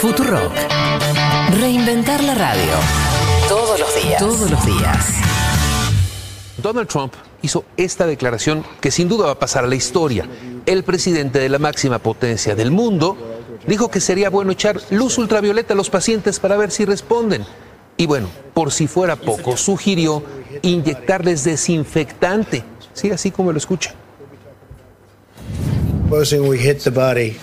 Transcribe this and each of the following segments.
Futurock. Reinventar la radio. Todos los días. Todos los días. Donald Trump hizo esta declaración que sin duda va a pasar a la historia. El presidente de la máxima potencia del mundo dijo que sería bueno echar luz ultravioleta a los pacientes para ver si responden. Y bueno, por si fuera poco, sugirió inyectarles desinfectante. Sí, así como lo escucha. Supposing we hit the body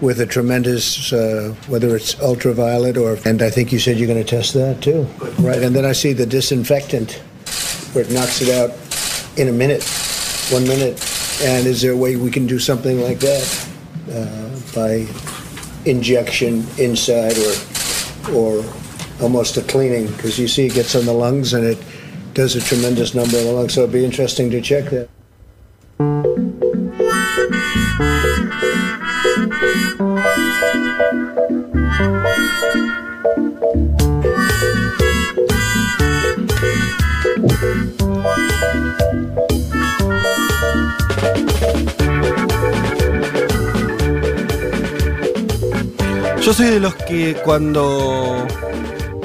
with a tremendous, uh, whether it's ultraviolet or, and I think you said you're going to test that too, right? And then I see the disinfectant, where it knocks it out in a minute, one minute. And is there a way we can do something like that uh, by injection inside or, or almost a cleaning? Because you see, it gets on the lungs and it does a tremendous number on the lungs. So it'd be interesting to check that. Yo soy de los que cuando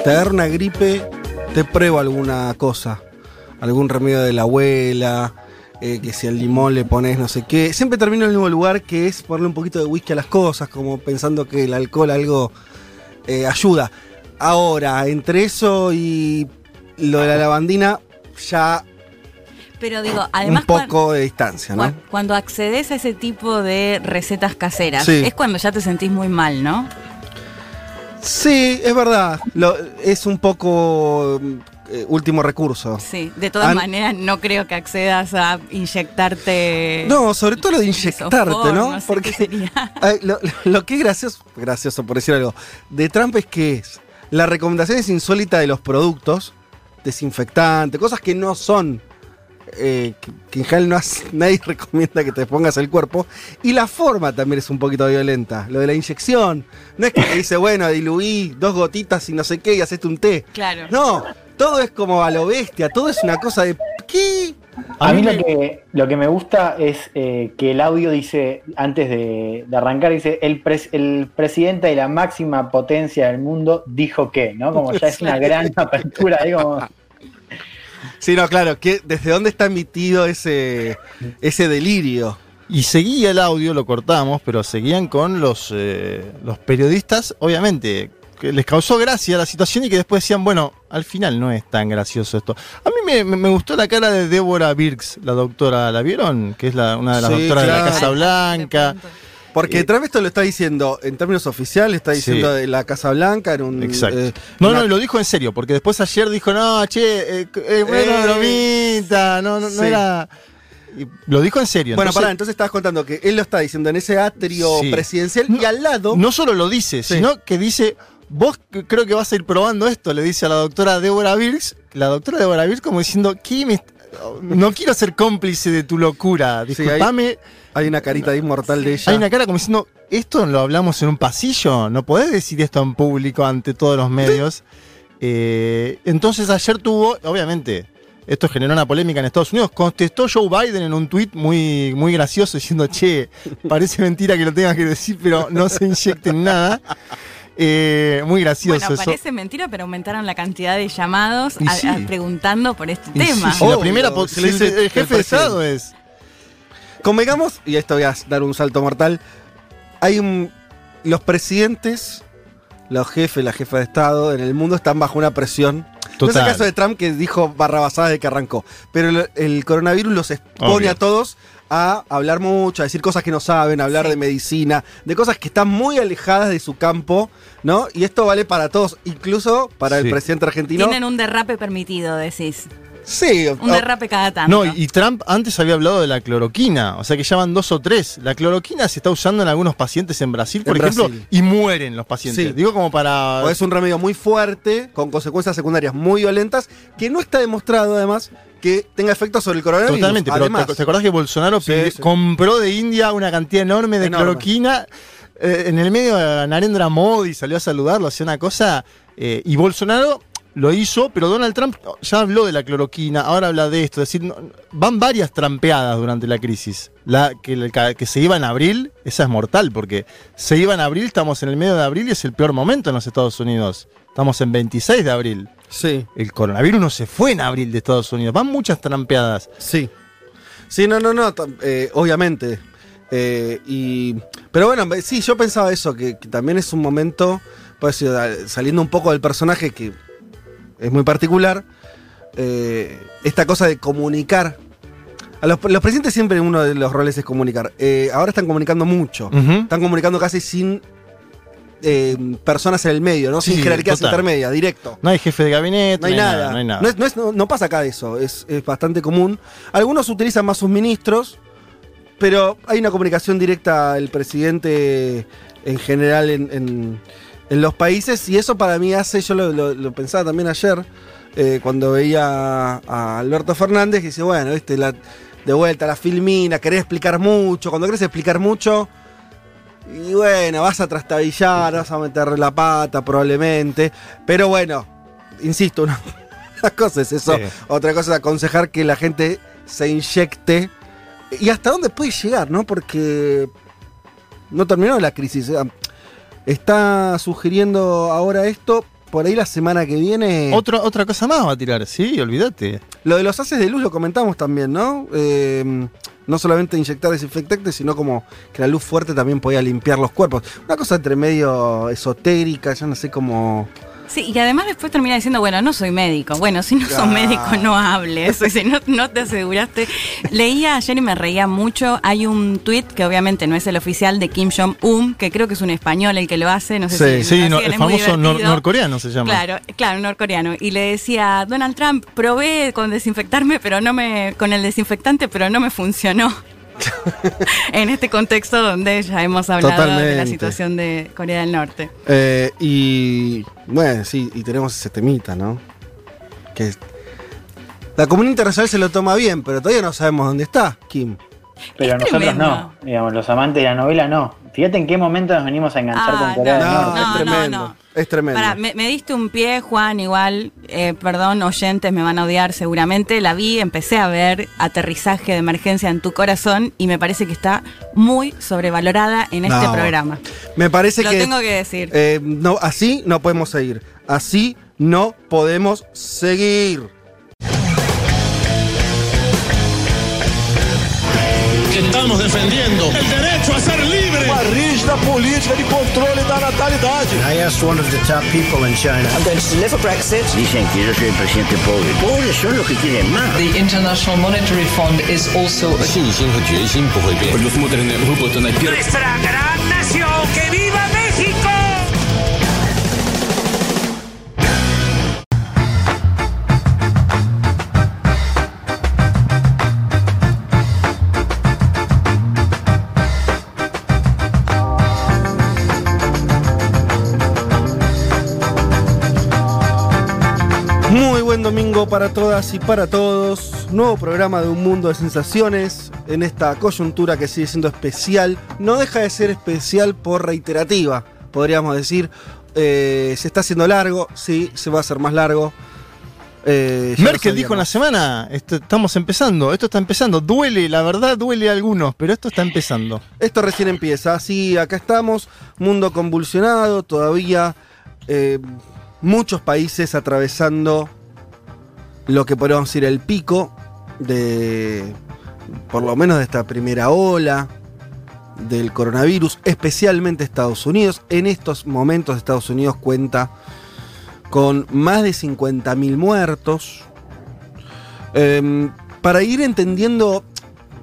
te agarra una gripe, te pruebo alguna cosa. Algún remedio de la abuela, eh, que si al limón le pones no sé qué. Siempre termino en el mismo lugar que es ponerle un poquito de whisky a las cosas, como pensando que el alcohol algo eh, ayuda. Ahora, entre eso y lo de la lavandina, ya Pero digo, además. un poco de distancia, ¿no? cuan- Cuando accedes a ese tipo de recetas caseras, Sí. es cuando ya te sentís muy mal, ¿no? Sí, es verdad. Lo- es un poco eh, último recurso. Sí. De todas An- maneras, no creo que accedas a inyectarte. No, sobre todo lo de inyectarte, ¿no? no sé Porque ay, lo, lo que es gracioso, gracioso por decir algo, de Trump es que es la recomendación es insólita de los productos, desinfectante, cosas que no son, eh, que, que en general no nadie recomienda que te pongas el cuerpo, y la forma también es un poquito violenta, lo de la inyección. No es que te dice, bueno, diluí dos gotitas y no sé qué y hacete un té. Claro. No, todo es como a lo bestia, todo es una cosa de... ¿Qué? A mí lo que, lo que me gusta es eh, que el audio dice, antes de, de arrancar, dice, el, pres- el presidente de la máxima potencia del mundo dijo que, ¿no? Como ya es una gran apertura ahí como... Sí, no, claro, que ¿desde dónde está emitido ese, ese delirio? Y seguía el audio, lo cortamos, pero seguían con los, eh, los periodistas, obviamente, que les causó gracia la situación y que después decían, bueno, al final no es tan gracioso esto. A mí me, gustó la cara de Débora Birx, la doctora, ¿la vieron? Que es la- una de las Sí, doctoras de la Casa Blanca. Porque Eh, Trump esto lo está diciendo en términos oficiales, está diciendo Sí. de la Casa Blanca, en un... Exacto. eh, no, una- no, y lo dijo en serio, porque después ayer dijo, no, che, eh, eh, bueno, Eh, bromita, no, no, no sí. era... y lo dijo en serio. Bueno, entonces- pará, entonces estabas contando que él lo está diciendo en ese atrio Sí. presidencial y al lado... No solo lo dice, Sí. sino que dice, vos creo que vas a ir probando esto, le dice a la doctora Débora Birx, la doctora Débora Birx como diciendo, ¿qué me est- no quiero ser cómplice de tu locura, Sí, disculpame. Hay una carita de inmortal de ella. Hay una cara como diciendo, esto lo hablamos en un pasillo, no podés decir esto en público ante todos los medios. Eh, entonces ayer tuvo, obviamente, esto generó una polémica en Estados Unidos, contestó Joe Biden en un tuit muy, muy gracioso diciendo, che, parece mentira que lo tengas que decir, pero no se inyecten nada. Eh, muy gracioso Bueno, eso. parece mentira, pero aumentaron la cantidad de llamados Y a- sí. a- preguntando por este Y tema. sí, sí, la Obvio, primera, le dice el, jefe de Estado es... Convengamos, y esto voy a dar un salto mortal, hay un... Los presidentes, los jefes, la jefa de Estado en el mundo están bajo una presión. No es el Total. caso de Trump que dijo barrabasada de que arrancó, pero el, el coronavirus los expone Obvio. a todos a hablar mucho, a decir cosas que no saben, a hablar Sí. de medicina, de cosas que están muy alejadas de su campo, ¿no? Y esto vale para todos, incluso para el presidente argentino. Tienen un derrape permitido, decís. Sí, Un o- derrape cada tanto. No, y, y Trump antes había hablado de la cloroquina, o sea que ya van dos o tres. La cloroquina se está usando en algunos pacientes en Brasil, por En ejemplo, Brasil. y mueren los pacientes. Sí. Digo como para... O es un remedio muy fuerte, con consecuencias secundarias muy violentas, que no está demostrado además que tenga efectos sobre el coronavirus. Totalmente, pero Además, ¿te, acordás que Bolsonaro Sí, pidió- sí. compró de India una cantidad enorme de Enorme. cloroquina? Eh, en el medio de Narendra Modi salió a saludarlo, hacía una cosa. eh, y Bolsonaro lo hizo, pero Donald Trump ya habló de la cloroquina, ahora habla de esto. Es decir, no- van varias trampeadas durante la crisis. La que se iba en abril, esa es mortal, porque se iba en abril, estamos en el medio de abril y es el peor momento en los Estados Unidos. Estamos en 26 de abril. Sí, El coronavirus no se fue en abril de Estados Unidos. Van muchas trampeadas. sí. Sí, no, no, no, eh, obviamente. Eh, y, pero bueno, sí, yo pensaba eso, que, que también es un momento, pues, da- saliendo un poco del personaje que es muy particular, eh, esta cosa de comunicar. A los, los presidentes siempre uno de los roles es comunicar. Eh, ahora están comunicando mucho. Están comunicando casi sin eh, personas en el medio, ¿no? Sí, sin jerarquías total. intermedias, directo. No hay jefe de gabinete, No hay nada. No hay nada. No, es- no es- no- no pasa acá eso, es, es bastante común. Algunos utilizan más sus ministros, pero hay una comunicación directa del presidente en general en, en- en los países y eso para mí hace, yo lo, lo- lo pensaba también ayer, eh, cuando veía a Alberto Fernández, que dice, bueno, la, de vuelta la filmina, querés explicar mucho, cuando querés explicar mucho... Y bueno, vas a trastabillar, vas a meter la pata probablemente. Pero bueno, insisto, una, una cosa es eso. Sí. Otra cosa es aconsejar que la gente se inyecte. ¿Y hasta dónde puede llegar, no? Porque no terminó la crisis. eh. Está sugiriendo ahora esto. Por ahí la semana que viene. Otra, otra cosa más va a tirar, sí, olvídate. Lo de los haces de luz lo comentamos también, ¿no? Eh, no solamente inyectar desinfectantes, sino como que la luz fuerte también podía limpiar los cuerpos. Una cosa entre medio esotérica, yo no sé cómo. Sí, y además después termina diciendo, bueno, no soy médico. Bueno, si no sos Ah. médico, no hables. Si no, no te aseguraste. Leía ayer y me reía mucho. Hay un tuit que obviamente no es el oficial de Kim Jong-un, que creo que es un español el que lo hace. No sé Sí, si sí, no, el famoso nor- norcoreano se llama. Claro, claro, norcoreano. Y le decía, Donald Trump, probé con desinfectarme, pero no me, con el desinfectante, pero no me funcionó. En este contexto donde ya hemos hablado de la situación de Corea del Norte. Eh, y bueno, sí, y tenemos ese temita, ¿no? Que es- la comunidad internacional se lo toma bien, pero todavía no sabemos dónde está Kim. Pero Es nosotros tremendo. no, digamos, los amantes de la novela no. Fíjate en qué momento nos venimos a enganchar Ah, con Corea no, del No, Norte. es no, tremendo. Es tremendo. Me, me diste un pie, Juan, igual, eh, perdón, oyentes me van a odiar seguramente. La vi, empecé a ver Aterrizaje de Emergencia en tu Corazón y me parece que está muy sobrevalorada en este No. programa. Me parece Lo que. tengo que decir. eh, no, así no podemos seguir. Así no podemos seguir. que estamos defendiendo el derecho a ser libre. Uma rígida política de controle da natalidade. I asked one of the top people in China. Dicen que yo soy el presidente pobre. Pobres son los que quieren más. The International Monetary Fund is also a 信心和决心不会变。Nuestra gran nación, Domingo para todas y para todos. Nuevo programa de Un Mundo de Sensaciones en esta coyuntura que sigue siendo especial. No deja de ser especial por reiterativa, podríamos decir. Eh, se está haciendo largo, sí, se va a hacer más largo. Eh, Merkel dijo en la semana, esto- estamos empezando, esto está empezando, duele, la verdad duele a algunos, pero esto está empezando. Esto recién empieza. Sí, acá estamos. Mundo convulsionado. Todavía eh, muchos países atravesando lo que podríamos decir el pico de, por lo menos de esta primera ola del coronavirus, especialmente Estados Unidos. En estos momentos Estados Unidos cuenta con más de 50.000 muertos. Em, para ir entendiendo,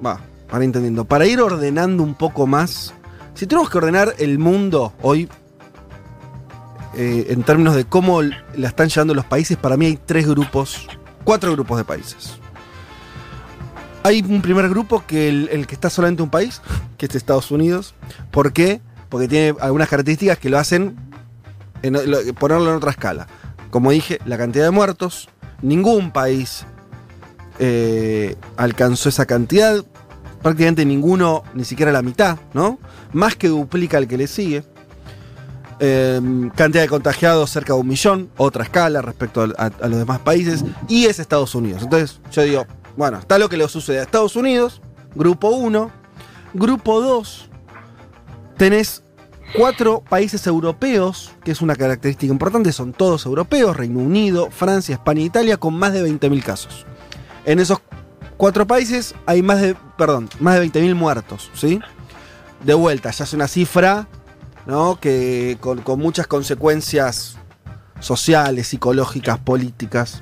va, para entendiendo, para ir ordenando un poco más, si tenemos que ordenar el mundo hoy, eh, en términos de cómo la están llevando los países, para mí hay tres grupos, cuatro grupos de países. Hay un primer grupo que el, que está solamente un país, que es Estados Unidos. ¿Por qué? Porque tiene algunas características que lo hacen en- lo- ponerlo en otra escala. Como dije, la cantidad de muertos. Ningún país eh, alcanzó esa cantidad. Prácticamente ninguno, ni siquiera la mitad, ¿no? Más que duplica el que le sigue. Eh, cantidad de contagiados cerca de un millón, otra escala respecto a los demás países, y es Estados Unidos. Entonces yo digo, bueno, está lo que le sucede a Estados Unidos, grupo 1, grupo 2, tenés cuatro países europeos, que es una característica importante, son todos europeos, Reino Unido, Francia, España e Italia, con más de 20.000 casos. En esos cuatro países hay más de, perdón, más de 20.000 muertos, ¿sí? De vuelta, ya es una cifra, ¿no? Que con, con muchas consecuencias sociales, psicológicas, políticas.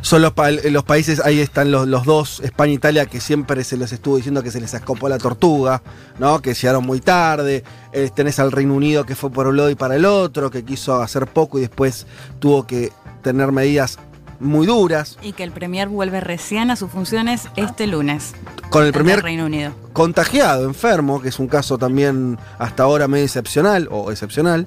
Son los, pa- los países, ahí están los, los dos, España e Italia, que siempre se les estuvo diciendo que se les escapó la tortuga, ¿no? Que llegaron muy tarde. Eh, tenés al Reino Unido que fue por un lado y para el otro, que quiso hacer poco y después tuvo que tener medidas muy duras. Y que el Premier vuelve recién a sus funciones este lunes. Con el primer Reino Unido. contagiado, enfermo, que es un caso también hasta ahora medio excepcional o excepcional.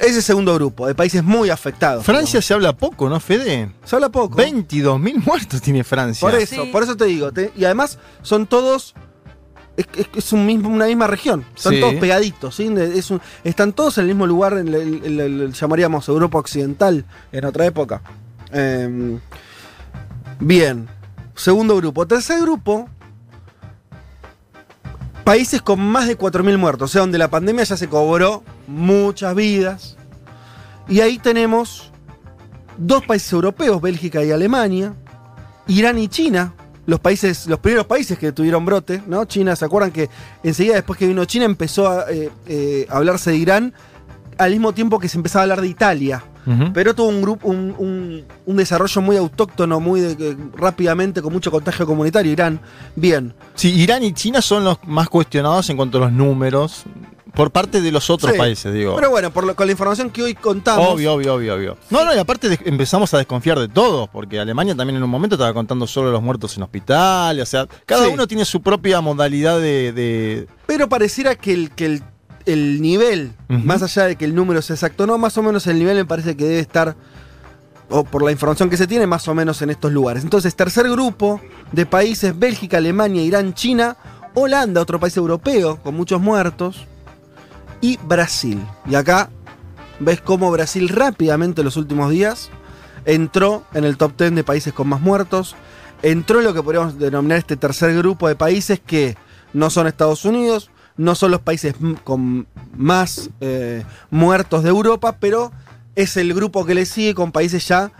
Ese segundo grupo de países muy afectados. Francia se habla poco, ¿no, Fede? Se habla poco. 22.000 muertos tiene Francia. Por eso, Sí. por eso te digo. te- y además son todos. Es, es- es un mismo- una misma región. Están Sí. todos pegaditos. ¿sí? De- es un- están todos en el mismo lugar, en el, el- el- el- llamaríamos Europa Occidental en otra época. Em, bien. Segundo grupo. Tercer grupo. Países con más de 4.000 muertos. O sea, donde la pandemia ya se cobró muchas vidas. Y ahí tenemos dos países europeos, Bélgica y Alemania, Irán y China, los países, los primeros países que tuvieron brote, ¿no? China, ¿se acuerdan que enseguida después que vino China empezó a eh, eh, hablarse de Irán al mismo tiempo que se empezaba a hablar de Italia? Pero tuvo un grupo, un, un- un desarrollo muy autóctono, muy de- que- rápidamente, con mucho contagio comunitario. Irán, bien. Sí, Irán y China son los más cuestionados en cuanto a los números por parte de los otros Sí. países, digo. Pero bueno, por lo- con la información que hoy contamos. Obvio, obvio, obvio, obvio. No, no, y aparte de- empezamos a desconfiar de todo, porque Alemania también en un momento estaba contando solo los muertos en hospital, o sea, cada Sí. uno tiene su propia modalidad de... de- Pero pareciera que el, que el, el nivel, más allá de que el número sea exacto, no, más o menos el nivel me parece que debe estar, o por la información que se tiene, más o menos en estos lugares. Entonces, tercer grupo de países, Bélgica, Alemania, Irán, China, Holanda, otro país europeo con muchos muertos, y Brasil. Y acá ves cómo Brasil rápidamente en los últimos días entró en el top 10 de países con más muertos, entró en lo que podríamos denominar este tercer grupo de países que no son Estados Unidos, no son los países con más eh, muertos de Europa, pero es el grupo que le sigue con países ya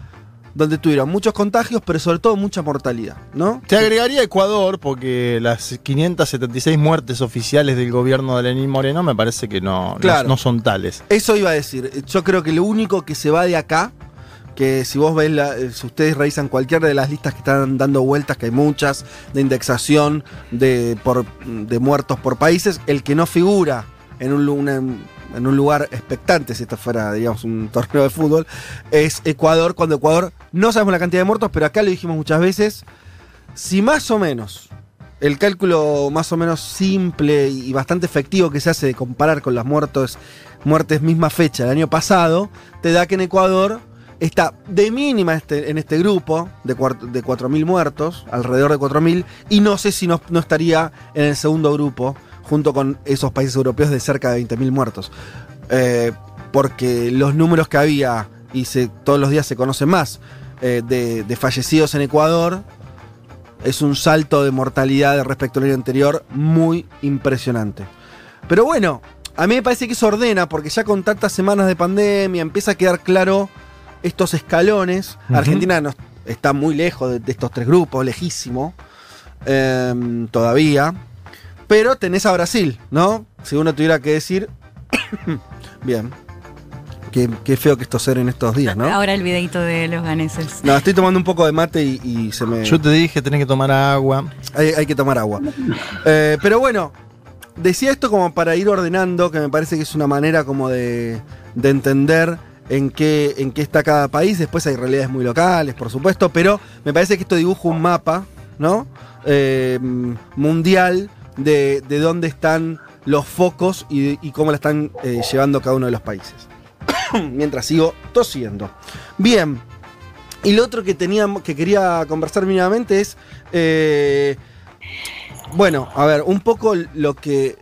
donde tuvieron muchos contagios, pero sobre todo mucha mortalidad, ¿no? Te agregaría Ecuador, porque las 576 muertes oficiales del gobierno de Lenín Moreno me parece que no, no- no son tales. Eso iba a decir. Yo creo que lo único que se va de acá, que si vos ves, la- eh, si ustedes revisan cualquiera de las listas que están dando vueltas, que hay muchas, de indexación de, por, de muertos por países, el que no figura en un, lugar expectante, si esto fuera, digamos, un torneo de fútbol, es Ecuador, cuando Ecuador no sabemos la cantidad de muertos, pero acá lo dijimos muchas veces, si más o menos el cálculo más o menos simple y bastante efectivo que se hace de comparar con las muertos, muertes misma fecha del año pasado, te da que en Ecuador está de mínima este- en este grupo de, de 4.000 muertos, alrededor de 4.000, y no sé si no, no estaría en el segundo grupo, junto con esos países europeos de cerca de 20.000 muertos. Eh, porque los números que había, y se, todos los días se conocen más, eh, de, de fallecidos en Ecuador, es un salto de mortalidad respecto al año anterior muy impresionante. Pero bueno, a mí me parece que eso ordena, porque ya con tantas semanas de pandemia empieza a quedar claro estos escalones. Argentina no- está muy lejos de, de estos tres grupos, lejísimo, em, todavía. Pero tenés a Brasil, ¿no? Si uno tuviera que decir... Bien. Qué, qué feo que esto ser en estos días, ¿no? Ahora el videito de los ganeses. No, estoy tomando un poco de mate y, y se me... Yo te dije, tenés que tomar agua. Hay, hay que tomar agua. Eh, pero bueno, decía esto como para ir ordenando, que me parece que es una manera como de, de entender en qué, en qué está cada país. Después hay realidades muy locales, por supuesto, pero me parece que esto dibuja un mapa, ¿no? Eh, mundial de, de dónde están los focos y, cómo la están eh, llevando cada uno de los países. Mientras sigo tosiendo. Bien. Y lo otro que teníamos, que quería conversar mínimamente es. eh, bueno, a ver, un poco lo que.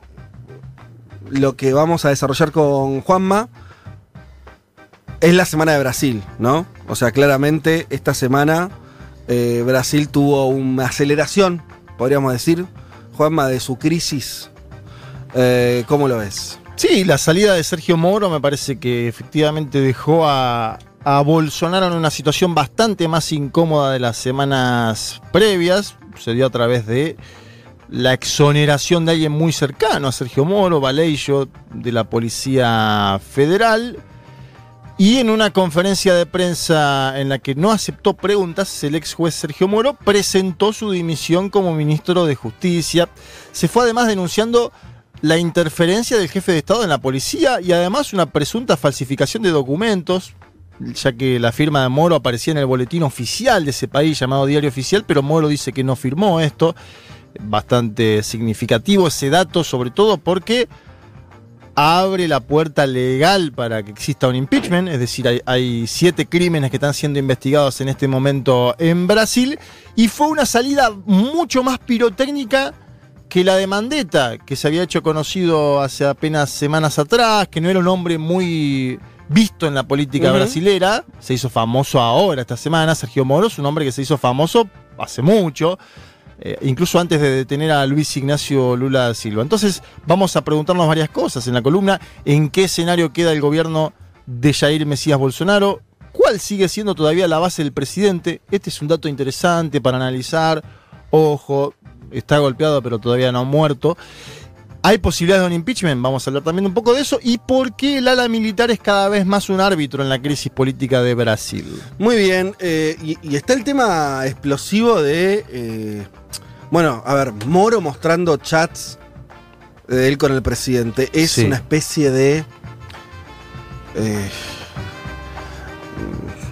lo que vamos a desarrollar con Juanma es la semana de Brasil, ¿no? O sea, claramente esta semana eh, Brasil tuvo una aceleración, podríamos decir, Juanma, de su crisis. Eh, ¿Cómo lo ves? Sí, la salida de Sergio Moro me parece que efectivamente dejó a, a Bolsonaro en una situación bastante más incómoda de las semanas previas. Se dio a través de la exoneración de alguien muy cercano a Sergio Moro, Vallejo, de la Policía Federal. Y en una conferencia de prensa en la que no aceptó preguntas, el ex juez Sergio Moro presentó su dimisión como ministro de Justicia. Se fue además denunciando la interferencia del jefe de Estado en la policía y además una presunta falsificación de documentos, ya que la firma de Moro aparecía en el boletín oficial de ese país llamado Diario Oficial, pero Moro dice que no firmó esto. Bastante significativo ese dato, sobre todo porque abre la puerta legal para que exista un impeachment, es decir, hay, hay, siete crímenes que están siendo investigados en este momento en Brasil, y fue una salida mucho más pirotécnica que la de Mandetta, que se había hecho conocido hace apenas semanas atrás, que no era un hombre muy visto en la política uh -huh. brasilera, se hizo famoso ahora, esta semana, Sergio Moro es un hombre que se hizo famoso hace mucho, eh, incluso antes de detener a Luis Ignacio Lula da Silva. Entonces vamos a preguntarnos varias cosas en la columna, en qué escenario queda el gobierno de Jair Mesías Bolsonaro, cuál sigue siendo todavía la base del presidente, este es un dato interesante para analizar, ojo, está golpeado pero todavía no ha muerto. ¿Hay posibilidades de un impeachment? Vamos a hablar también un poco de eso. ¿Y por qué el ala militar es cada vez más un árbitro en la crisis política de Brasil? Muy bien. Eh, y, y, está el tema explosivo de. Eh, bueno, a ver, Moro mostrando chats de él con el presidente. Es sí. una especie de. Eh,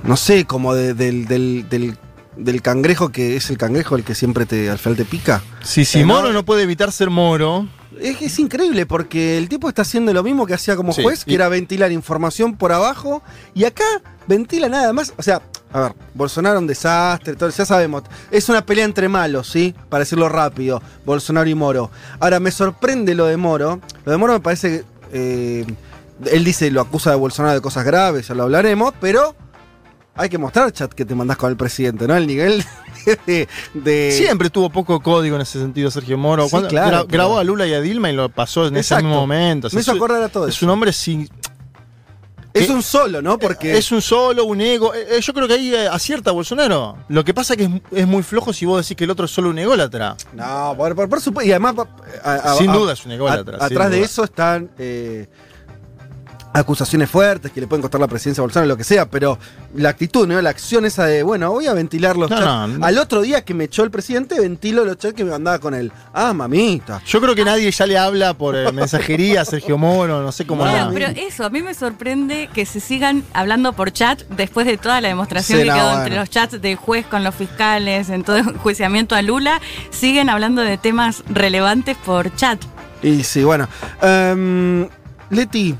no sé, como de, del, del, del del cangrejo que es el cangrejo el que siempre te al final te pica. Sí, si eh, Moro no, no puede evitar ser Moro. Es, es, increíble porque el tipo está haciendo lo mismo que hacía como sí, juez, que y... era ventilar información por abajo, y acá ventila nada más. O sea, a ver, Bolsonaro un desastre, todo, ya sabemos. Es una pelea entre malos, ¿sí? Para decirlo rápido, Bolsonaro y Moro. Ahora, me sorprende lo de Moro. Lo de Moro me parece que. Eh, él dice, lo acusa de Bolsonaro de cosas graves, ya lo hablaremos, pero hay que mostrar chat que te mandás con el presidente, ¿no? El nivel de, de... Siempre tuvo poco código en ese sentido Sergio Moro. Sí, claro, gra grabó a Lula y a Dilma y lo pasó en Exacto. ese mismo momento. O sea, Me hizo acordar a todo Es eso. un hombre sin... Es un solo, ¿no? Porque. Es un solo, un ego. Eh, Yo creo que ahí acierta Bolsonaro. Lo que pasa es que es, es, muy flojo si vos decís que el otro es solo un ególatra. No, por, por, por supuesto. Y además. A, a, Sin duda es un ególatra. atrás de eso están. Eh, acusaciones fuertes que le pueden costar la presidencia a Bolsonaro, lo que sea, pero la actitud, ¿no? La acción esa de, bueno, voy a ventilar los no, chats. No, no. Al otro día que me echó el presidente, ventilo los chats que me mandaba con él. Ah, mamita. Yo creo que nadie ya le habla por eh, mensajería a Sergio Moro, no sé cómo. Bueno, pero eso, a mí me sorprende que se sigan hablando por chat después de toda la demostración sí, que quedó bueno. entre los chats del juez con los fiscales, en todo el juiciamiento a Lula, siguen hablando de temas relevantes por chat. Y sí, bueno. Um, Leti,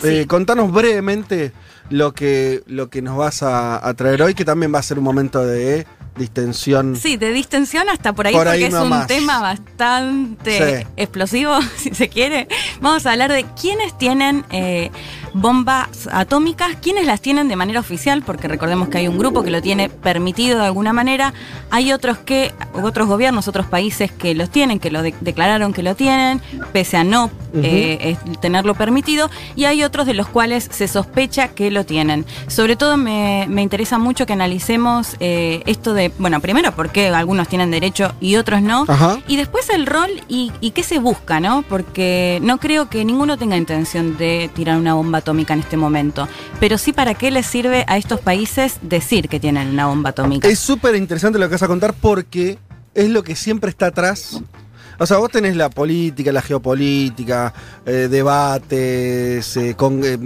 Sí. Eh, contanos brevemente lo que, lo que nos vas a, a, traer hoy, que también va a ser un momento de distensión. Sí, de distensión hasta por ahí, por porque ahí es un más. tema bastante sí. explosivo, si se quiere. Vamos a hablar de quiénes tienen eh, bombas atómicas, quiénes las tienen de manera oficial, porque recordemos que hay un grupo que lo tiene permitido de alguna manera, hay otros que, otros gobiernos, otros países que los tienen, que lo de declararon que lo tienen, pese a no uh -huh. eh, tenerlo permitido, y hay otros de los cuales se sospecha que lo tienen. Sobre todo me, me interesa mucho que analicemos eh, esto de, bueno, primero por qué algunos tienen derecho y otros no, Ajá. y después el rol y, y qué se busca, ¿no? Porque no creo que ninguno tenga intención de tirar una bomba atómica en este momento. Pero sí, ¿para qué les sirve a estos países decir que tienen una bomba atómica? Es súper interesante lo que vas a contar porque es lo que siempre está atrás. O sea, vos tenés la política, la geopolítica, eh, debates, eh, con, eh,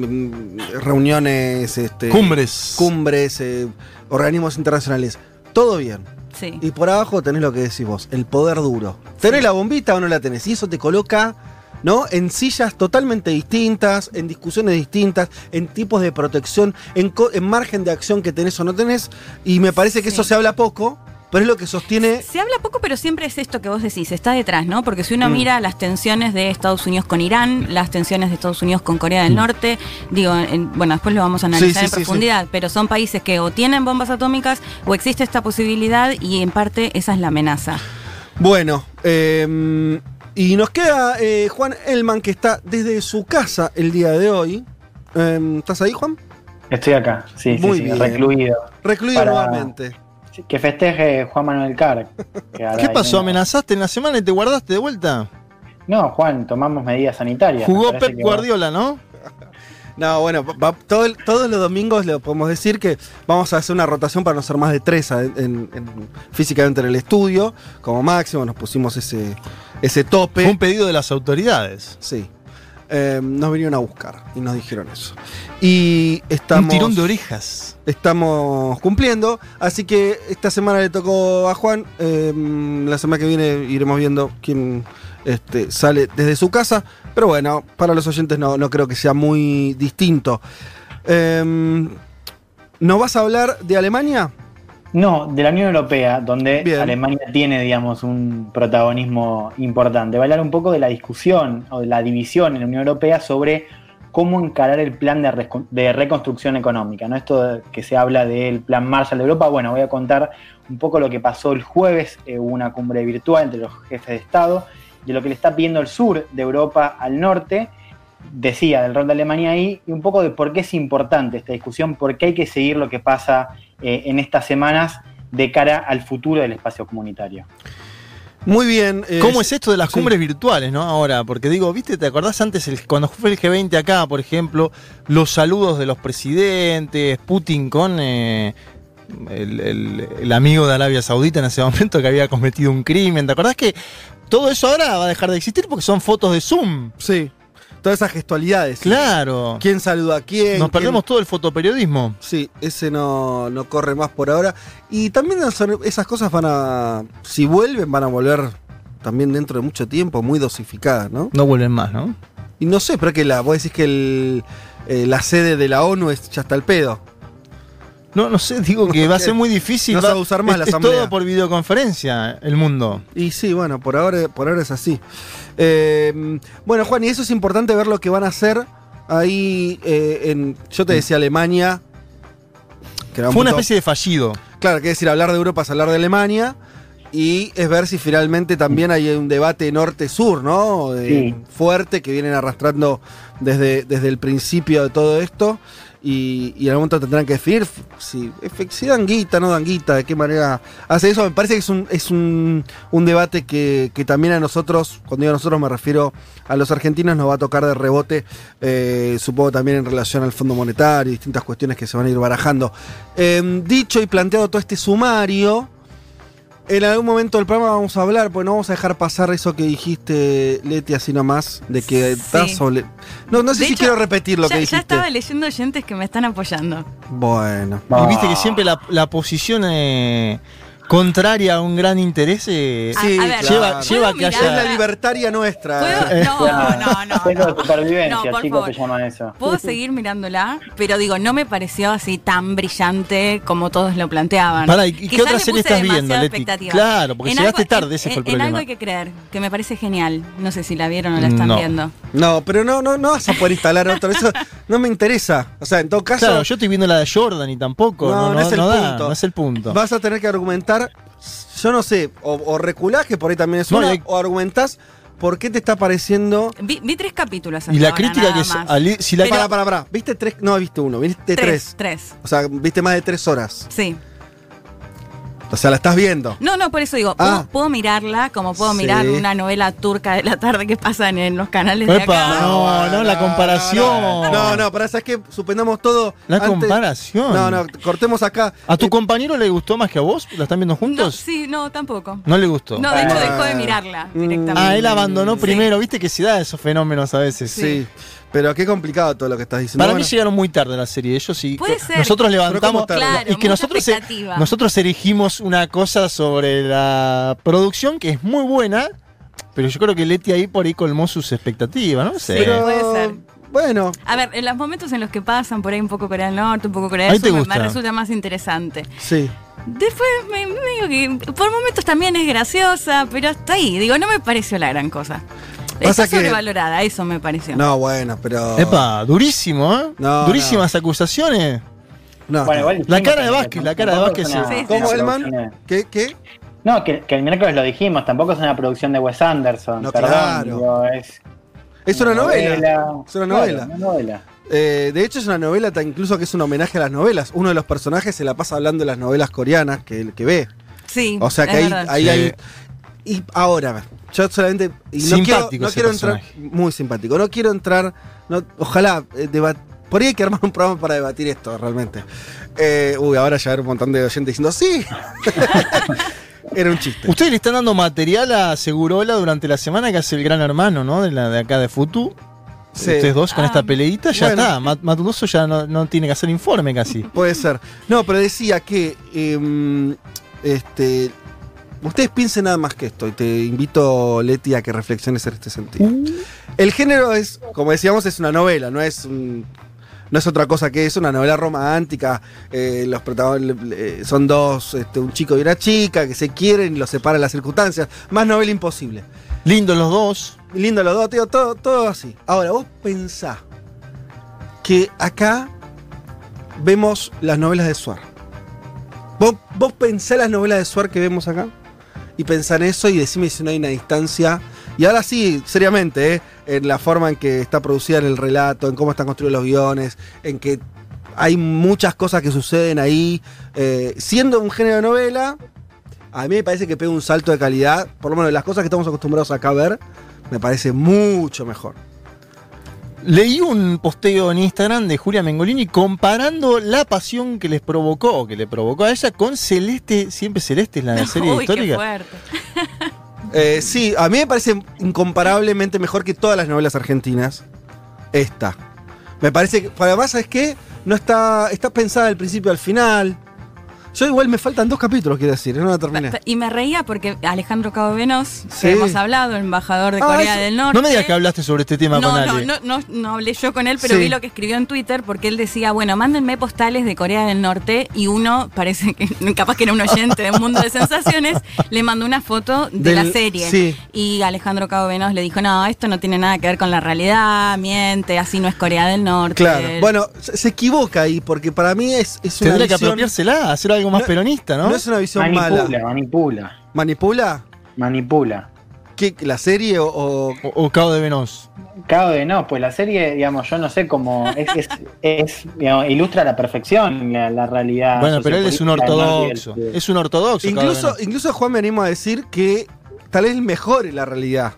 reuniones, este, cumbres, cumbres, eh, organismos internacionales. Todo bien. Sí. Y por abajo tenés lo que decís vos, el poder duro. ¿Tenés sí. la bombita o no la tenés? Y eso te coloca ¿no? En sillas totalmente distintas, en discusiones distintas, en tipos de protección, en, en margen de acción que tenés o no tenés. Y me parece que sí. eso se habla poco. pero es lo que sostiene. Se habla poco, pero siempre es esto que vos decís, está detrás, ¿no? Porque si uno Mm. mira las tensiones de Estados Unidos con Irán, las tensiones de Estados Unidos con Corea del Norte, digo, en- bueno, después lo vamos a analizar Mm. Sí, sí, en sí, profundidad, pero son países que o tienen bombas atómicas o existe esta posibilidad y en parte esa es la amenaza. Bueno, eh, y nos queda eh, Juan Elman, que está desde su casa el día de hoy. Eh, ¿Estás ahí, Juan? Estoy acá, sí, sí, Muy sí, bien. recluido. Recluido Para- nuevamente. Que festeje Juan Manuel Carr. ¿Qué pasó? ¿Amenazaste en la semana y te guardaste de vuelta? No, Juan, tomamos medidas sanitarias. Jugó Pep Guardiola, ¿no? No, bueno, va- todo el- todos los domingos le podemos decir que vamos a hacer una rotación para no ser más de tres en- en- en- físicamente en el estudio. Como máximo nos pusimos ese, ese tope. Fue un pedido de las autoridades. Sí. Eh, nos vinieron a buscar y nos dijeron eso. Y estamos. Un tirón de orejas. Estamos cumpliendo. Así que esta semana le tocó a Juan. eh, la semana que viene iremos viendo quién este, sale desde su casa. Pero bueno, para los oyentes no, no creo que sea muy distinto. Eh, ¿Nos vas a hablar de Alemania? No, de la Unión Europea, donde Bien. Alemania tiene, digamos, un protagonismo importante. Va a hablar un poco de la discusión o de la división en la Unión Europea sobre cómo encarar el plan de, reconstrucción económica. ¿no? Esto que se habla del plan Marshall de Europa, bueno, voy a contar un poco lo que pasó el jueves, eh, hubo una cumbre virtual entre los jefes de Estado, de lo que le está pidiendo el sur de Europa al norte, decía del rol de Alemania ahí, y un poco de por qué es importante esta discusión, por qué hay que seguir lo que pasa eh, en estas semanas de cara al futuro del espacio comunitario. Muy bien. eh, ¿Cómo es esto de las sí. cumbres virtuales, no? Ahora, porque digo, ¿viste? ¿Te acordás antes el- cuando fue el G20 acá, por ejemplo, los saludos de los presidentes, Putin con eh, el, el- el amigo de Arabia Saudita en ese momento que había cometido un crimen? ¿Te acordás que todo eso ahora va a dejar de existir porque son fotos de Zoom? Sí. Todas esas gestualidades. Claro. ¿Quién saluda a quién? Nos quién- perdemos todo el fotoperiodismo. Sí, ese no, no corre más por ahora. Y también esas cosas van a. Si vuelven, van a volver también dentro de mucho tiempo, muy dosificadas, ¿no? No vuelven más, ¿no? Y no sé, pero que la. Vos decís que el, eh, la sede de la ONU es ya está el pedo. No, no sé, digo que va a ser muy difícil. No se va a usar más es, la es asamblea. todo por videoconferencia, el mundo. Y sí, bueno, por ahora, por ahora es así. Eh, bueno, Juan, y eso es importante ver lo que van a hacer ahí eh, en. Yo te decía Alemania. que era un Fue una especie de fallido. Claro, que decir, hablar de Europa es hablar de Alemania. Y es ver si finalmente también hay un debate norte-sur, ¿no? Eh, Sí. Fuerte que vienen arrastrando desde, desde el principio de todo esto. Y, y en algún momento tendrán que definir si, efe- si dan guita, no dan guita, de qué manera hace eso. Me parece que es un, es un, un debate que, que también a nosotros, cuando digo a nosotros me refiero a los argentinos, nos va a tocar de rebote, eh, supongo también en relación al Fondo Monetario y distintas cuestiones que se van a ir barajando. Eh, dicho y planteado todo este sumario, en algún momento del programa vamos a hablar, pues no vamos a dejar pasar eso que dijiste, Leti, así nomás, de que Sí. estás sobre... No, no sé De si hecho, quiero repetir lo ya, que ya dijiste. estaba leyendo oyentes que me están apoyando. Bueno. Y viste que siempre la, la posición eh, contraria a un gran interés eh, A- a ver, lleva, claro. lleva a ¿puedo que Es haya. la libertaria nuestra. ¿Puedo? No, no, no. No. supervivencia, No, por chicos, favor. se llama eso. Puedo seguir mirándola, pero digo, no me pareció así tan brillante como todos lo planteaban. ¿y qué otra serie estás viendo, Leti? Claro, porque En llegaste algo- tarde, ese en- fue el En problema. algo hay que creer, que me parece genial. No sé si la vieron o la están No. viendo. No, pero no, no, no vas a poder instalar otro. Eso no me interesa. O sea, en todo caso, Claro, yo estoy viendo la de Jordan y tampoco. No, No, no no, es el no da, punto. no es el punto. vas a tener que argumentar, yo no sé, o, o reculás, que por ahí también es No, una, hay- o argumentás por qué te está pareciendo... Vi, vi tres capítulos hasta Y la ahora, crítica nada que es. ali- si la, Pero- Para, para, para. ¿Viste tres? No, viste uno, viste tres. Tres, tres. O sea, viste más de tres horas. Sí. O sea, la estás viendo. No, no, por eso digo, puedo, Ah. puedo mirarla como puedo Sí. mirar una novela turca de la tarde que pasan en los canales de acá. no, no, la comparación. No, no, para ¿sabes qué? Suspendamos todo. La antes- comparación. No, no, cortemos acá. ¿A tu Eh, compañero le gustó más que a vos? ¿La están viendo No, juntos? sí, no, tampoco. No le gustó. No, de hecho Ah. dejó de mirarla directamente. Ah, él abandonó Sí. primero. Viste que se da esos fenómenos a veces. Sí. Pero qué complicado todo lo que estás diciendo. Para Bueno, mí llegaron muy tarde a la serie. Ellos sí. Puede ser. Nosotros Pero levantamos. Claro, es que nosotros, e- nosotros erigimos una cosa sobre la producción que es muy buena. Pero yo creo que Leti ahí por ahí colmó sus expectativas, ¿no? sé. Sí. puede ser. Bueno, A ver, en los momentos en los que pasan por ahí un poco Corea del Norte, un poco Corea del Sur, me resulta más interesante. sí. Después me, me digo que por momentos también es graciosa, pero hasta ahí. Digo, no me pareció la gran cosa. Pasa Está que- sobrevalorada, eso me pareció. No, bueno, pero. Epa, durísimo, ¿eh? No, Durísimas acusaciones. No, Bueno, igual La cara de que Vázquez, la cara de Vázquez. Sí, sí. ¿Cómo, Elman? ¿Qué? ¿Qué? No, que, que el miércoles lo dijimos, tampoco es una producción de Wes Anderson. No, perdón, claro. digo, es Es una novela. Es una Claro, novela. una novela. Eh, de hecho, es una novela tan incluso que es un homenaje a las novelas. Uno de los personajes se la pasa hablando de las novelas coreanas que, que ve. Sí. O sea que es ahí, ahí Sí. hay. Y ahora, a ver, yo solamente. Y no quiero, Simpático no ese quiero entrar. Muy simpático. No quiero entrar. no- ojalá. eh, debat- por ahí hay que armar un programa para debatir esto, realmente. Eh, uy, ahora ya hay un montón de oyentes diciendo sí. Era un chiste. Ustedes le están dando material a Segurola durante la semana que hace el gran hermano, ¿no? De, la, de acá de Futu. Sí. Ustedes dos con Ah. esta peleita, ya Bueno. está. Mat- Matudoso ya no, no tiene que hacer informe casi. Puede ser. No, pero decía que. em, este. Ustedes piensen nada más que esto, y te invito, Leti, a que reflexiones en este sentido. El género es, como decíamos, es una novela, no es un- no es otra cosa que es una novela romántica. eh, los protagonistas son dos, este, un chico y una chica que se quieren y los separan las circunstancias. Más novela imposible. Lindos los dos. Lindo los dos, tío, todo, todo así. Ahora, vos pensá que acá vemos las novelas de Suar. Vos, vos pensá las novelas de Suar que vemos acá y pensá en eso y decime si no hay una distancia. Y ahora sí, seriamente, ¿eh? en la forma en que está producida el relato, en cómo están construidos los guiones, en que hay muchas cosas que suceden ahí. Eh, siendo un género de novela, a mí me parece que pega un salto de calidad, por lo menos las cosas que estamos acostumbrados acá a ver, me parece mucho mejor. Leí un posteo en Instagram de Julia Mengolini comparando la pasión que les provocó, que le provocó a ella con Celeste, siempre Celeste es la serie Uy, qué histórica. fuerte. Eh, sí, a mí me parece incomparablemente mejor que todas las novelas argentinas. Esta. Me parece que, además, ¿sabes qué? No está, está pensada del principio al final. Yo igual me faltan dos capítulos, quiero decir, no la terminé. Y me reía porque Alejandro Cabo Venos, Sí. que hemos hablado, el embajador de Ah, Corea eso- del Norte. No me digas que hablaste sobre este tema No, con no, Ale. no, no, no hablé yo con él, pero Sí. vi lo que escribió en Twitter porque él decía, bueno, mándenme postales de Corea del Norte y uno, parece que capaz que era un oyente de un mundo de sensaciones, le mandó una foto de Del- la serie. sí. Y Alejandro Cabo Venos le dijo, no, esto no tiene nada que ver con la realidad, miente, así no es Corea del Norte. Claro. Bueno, se, se equivoca ahí, porque para mí es, es una Tendría que visión. apropiársela, hacer algo más No- peronista, ¿no? No es una visión Manipula, mala. manipula, ¿Manipula? manipula. ¿Qué, ¿La serie o.? o- O, Cabo de Venos. Cabo de no, pues la serie, digamos, yo no sé cómo es, es, es, digamos, ilustra a la perfección la, la realidad. Bueno, pero él es un del ortodoxo. del. Es un ortodoxo. Incluso, Venos. incluso Juan me animo a decir que tal vez mejore la realidad.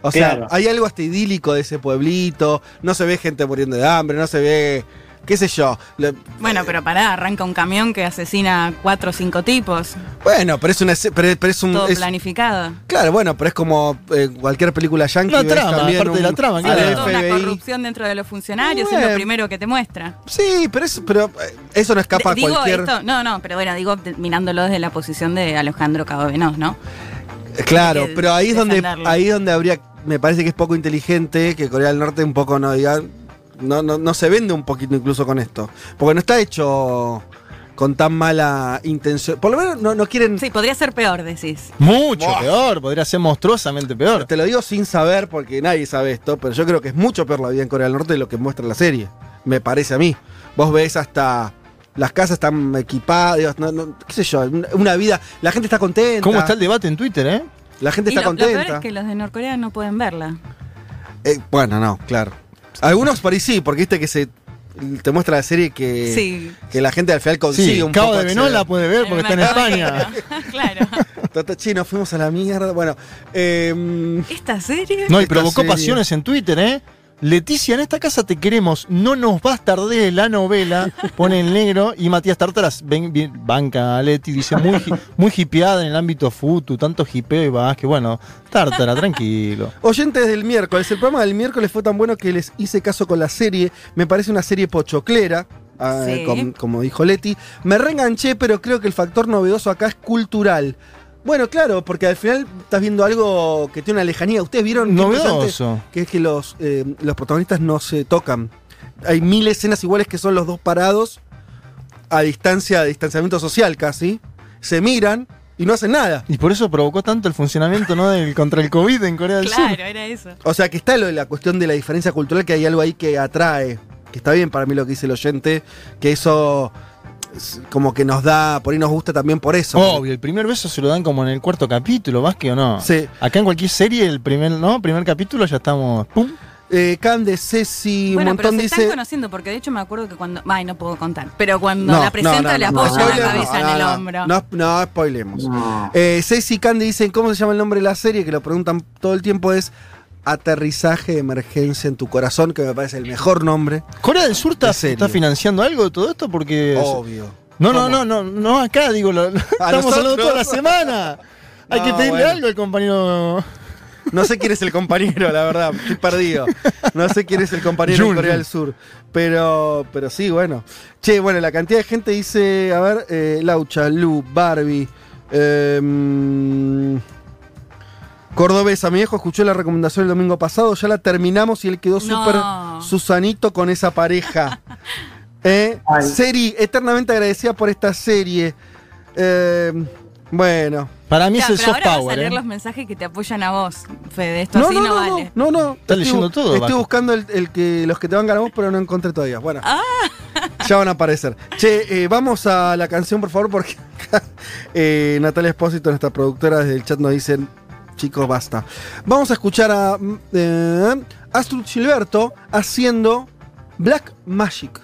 O sea, Claro. hay algo hasta idílico de ese pueblito, no se ve gente muriendo de hambre, no se ve, qué sé yo. Le- Bueno, pero pará, arranca un camión que asesina a cuatro o cinco tipos, bueno, pero es una esce- pero, pero es un todo es- planificado. claro, bueno, pero es como eh, cualquier película yankee. Una trama, también parte de la trama, claro. toda una corrupción dentro de los funcionarios, es lo primero que te muestra. Sí, pero eh, eso no escapa a digo cualquier. esto, no, no, pero bueno, digo de- mirándolo desde la posición de Alejandro Cabo Venos, ¿no? Claro, pero ahí es donde ahí es donde habría, me parece que es poco inteligente que Corea del Norte un poco no diga, no, no, no se vende un poquito incluso con esto, porque no está hecho con tan mala intención. Por lo menos no, no quieren. Sí, podría ser peor, decís. Mucho Buah. peor, podría ser monstruosamente peor. Te lo digo sin saber porque nadie sabe esto, pero yo creo que es mucho peor la vida en Corea del Norte de lo que muestra la serie. Me parece a mí. Vos ves hasta las casas están equipadas, digo, no- no- qué sé yo, una, vida, la gente está contenta. ¿Cómo está el debate en Twitter, eh? La gente Y está lo, lo peor contenta. es que los de Norcorea no pueden verla. Eh, bueno, no, claro. Algunos por ahí sí, porque viste que se te muestra la serie que, Sí. que la gente al final consigue Sí, un Cabo poco de Venos acceder. la puede ver porque está en España. claro. Tata, nos fuimos a la mierda. Bueno, eh, ¿Esta serie? No, y provocó serie. pasiones en Twitter, ¿eh? Leticia, en esta casa te queremos, no nos bastardees la novela, pone en negro, y Matías Tartaras ven- bien- banca a Leti, dice muy, muy hipeada en el ámbito futu, tanto hipeo y vas, que bueno, Tartara, tranquilo. oyentes del miércoles. El programa del miércoles fue tan bueno que les hice caso con la serie. Me parece una serie pochoclera. ah, Sí. com- como dijo Leti. Me reenganché, pero creo que el factor novedoso acá es cultural. Bueno, claro, porque al final estás viendo algo que tiene una lejanía. Ustedes vieron Novedoso. que es que los, eh, los protagonistas no se tocan. Hay mil escenas iguales que son los dos parados a distancia, a distanciamiento social casi. se miran y no hacen nada. Y por eso provocó tanto el funcionamiento ¿no? del, contra el COVID en Corea del Claro, Sur. era eso. O sea, que está lo de la cuestión de la diferencia cultural, que hay algo ahí que atrae. Que está bien para mí lo que dice el oyente, que eso es como que nos da, por ahí nos gusta también por eso. Obvio, el primer beso se lo dan como en el cuarto capítulo, más que o no. Sí. Acá en cualquier serie, el primer, ¿no? primer capítulo ya estamos. ¡Pum! Eh, Cande, Ceci, un Bueno, pero montón se dice. están conociendo, porque de hecho me acuerdo que cuando. Ay, no puedo contar. Pero cuando No, la presenta no, no, le apoya no, la cabeza no, en el hombro. No, no, spoilemos. No. Eh, Ceci y Candy dicen cómo se llama el nombre de la serie, que lo preguntan todo el tiempo, es Aterrizaje de Emergencia en tu Corazón, que me parece el mejor nombre. ¿Corea del Sur está, De está financiando algo de todo esto? Porque. Obvio. No, no, ¿Cómo? no, no, no acá, digo, lo- estamos nosotros? hablando toda la semana. Hay que pedirle bueno. algo al compañero. No sé quién es el compañero, la verdad, estoy perdido. No sé quién es el compañero de Corea del Sur. Pero, pero sí, bueno. Che, bueno, la cantidad de gente dice, a ver, eh, Laucha, Lu, Barbie, eh, Cordobesa, mi viejo escuchó la recomendación el domingo pasado, ya la terminamos y él quedó No. súper Susanito con esa pareja. Eh, Ay. Seri, eternamente agradecida por esta serie. Eh, bueno. Para mí Ya, es el pero soft ahora vas a power. leer ¿eh? los mensajes que te apoyan a vos, Fede. Esto así no, vale. No, no. Estás leyendo bu- todo, Estoy Baco. buscando el, el que, los que te van a vos, pero no encontré todavía. Bueno, Ah. ya van a aparecer. Che, eh, vamos a la canción, por favor, porque acá, eh, Natalia Espósito, nuestra productora, desde el chat nos dicen, chicos, basta. Vamos a escuchar a eh, Astrid Gilberto haciendo Black Magic.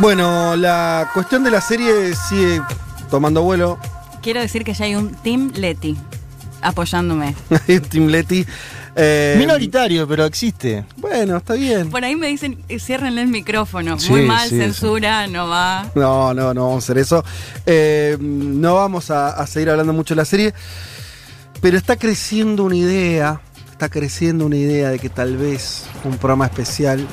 Bueno, la cuestión de la serie sigue tomando vuelo. Quiero decir que ya hay un Team Leti apoyándome. Tim Leti. eh, Minoritario, pero existe. Bueno, está bien. Por ahí me dicen, eh, ciérrenle el micrófono. Sí, Muy mal, sí, censura, no va. No, no, no vamos a hacer eso. Eh, no vamos a, a seguir hablando mucho de la serie. Pero está creciendo una idea. Está creciendo una idea de que tal vez un programa especial.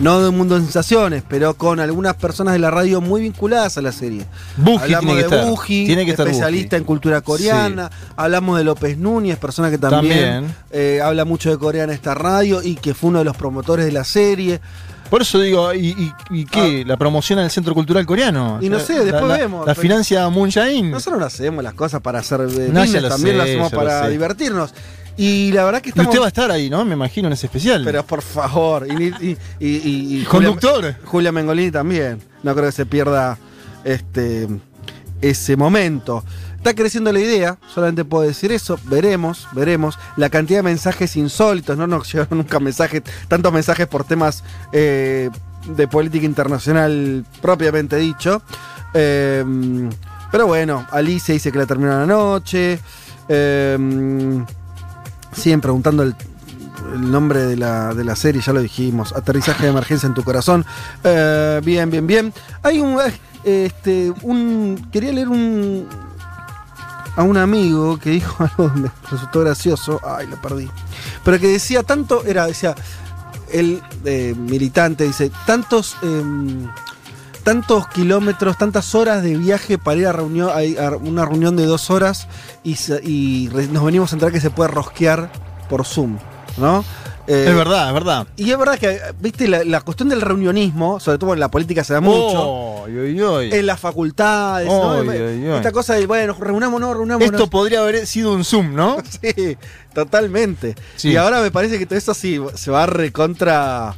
No de un mundo de sensaciones, pero con algunas personas de la radio muy vinculadas a la serie. Buji Hablamos tiene que de Tiene que estar especialista en cultura coreana. Hablamos de López Núñez, persona que también, También. eh, habla mucho de Corea en esta radio y que fue uno de los promotores de la serie. Por eso digo, ¿y, y, y qué? ¿La promoción en el Centro Cultural Coreano? Ah. Y no sé, después La- la- vemos. ¿La financia Moon Jae-in? Nosotros no hacemos las cosas para hacer eh, No, business, también sé, lo hacemos para divertirnos. Y la verdad que Y estamos. usted va a estar ahí, ¿no? Me imagino en ese especial. Pero por favor. Y, y- y- y- y Conductor. Julia, Julia Mengolini también. No creo que se pierda este ese momento. Está creciendo la idea, solamente puedo decir eso. Veremos, veremos. La cantidad de mensajes insólitos, no nos llegaron nunca mensajes, tantos mensajes por temas eh, de política internacional propiamente dicho. Eh, pero bueno, Alicia dice que la terminó anoche. Eh, siguen preguntando el, nombre de la, de la serie, ya lo dijimos. Aterrizaje de emergencia en tu corazón. Eh, bien, bien, bien. Hay un. eh, Este, un. Quería leer un. A un amigo que dijo algo que resultó gracioso. Ay, lo perdí. Pero que decía tanto. Era, decía. El eh, militante dice: tantos. em, tantos kilómetros, tantas horas de viaje para ir a, reunión, a- a una reunión de dos horas y, y nos venimos a enterar que se puede rosquear por Zoom. ¿no? Eh, Es verdad, es verdad. Y es verdad que, viste, la, la cuestión del reunionismo, sobre todo en la política se da mucho. Oy, oy, oy. En las facultades, ¿no? Oy, oy, oy. Esta cosa de, bueno, reunámonos, reunámonos. Esto podría haber sido un Zoom, ¿no? Sí, totalmente. Sí. Y ahora me parece que todo eso sí se va a recontra.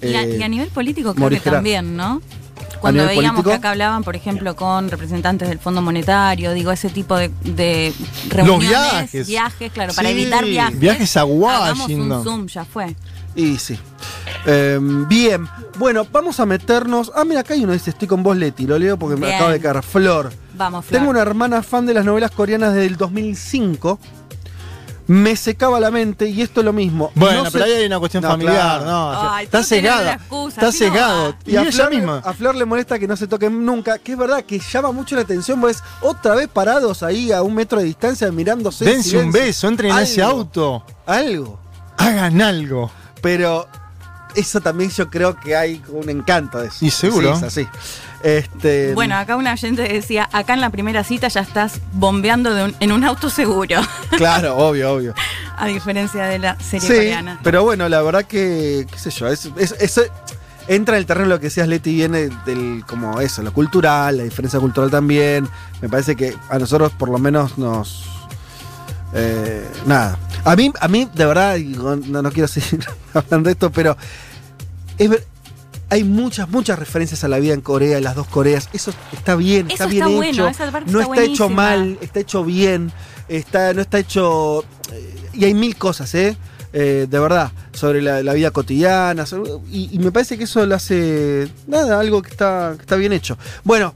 Y a, eh, y a nivel político creo morigerar. que también, ¿no? Cuando veíamos político? que acá hablaban, por ejemplo, con representantes del Fondo Monetario, digo, ese tipo de, de reuniones, viajes. claro, para Sí, evitar viajes. viajes a Hagamos Washington. un Zoom, ya fue. Y sí. Eh, bien. Bueno, vamos a meternos. Ah, mira, acá hay uno que dice: Estoy con vos, Leti. Lo leo porque me acaba de caer. Flor. Vamos, Flor. Tengo una hermana fan de las novelas coreanas del 2005. Me secaba la mente y esto es lo mismo. Bueno, No pero sé- ahí hay una cuestión No, familiar, claro. ¿no? O sea, Ay, está cegada. Está cegado. Y, Y a ella Flor, misma. a Flor le molesta que no se toquen nunca, que es verdad que llama mucho la atención, pues otra vez parados ahí a un metro de distancia mirándose. en Dense un beso, entren en ese auto. Algo. Hagan algo. Pero eso también yo creo que hay un encanto de eso. Y seguro. Sí, es así. Este, Bueno, acá una oyente decía, acá en la primera cita ya estás bombeando de un- en un auto seguro, Claro, obvio, obvio. a diferencia de la serie Sí, coreana. pero bueno, la verdad que, qué sé yo, es, es- eso entra en el terreno de lo que decías, Leti, viene del, como eso, lo cultural, la diferencia cultural también. Me parece que a nosotros por lo menos nos... eh, nada. A mí, a mí, de verdad, no, no quiero seguir hablando de esto, pero es ver- hay muchas, muchas referencias a la vida en Corea, en las dos Coreas. Eso está bien, está bien está hecho. bueno, esa parte no está está hecho mal, está hecho bien, está, no está hecho. eh, Y hay mil cosas, ¿eh? Eh, de verdad, sobre la, la vida cotidiana. sobre- y, y me parece que eso lo hace. Nada, algo que está, que está bien hecho. Bueno,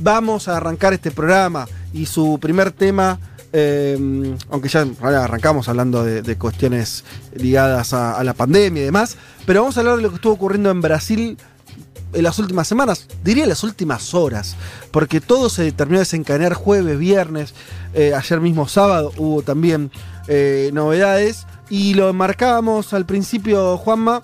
vamos a arrancar este programa y su primer tema. Eh, aunque ya arrancamos hablando de, cuestiones ligadas a, la pandemia y demás, pero vamos a hablar de lo que estuvo ocurriendo en Brasil en las últimas semanas, diría las últimas horas, porque todo se terminó de desencadenar jueves, viernes, eh, ayer mismo sábado hubo también eh, novedades y lo marcábamos al principio, Juanma,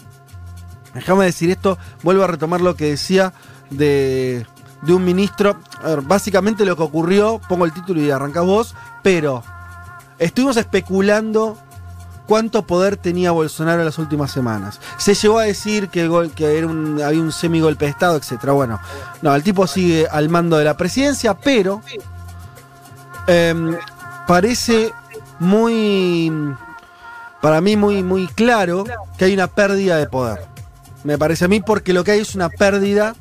déjame decir esto, vuelvo a retomar lo que decía de, un ministro, básicamente lo que ocurrió, pongo el título y arrancás vos, pero estuvimos especulando cuánto poder tenía Bolsonaro en las últimas semanas. Se llegó a decir que, un- había un semigolpe de Estado, etc. Bueno, no, el tipo sigue al mando de la presidencia, pero em, parece muy, para mí muy, muy claro que hay una pérdida de poder. Me parece a mí porque lo que hay es una pérdida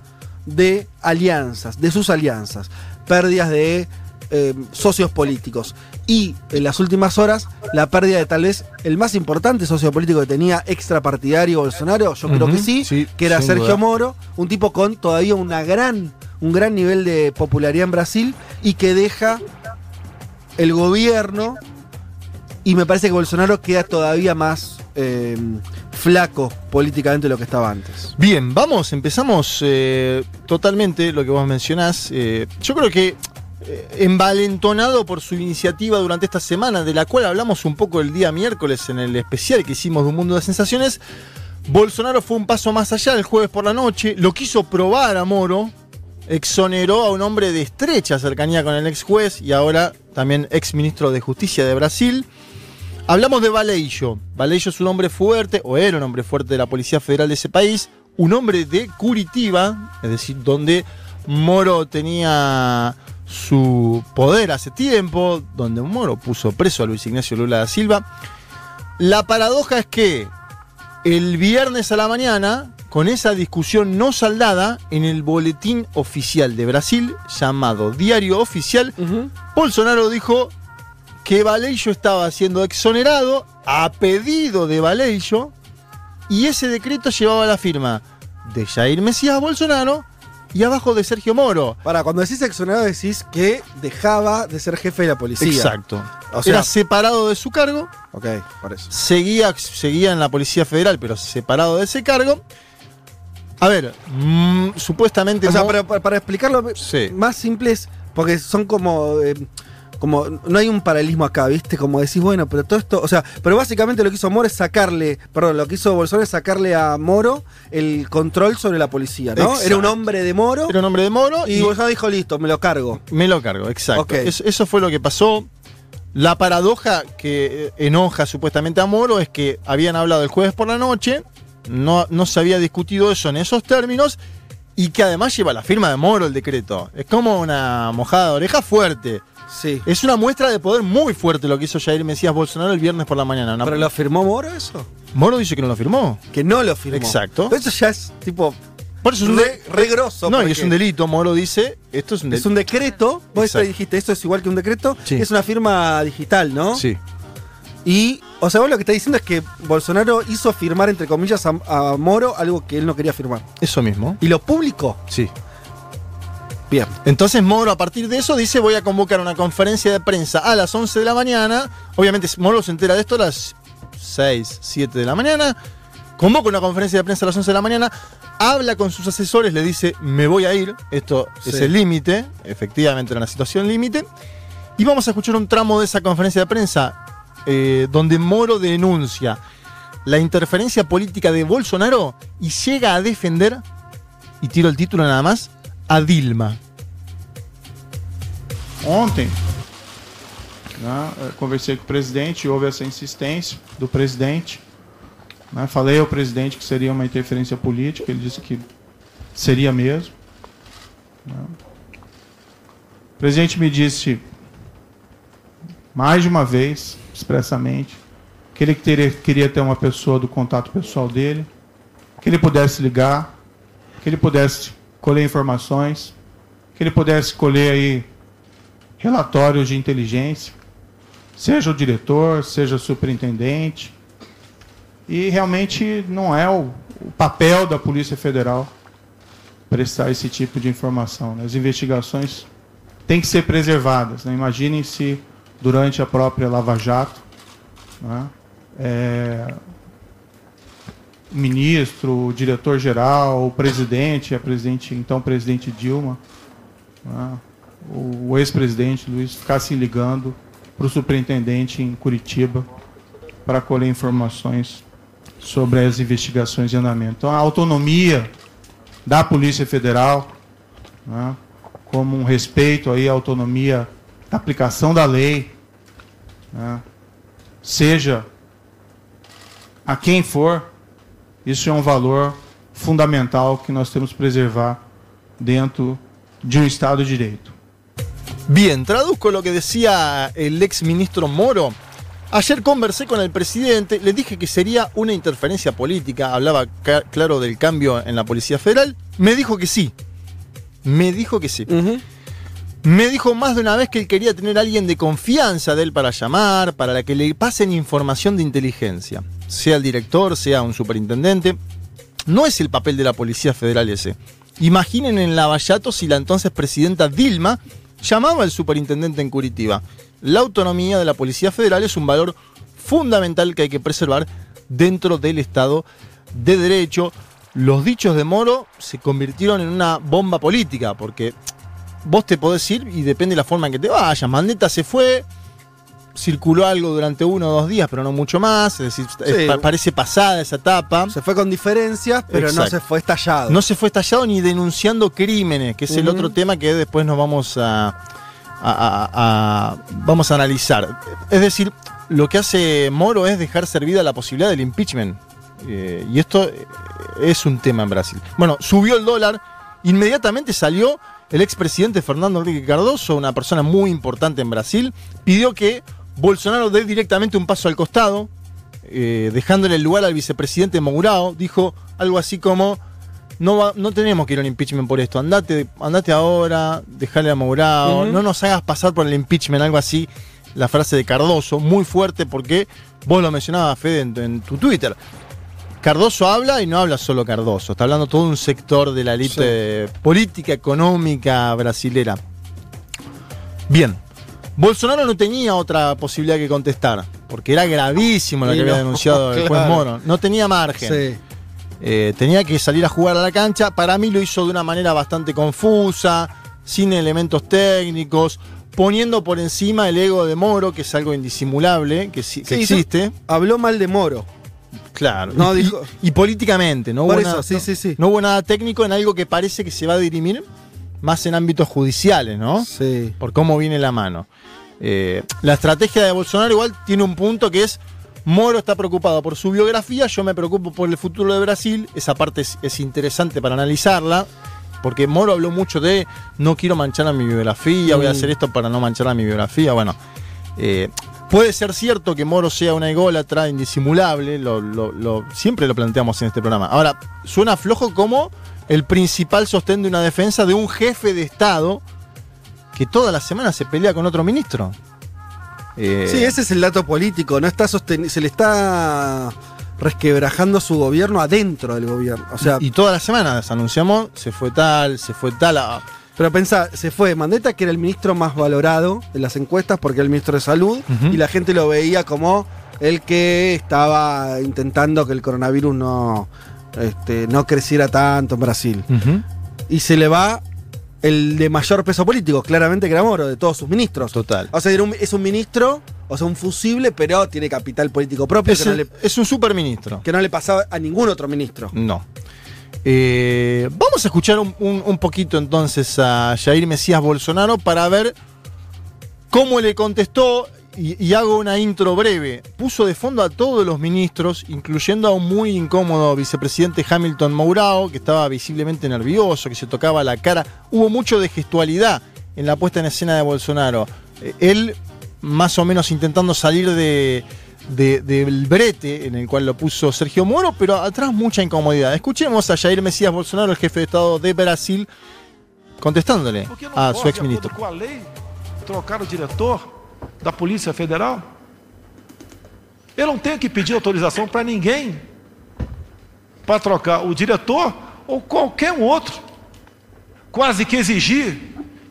de alianzas, de sus alianzas, pérdidas de eh, socios políticos. Y en las últimas horas, la pérdida de tal vez el más importante socio político que tenía extrapartidario Bolsonaro, yo creo que sí, sí, que era Sergio duda. Moro, un tipo con todavía una gran, un gran nivel de popularidad en Brasil y que deja el gobierno y me parece que Bolsonaro queda todavía más eh, flaco políticamente de lo que estaba antes. Bien, vamos, empezamos eh, totalmente lo que vos mencionás. eh, yo creo que envalentonado por su iniciativa durante esta semana, de la cual hablamos un poco el día miércoles en el especial que hicimos de Un Mundo de Sensaciones, Bolsonaro fue un paso más allá el jueves por la noche, lo quiso probar a Moro, exoneró a un hombre de estrecha cercanía con el ex juez y ahora también ex ministro de Justicia de Brasil. Hablamos de Vallejo. Vallejo es un hombre fuerte, o era un hombre fuerte de la Policía Federal de ese país, un hombre de Curitiba, es decir, donde Moro tenía su poder hace tiempo, donde Moro puso preso a Luis Ignacio Lula da Silva. La paradoja es que el viernes a la mañana, con esa discusión no saldada, en el boletín oficial de Brasil, llamado Diario Oficial, Bolsonaro dijo que Vallejo estaba siendo exonerado a pedido de Vallejo y ese decreto llevaba la firma de Jair Mesías Bolsonaro y abajo de Sergio Moro. Para, cuando decís exonerado decís que dejaba de ser jefe de la policía. Exacto. O sea- Era separado de su cargo, Ok, por eso. seguía, seguía en la Policía Federal, pero separado de ese cargo. A ver, mm, supuestamente... O sea, para, para explicarlo Sí. más simple es porque son como. eh, como no hay un paralelismo acá, ¿viste? Como decís, bueno, pero todo esto, o sea, pero básicamente lo que hizo Moro es sacarle, perdón, lo que hizo Bolsonaro es sacarle a Moro el control sobre la policía, ¿no? Exacto. Era un hombre de Moro Era un hombre de Moro y, Bolsonaro dijo, listo, me lo cargo. Me lo cargo, exacto. Es- eso fue lo que pasó. La paradoja que eh, enoja supuestamente a Moro es que habían hablado el jueves por la noche, no, no se había discutido eso en esos términos y que además lleva la firma de Moro el decreto. Es como una mojada de oreja fuerte. Sí. Es una muestra de poder muy fuerte lo que hizo Jair Mesías Bolsonaro el viernes por la mañana. Una- ¿Pero lo firmó Moro eso? Moro dice que no lo firmó. Que no lo firmó. Exacto. Pero eso ya es tipo. Por eso es un re, de- re grosso. No, y es un delito. Moro dice, esto es un Es delito. un decreto. Vos Exacto. dijiste, esto es igual que un decreto. Sí. Es una firma digital, ¿no? Sí. Y, o sea, vos lo que estás diciendo es que Bolsonaro hizo firmar, entre comillas, a, a Moro algo que él no quería firmar. Eso mismo. ¿Y lo publicó? Sí. Bien. Entonces Moro a partir de eso dice voy a convocar una conferencia de prensa a las 11 de la mañana. Obviamente Moro se entera de esto a las 6, 7 de la mañana. Convoca una conferencia de prensa a las 11 de la mañana. Habla con sus asesores, le dice me voy a ir. Esto es el límite. Efectivamente era una situación límite. Y vamos a escuchar un tramo de esa conferencia de prensa eh, donde Moro denuncia la interferencia política de Bolsonaro y llega a defender, y tiro el título nada más, a Dilma. Ontem, né, conversei com o presidente, houve essa insistência do presidente. né, falei ao presidente que seria uma interferência política, ele disse que seria mesmo. né. O presidente me disse mais de uma vez, expressamente, que ele teria- queria ter uma pessoa do contato pessoal dele, que ele pudesse ligar, que ele pudesse colher informações, que ele pudesse colher aí relatórios de inteligência, seja o diretor, seja o superintendente. E realmente não é o, o papel da Polícia Federal prestar esse tipo de informação. né? As investigações têm que ser preservadas. né? Imaginem se durante a própria Lava Jato, né, é, ministro, o diretor-geral, o presidente, a presidente, então presidente Dilma, né, o ex-presidente Luiz ficassem ligando para o superintendente em Curitiba para colher informações sobre as investigações de andamento. Então, a autonomia da Polícia Federal, né, como um respeito aí à autonomia da aplicação da lei, né, seja a quem for, isso é um valor fundamental que nós temos que preservar dentro de um Estado de Direito. Bien, traduzco lo que decía el ex ministro Moro. Ayer conversé con el presidente, le dije que sería una interferencia política, hablaba claro del cambio en la Policía Federal, me dijo que sí. Me dijo que sí. Me dijo más de una vez que él quería tener a alguien de confianza de él para llamar, para que le pasen información de inteligencia, sea el director, sea un superintendente. No es el papel de la Policía Federal ese. Imaginen en Lavallato si la entonces presidenta Dilma llamaba al superintendente en Curitiba. La autonomía de la Policía Federal es un valor fundamental que hay que preservar dentro del Estado de Derecho. Los dichos de Moro se convirtieron en una bomba política, porque vos te podés ir y depende de la forma en que te vayas. Mandetta se fue, circuló algo durante uno o dos días, pero no mucho más. Es decir, Sí. pa- parece pasada esa etapa. Se fue con diferencias, pero no se fue estallado. No se fue estallado ni denunciando crímenes, que es el otro tema que después nos vamos a, a- a- a- vamos a analizar. Es decir, lo que hace Moro es dejar servida la posibilidad del impeachment. Eh, y esto eh, es un tema en Brasil. Bueno, subió el dólar, inmediatamente salió el expresidente Fernando Enrique Cardoso, una persona muy importante en Brasil, pidió que Bolsonaro dé directamente un paso al costado, eh, dejándole el lugar al vicepresidente Mourao, dijo algo así como, no, va- no tenemos que ir a un impeachment por esto, andate, andate ahora, dejale a Mourao, no nos hagas pasar por el impeachment, algo así, la frase de Cardoso, muy fuerte porque vos lo mencionabas, Fede, en, en tu Twitter. Cardoso habla y no habla solo Cardoso, está hablando todo un sector de la élite política, económica brasilera. Bien, Bolsonaro no tenía otra posibilidad que contestar, porque era gravísimo lo que había denunciado el juez. Moro. No tenía margen. Sí. Eh, tenía que salir a jugar a la cancha. Para mí lo hizo de una manera bastante confusa, sin elementos técnicos, poniendo por encima el ego de Moro, que es algo indisimulable, que, sí- que Sí, existe. Habló mal de Moro. Claro. No, y, dijo- y- y políticamente, no Por hubo, eso, nada, sí, no- sí, sí. no hubo nada técnico en algo que parece que se va a dirimir más en ámbitos judiciales, ¿no? Sí. Por cómo viene la mano. Eh, la estrategia de Bolsonaro igual tiene un punto que es Moro está preocupado por su biografía, yo me preocupo por el futuro de Brasil. Esa parte es, es interesante para analizarla, porque Moro habló mucho de no quiero manchar a mi biografía, voy a Mm. hacer esto para no manchar a mi biografía. Bueno, eh, puede ser cierto que Moro sea una ególatra indisimulable, lo- lo- lo- siempre lo planteamos en este programa. Ahora, suena flojo como el principal sostén de una defensa de un jefe de Estado que toda la semana se pelea con otro ministro. Eh, Sí, ese es el dato político. No está sosten- se le está resquebrajando su gobierno adentro del gobierno. O sea, y todas las semanas anunciamos, se fue tal, se fue tal. pero pensá, se fue Mandetta, que era el ministro más valorado en las encuestas porque era el ministro de salud, y la gente lo veía como el que estaba intentando que el coronavirus no, este, no creciera tanto en Brasil. Y se le va el de mayor peso político, claramente que era Moro, de todos sus ministros. Total. O sea, era un- es un ministro, o sea, un fusible, pero tiene capital político propio Es, que, no el- le, es un superministro. que no le pasaba a ningún otro ministro. No. Eh, vamos a escuchar un, un- un poquito entonces a Jair Mesías Bolsonaro para ver cómo le contestó y, y hago una intro breve. Puso de fondo a todos los ministros, incluyendo a un muy incómodo vicepresidente Hamilton Mourao, que estaba visiblemente nervioso, que se tocaba la cara. Hubo mucho de gestualidad en la puesta en escena de Bolsonaro. Eh, él, más o menos intentando salir de, de- del brete en el cual lo puso Sergio Moro, pero atrás mucha incomodidad. Escuchemos a Jair Mesías Bolsonaro, el jefe de Estado de Brasil, contestándole a su ex ministro. com a lei, trocar o diretor da Polícia Federal? Eu não tenho que pedir autorização para ninguém para trocar o diretor ou qualquer um outro. Quase que exigir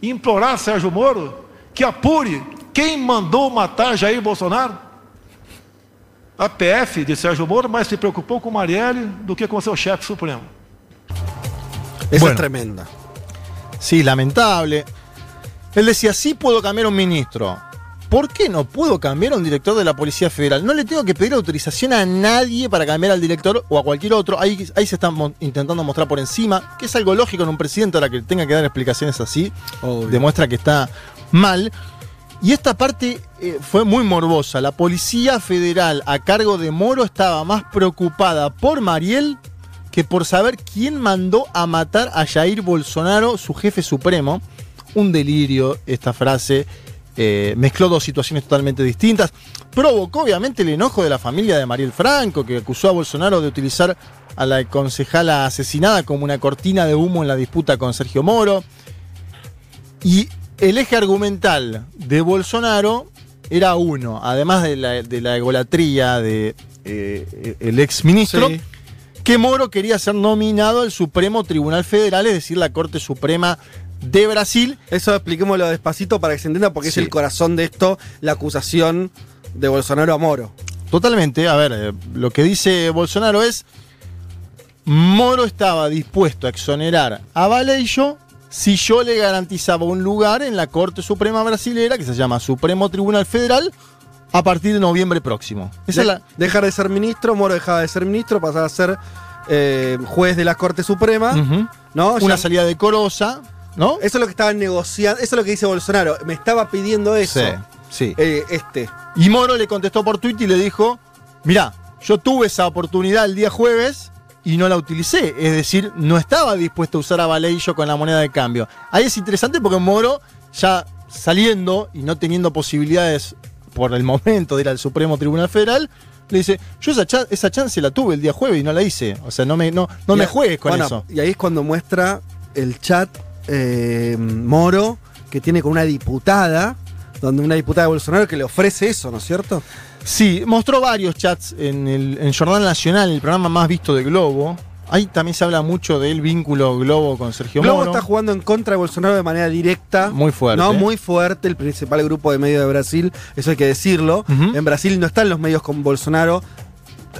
e implorar Sérgio Moro que apure quem mandou matar Jair Bolsonaro. A PF de Sérgio Moro mais se preocupou com Marielle do que com seu chefe supremo. Esa Bueno. es tremenda. Sí, lamentable. Él decía, sí puedo cambiar un ministro. ¿Por qué no puedo cambiar a un director de la Policía Federal? No le tengo que pedir autorización a nadie para cambiar al director o a cualquier otro. Ahí, ahí se están mo- intentando mostrar por encima, que es algo lógico en un presidente a la que tenga que dar explicaciones así. Demuestra que está mal. Y esta parte eh, fue muy morbosa. La Policía Federal a cargo de Moro estaba más preocupada por Mariel que por saber quién mandó a matar a Jair Bolsonaro, su jefe supremo. Un delirio esta frase. Eh, mezcló dos situaciones totalmente distintas. Provocó obviamente el enojo de la familia de Mariel Franco, que acusó a Bolsonaro de utilizar a la concejala asesinada como una cortina de humo en la disputa con Sergio Moro. Y el eje argumental de Bolsonaro era uno, además de la, de la egolatría de eh, el ex ministro, Sí. que Moro quería ser nominado al Supremo Tribunal Federal, es decir, la Corte Suprema de Brasil. Eso expliquémoslo despacito para que se entienda porque Sí. es el corazón de esto, la acusación de Bolsonaro a Moro. Totalmente, a ver, eh, lo que dice Bolsonaro es, Moro estaba dispuesto a exonerar a Vallejo si yo le garantizaba un lugar en la Corte Suprema Brasilera, que se llama Supremo Tribunal Federal, a partir de noviembre próximo. Esa De- la, Dejar de ser ministro, Moro dejaba de ser ministro, pasaba a ser eh, juez de la Corte Suprema. ¿no? una Ya- salida decorosa, ¿no? Eso es lo que estaban negociando, eso es lo que dice Bolsonaro. Me estaba pidiendo eso. Sí, sí. Eh, este. Y Moro le contestó por Twitter y le dijo, mirá, yo tuve esa oportunidad el día jueves y no la utilicé. Es decir, no estaba dispuesto a usar a Vallejo con la moneda de cambio. Ahí es interesante porque Moro, ya saliendo y no teniendo posibilidades por el momento de ir al Supremo Tribunal Federal, le dice, yo esa, cha- esa chance la tuve el día jueves y no la hice. O sea, no me, no, no Y me juegues con bueno, eso. Y ahí es cuando muestra el chat eh, Moro que tiene con una diputada, donde una diputada de Bolsonaro que le ofrece eso, ¿no es cierto? Sí, mostró varios chats en el en Jornal Nacional, el programa más visto de Globo. Ahí también se habla mucho del vínculo Globo con Sergio Globo Moro. está jugando en contra de Bolsonaro de manera directa. Muy fuerte. No, muy fuerte, el principal grupo de medios de Brasil, eso hay que decirlo. En Brasil no están los medios con Bolsonaro.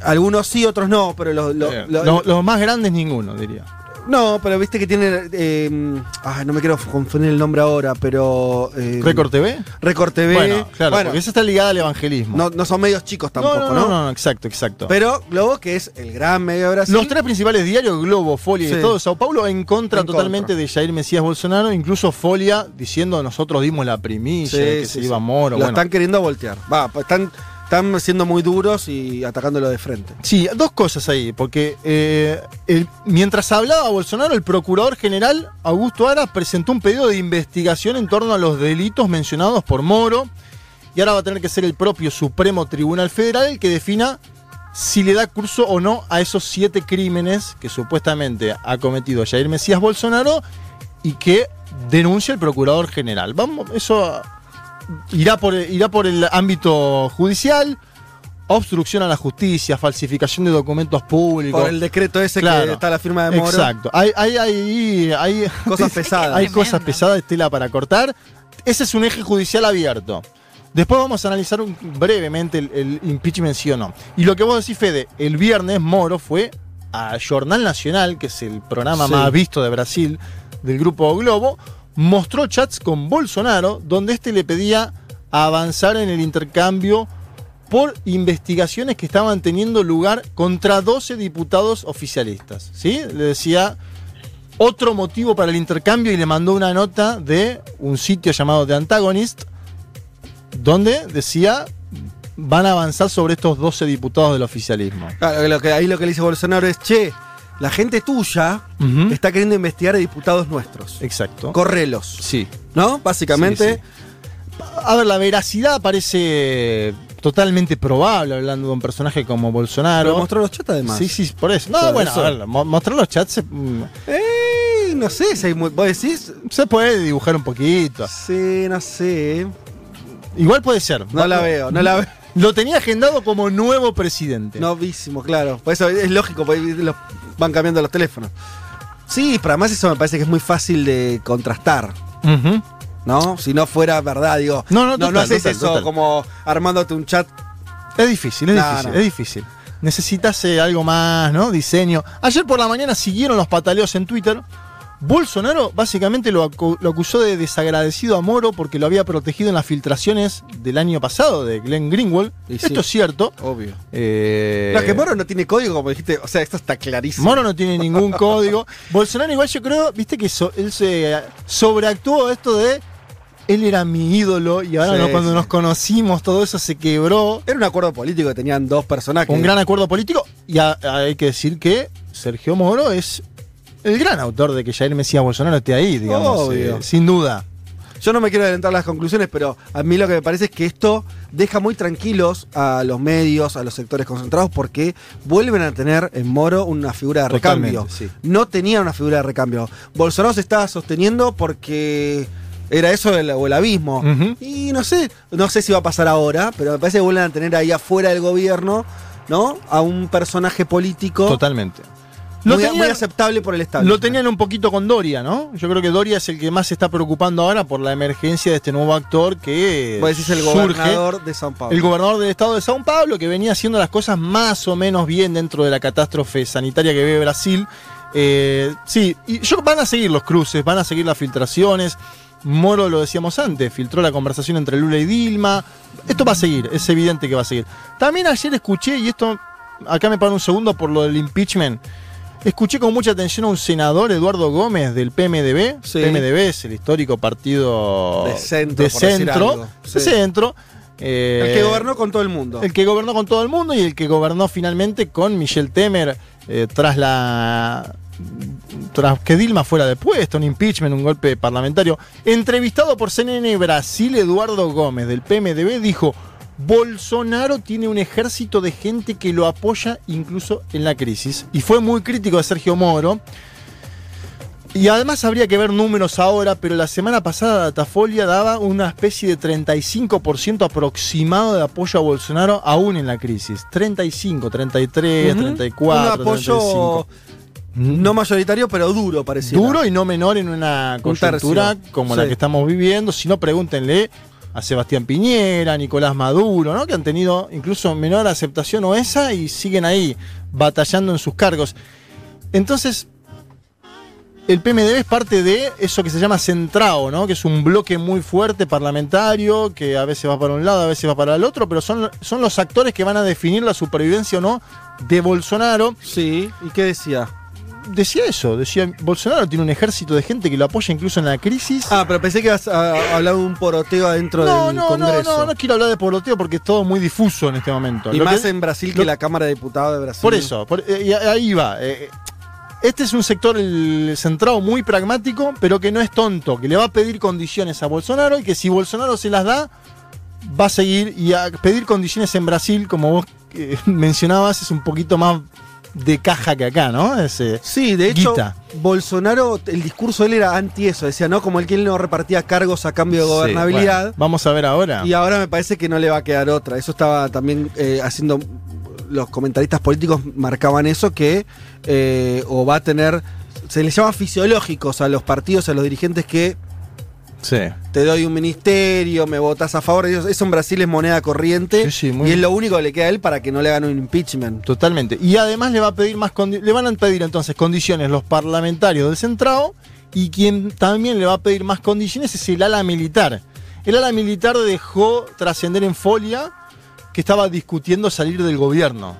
Algunos sí, otros no, pero los, los- Eh, los- lo- los más grandes ninguno, diría. No, pero viste que tiene. eh, ay, no me quiero confundir el nombre ahora, pero. eh, ¿Récord TV? Récord TV. Bueno, claro, porque esa está ligada al evangelismo. No, no son medios chicos tampoco, no, ¿no? no, no, no, exacto, exacto. Pero Globo, que es el gran medio de Brasil. Los tres principales diarios, Globo, Folia y Sí. todo Sao Paulo, en contra En totalmente de Jair Mesías Bolsonaro, incluso Folia diciendo nosotros dimos la primicia de que Sí, se sí, iba sí. Moro. Lo bueno. están queriendo voltear. Va, pues están, están siendo muy duros y atacándolo de frente. Sí, dos cosas ahí, porque eh, mientras hablaba Bolsonaro, el procurador general Augusto Ara presentó un pedido de investigación en torno a los delitos mencionados por Moro, y ahora va a tener que ser el propio Supremo Tribunal Federal el que defina si le da curso o no a esos siete crímenes que supuestamente ha cometido Jair Mesías Bolsonaro y que denuncia el procurador general. Vamos, eso irá por, irá por el ámbito judicial, obstrucción a la justicia, falsificación de documentos públicos. Por el decreto ese Claro. que está la firma de Moro. Exacto. Hay, hay, hay, hay Cosas pesadas. Hay cosas pesadas, tela para cortar. Ese es un eje judicial abierto. Después vamos a analizar un- brevemente el, el impeachment sí o no. Y lo que vos decís, Fede, el viernes Moro fue a Jornal Nacional, que es el programa Sí. más visto de Brasil, del grupo Globo, mostró chats con Bolsonaro, donde este le pedía avanzar en el intercambio por investigaciones que estaban teniendo lugar contra 12 diputados oficialistas. ¿sí? Le decía otro motivo para el intercambio y le mandó una nota de un sitio llamado The Antagonist, donde decía van a avanzar sobre estos 12 diputados del oficialismo. Lo que, ahí lo que le dice Bolsonaro es, che, la gente tuya está queriendo investigar a diputados nuestros. Exacto. Correlos. Sí. ¿No? Básicamente. Sí, A ver, la veracidad parece totalmente probable hablando de un personaje como Bolsonaro. Pero mostró los chats además. Sí, sí, por eso. No, bueno, eso- a ver, mo- mostrar los chats mm, Eh, no sé, si hay muy- vos decís. se puede dibujar un poquito. Sí, no sé. Igual puede ser. No la veo, no la veo. Lo tenía agendado como nuevo presidente. Novísimo, claro. Por eso es lógico, porque los- van cambiando los teléfonos. Sí, pero además eso me parece que es muy fácil de contrastar. ¿No? Si no fuera verdad, digo. No, no, no, haces total, eso total. como armándote un chat. Es difícil, es No, difícil, no. es difícil. Necesitas eh, algo más, ¿no? Diseño. Ayer por la mañana siguieron los pataleos en Twitter. Bolsonaro básicamente lo, acu- lo acusó de desagradecido a Moro porque lo había protegido en las filtraciones del año pasado de Glenn Greenwald. Y Esto sí. es cierto. Obvio. Eh, No, que Moro no tiene código, como dijiste. O sea, esto está clarísimo. Moro no tiene ningún código. Bolsonaro igual yo creo, viste que so- él se sobreactuó esto de él era mi ídolo y ahora Sí, no, cuando sí. nos conocimos todo eso se quebró. Era un acuerdo político que tenían dos personajes. Un gran acuerdo político y a- hay que decir que Sergio Moro es el gran autor de que Jair Mesías Bolsonaro esté ahí, digamos, Obvio. eh, sin duda. Yo no me quiero adelantar las conclusiones, pero a mí lo que me parece es que esto deja muy tranquilos a los medios, a los sectores concentrados, porque vuelven a tener en Moro una figura de recambio. Sí. No tenía una figura de recambio. Bolsonaro se estaba sosteniendo porque era eso el- o el abismo. Y no sé, no sé si va a pasar ahora, pero me parece que vuelven a tener ahí afuera del gobierno, ¿no? A un personaje político Totalmente. Muy, Lo tenían- muy aceptable por el Estado. Lo tenían un poquito con Doria, ¿no? Yo creo que Doria es el que más se está preocupando ahora por la emergencia de este nuevo actor que Vos decís el surge. gobernador de San Pablo. El gobernador del estado de São Paulo, que venía haciendo las cosas más o menos bien dentro de la catástrofe sanitaria que vive Brasil. Eh, sí, y yo, van a seguir los cruces, van a seguir las filtraciones. Moro, lo decíamos antes, filtró la conversación entre Lula y Dilma. Esto va a seguir, es evidente que va a seguir. También ayer escuché, y esto, acá me paro un segundo por lo del impeachment. Escuché con mucha atención a un senador, Eduardo Gómez, del PMDB. Sí. PMDB es el histórico partido De centro, de centro, de. Eh, El que gobernó con todo el mundo. el que gobernó con todo el mundo y el que gobernó finalmente con Michel Temer eh, tras la. tras que Dilma fuera de puesto, un impeachment, un golpe parlamentario. Entrevistado por CNN Brasil, Eduardo Gómez del PMDB dijo: Bolsonaro tiene un ejército de gente que lo apoya incluso en la crisis. Y fue muy crítico de Sergio Moro. Y además habría que ver números ahora, pero la semana pasada Datafolia daba una especie de 35% aproximado de apoyo a Bolsonaro aún en la crisis. 35, 33, Ujú. 34, Un apoyo 35. no mayoritario, pero duro, parecía. Duro y no menor en una Un coyuntura como la que estamos viviendo. Si no, pregúntenle a Sebastián Piñera, Nicolás Maduro, ¿no? que han tenido incluso menor aceptación o esa y siguen ahí batallando en sus cargos. Entonces, el PMDB es parte de eso que se llama centrado, ¿no? Que es un bloque muy fuerte parlamentario, que a veces va para un lado, a veces va para el otro, pero son, son los actores que van a definir la supervivencia o no de Bolsonaro. Sí, ¿y qué decía? Decía eso, decía, Bolsonaro tiene un ejército de gente que lo apoya incluso en la crisis. Ah, pero pensé que ibas a hablar de un poroteo adentro no, del no, no, Congreso. no, no quiero hablar de poroteo porque es todo muy difuso en este momento. Y Lo más que- en Brasil que la Cámara de Diputados de Brasil. Por eso, por- eh, ahí va. eh, este es un sector el centrado muy pragmático, pero que no es tonto, que le va a pedir condiciones a Bolsonaro y que si Bolsonaro se las da, va a seguir. Y a pedir condiciones en Brasil, como vos eh, mencionabas, es un poquito más de caja que acá, ¿no? Es, eh, Sí, de hecho, guita. Bolsonaro, el discurso de él era anti eso. Decía, ¿no? Como el que él no repartía cargos a cambio de Sí, gobernabilidad. bueno, vamos a ver ahora. Y ahora me parece que no le va a quedar otra. Eso estaba también eh, haciendo. Los comentaristas políticos marcaban eso, que eh, o va a tener. Se les llama fisiológicos a los partidos, a los dirigentes que Sí. te doy un ministerio, me votas a favor. Eso en Brasil es moneda corriente. Sí, sí, muy y es lo único que le queda a él para que no le hagan un impeachment. Totalmente. Y además le va a pedir más le van a pedir entonces condiciones los parlamentarios del centrado y quien también le va a pedir más condiciones es el ala militar. El ala militar dejó trascender en folia que estaba discutiendo salir del gobierno.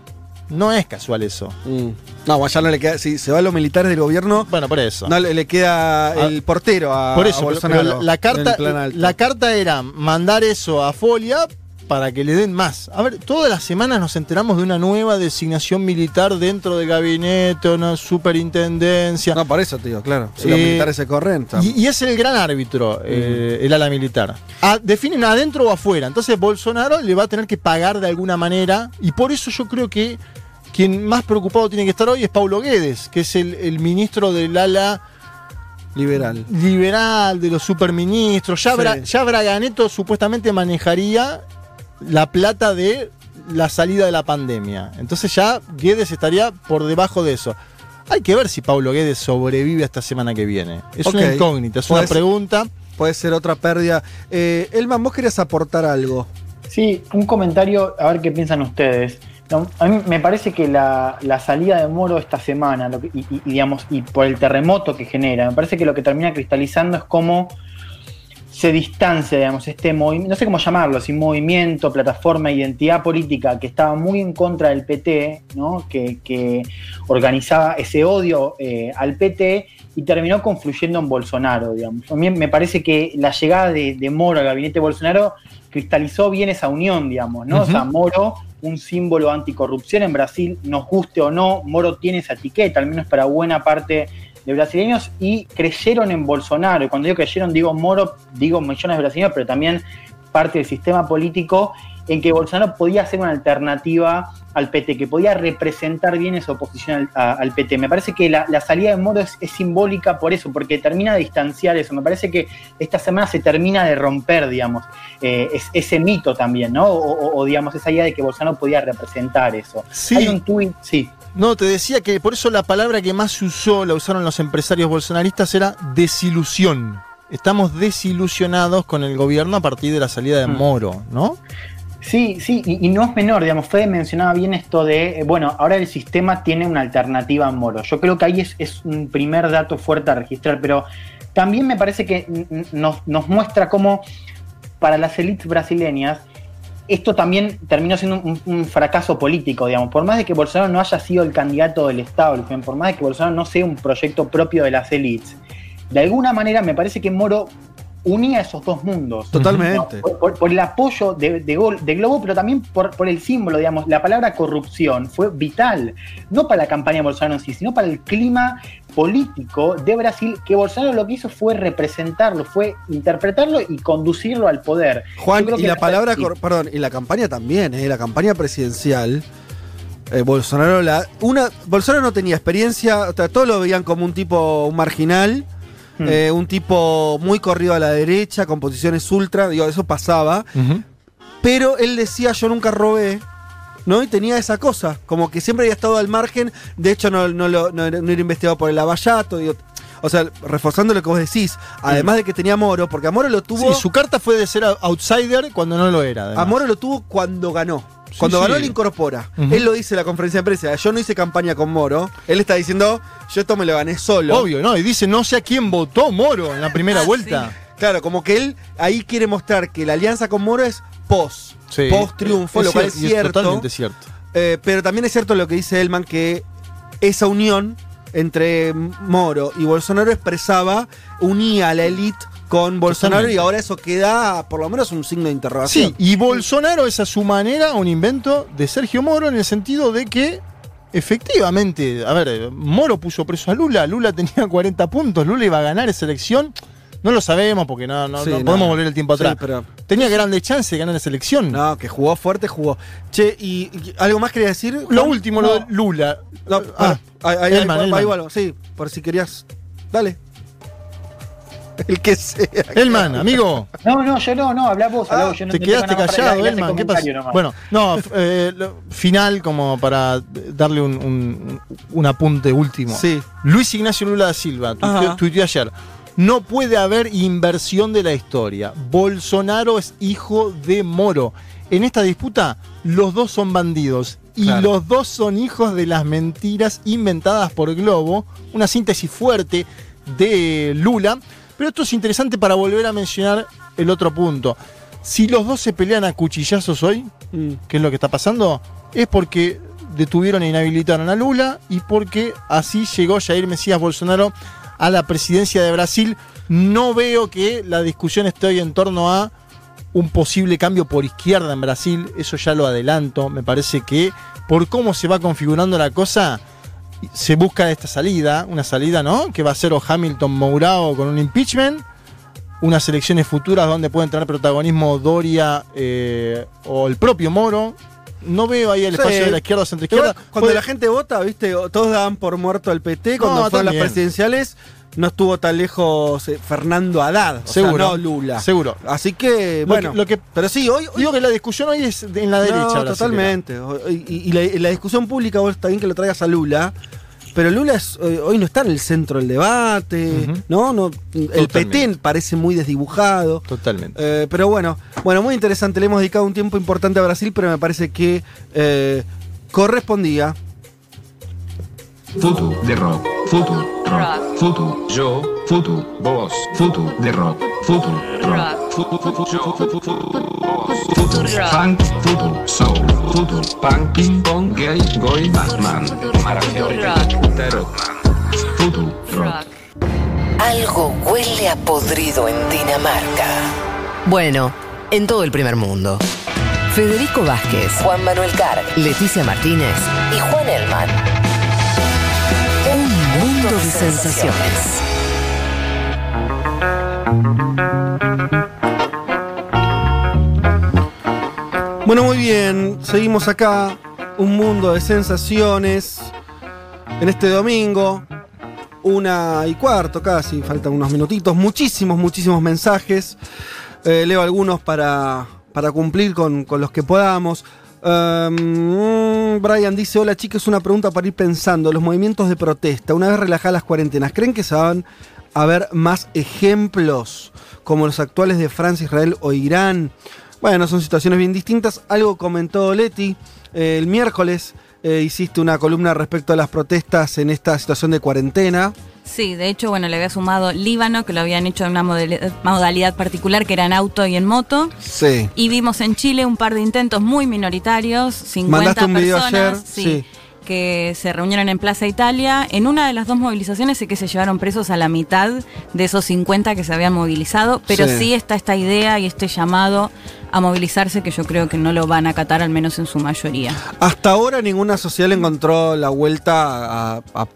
No es casual eso. Mm. No, ya no le queda. Si se va a los militares del gobierno, Bueno, por eso. no le, le queda el portero a, por a eso, Bolsonaro pero la, carta, la carta era mandar eso a folia para que le den más. A ver, todas las semanas nos enteramos de una nueva designación militar dentro del gabinete, una superintendencia. No, por eso digo, claro. Si los militares se corren. Y, y es el gran árbitro, eh, el ala militar. Ah, definen adentro o afuera. Entonces Bolsonaro le va a tener que pagar de alguna manera. Y por eso yo creo que quien más preocupado tiene que estar hoy es Paulo Guedes, que es el, el ministro del ala liberal. liberal, de los superministros. Ya, Sí. Bra- ya Braganeto supuestamente manejaría la plata de la salida de la pandemia. Entonces ya Guedes estaría por debajo de eso. Hay que ver si Paulo Guedes sobrevive esta semana que viene. Es una incógnita, es Puede una ser- pregunta. Puede ser otra pérdida. Eh, Elman, vos querías aportar algo. Sí, un comentario, a ver qué piensan ustedes. No, a mí me parece que la, la salida de Moro esta semana, lo que- y, y- digamos, y por el terremoto que genera, me parece que lo que termina cristalizando es cómo se distancia, digamos, este movimiento, no sé cómo llamarlo, si movimiento, plataforma, identidad política que estaba muy en contra del PT, ¿no? que, que organizaba ese odio eh, al PT y terminó confluyendo en Bolsonaro, digamos. A mí me parece que la llegada de, de Moro al gabinete Bolsonaro cristalizó bien esa unión, digamos, ¿no? O sea. Moro, un símbolo anticorrupción en Brasil, nos guste o no, Moro tiene esa etiqueta, al menos para buena parte de brasileños, y creyeron en Bolsonaro. Cuando digo creyeron, digo Moro, digo millones de brasileños, pero también parte del sistema político en que Bolsonaro podía ser una alternativa al PT, que podía representar bien esa oposición al, a- al PT. Me parece que la, la salida de Moro es, es simbólica por eso, porque termina de distanciar eso. Me parece que esta semana se termina de romper, digamos, eh, es- ese mito también, ¿no? O, o- o, digamos, esa idea de que Bolsonaro podía representar eso. Sí. Hay un tuit, sí. No, te decía que por eso la palabra que más se usó, la usaron los empresarios bolsonaristas, era desilusión. Estamos desilusionados con el gobierno a partir de la salida de Mm. Moro, ¿no? Sí, sí, y, no es menor, digamos, Fede mencionaba bien esto de, eh, bueno, ahora el sistema tiene una alternativa a Moro. Yo creo que ahí es, un primer dato fuerte a registrar, pero también me parece que nos, muestra cómo para las élites brasileñas esto también terminó siendo un, un fracaso político, digamos. Por más de que Bolsonaro no haya sido el candidato del establishment, por más de que Bolsonaro no sea un proyecto propio de las élites, de alguna manera me parece que Moro unía esos dos mundos. Totalmente. ¿no? Por, por- por el apoyo de, de de Globo, pero también por, por el símbolo, digamos, la palabra corrupción fue vital, no para la campaña de Bolsonaro en sí, sino para el clima político de Brasil, que Bolsonaro lo que hizo fue representarlo, fue interpretarlo y conducirlo al poder. Juan, creo y que la palabra, sí. perdón, y la campaña también, eh, la campaña presidencial. eh, Bolsonaro la una Bolsonaro no tenía experiencia, o sea, todos lo veían como un tipo un marginal, Hmm. eh, un tipo muy corrido a la derecha, con posiciones ultra, digo, eso pasaba, pero él decía yo nunca robé. ¿No? Y tenía esa cosa, como que siempre había estado al margen, de hecho no, no, lo- no era no era investigado por el Lavallato, digo, o sea, reforzando lo que vos decís, además de que tenía a Moro, porque a Moro lo tuvo... Sí, su carta fue de ser outsider cuando no lo era. además. A Moro lo tuvo cuando ganó. Cuando sí. ganó, él incorpora. Ujú. Él lo dice en la conferencia de prensa. Yo no hice campaña con Moro. Él está diciendo, yo esto me lo gané solo. Obvio, ¿no? Y dice, no sé a quién votó Moro en la primera Ah, vuelta. sí. Claro, como que él ahí quiere mostrar que la alianza con Moro es post. Sí. Post triunfo, Es lo cual es cierto. totalmente cierto. Eh, pero también es cierto lo que dice Elman, que esa unión entre Moro y Bolsonaro expresaba, unía a la élite con Bolsonaro Totalmente. y ahora eso queda por lo menos un signo de interrogación. Sí, y Bolsonaro es a su manera un invento de Sergio Moro en el sentido de que efectivamente, a ver, Moro puso preso a Lula, Lula tenía 40 puntos, Lula iba a ganar esa elección. No lo sabemos porque no, no, Sí, no no. podemos volver el tiempo Sí, atrás. pero- Tenía grandes chances de ganar esa elección. No, que jugó fuerte, jugó. Che, ¿y, y algo más quería decir? Lo último, lo de Lula. No, Ah, ahí, ahí, ahí, ahí, Elman. ahí va, Sí, por si querías. Dale. El que sea. Elman, amigo. No, no, yo no, no, hablá vos, hablá vos, yo no Te quedaste para callado, Elman. ¿Qué pasó? comentario nomás. Bueno, no, eh, lo- final como para darle un, un- un apunte último. Sí. Luis Ignacio Lula da Silva tuiteó, ayer. No puede haber inversión de la historia. Bolsonaro es hijo de Moro. En esta disputa, los dos son bandidos. Y Claro. los dos son hijos de las mentiras inventadas por Globo. Una síntesis fuerte de Lula. Pero esto es interesante para volver a mencionar el otro punto. Si los dos se pelean a cuchillazos hoy, Mm. ¿qué es lo que está pasando? Es porque detuvieron e inhabilitaron a Lula y porque así llegó Jair Mesías Bolsonaro a la presidencia de Brasil. No veo que la discusión esté hoy en torno a un posible cambio por izquierda en Brasil, eso ya lo adelanto. Me parece que por cómo se va configurando la cosa, se busca esta salida, una salida, ¿no? Que va a ser o Hamilton Mourao con un impeachment, unas elecciones futuras donde pueden tener protagonismo Doria eh, o el propio Moro. No veo ahí el Sí. espacio de la izquierda o centro izquierda. Igual, Cuando la gente vota, viste, todos daban por muerto al PT. Cuando No, fueron las presidenciales, no estuvo tan lejos eh, Fernando Haddad. O Seguro. sea, no Lula. Seguro. Así que, Lo bueno. que- lo que- pero sí, hoy. hoy- Digo que la discusión hoy es en la derecha. totalmente. Y, y la, y la discusión pública, vos está bien que lo traigas a Lula. Pero Lula es- hoy no está en el centro del debate. ¿no? no el Totalmente. PT parece muy desdibujado. Totalmente. Eh, pero bueno, bueno, muy interesante. Le hemos dedicado un tiempo importante a Brasil, pero me parece que eh, correspondía. Foto de rock, foto, rock, foto, yo, foto, vos, foto de rock, foto, rock, yo, vos, foto, funk, foto, soul, foto, punk, ping pong, gay, goy, Batman, maravilloso, tarot, foto, rock. Algo huele a podrido en Dinamarca. Bueno, en todo el primer mundo. Federico Vázquez, Juan Manuel Carg, Leticia Martínez y Juan Elman. Un mundo de sensaciones. Bueno, muy bien, seguimos acá. Un mundo de sensaciones. En este domingo, una y cuarto casi, faltan unos minutitos. Muchísimos, muchísimos mensajes. Eh, leo algunos para, para cumplir con, con los que podamos. Um, Brian dice: Hola chicos, una pregunta para ir pensando. Los movimientos de protesta, una vez relajadas las cuarentenas, ¿creen que se van a ver más ejemplos como los actuales de Francia, Israel o Irán? Bueno, son situaciones bien distintas. Algo comentó Leti eh, el miércoles. eh, hiciste una columna respecto a las protestas en esta situación de cuarentena. Sí, de hecho, bueno, le había sumado Líbano, que lo habían hecho en una modalidad, particular, que era en auto y en moto. Sí. Y vimos en Chile un par de intentos muy minoritarios, 50 Mandaste un video personas, ayer, sí, sí. que se reunieron en Plaza Italia. En una de las dos movilizaciones sé que se llevaron presos a la mitad de esos 50 que se habían movilizado, pero Sí. sí, está esta idea y este llamado a movilizarse que yo creo que no lo van a acatar, al menos en su mayoría. Hasta ahora ninguna sociedad le encontró la vuelta a, a-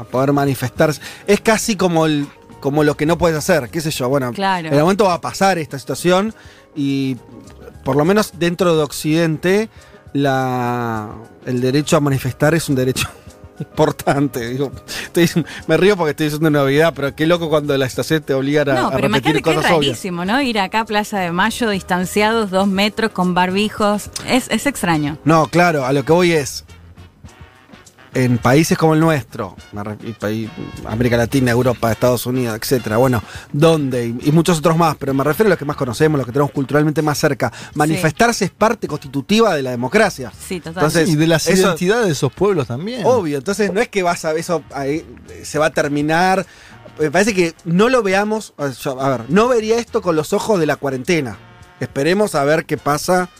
a poder manifestarse. Es casi como, el, como lo que no puedes hacer, qué sé yo. Bueno, Claro. en el momento va a pasar esta situación y por lo menos dentro de Occidente la, el derecho a manifestar es un derecho importante. Digo, estoy- me río porque estoy diciendo una novedad, pero qué loco cuando la situación te obligan a, No, a pero repetir imagínate que es cosas obvias. rarísimo, ¿no? Ir acá a Plaza de Mayo distanciados dos metros con barbijos. Es, es extraño. No, claro, a lo que voy es. En países como el nuestro, América Latina, Europa, Estados Unidos, etcétera, bueno, donde, y, muchos otros más, pero me refiero a los que más conocemos, los que tenemos culturalmente más cerca, manifestarse es parte constitutiva de la democracia. Sí, total. Entonces, y de las eso- identidades de esos pueblos también. Obvio, entonces no es que vas a eso ahí, eh, se va a terminar. Me parece que no lo veamos. A ver, no vería esto con los ojos de la cuarentena. Esperemos a ver qué pasa,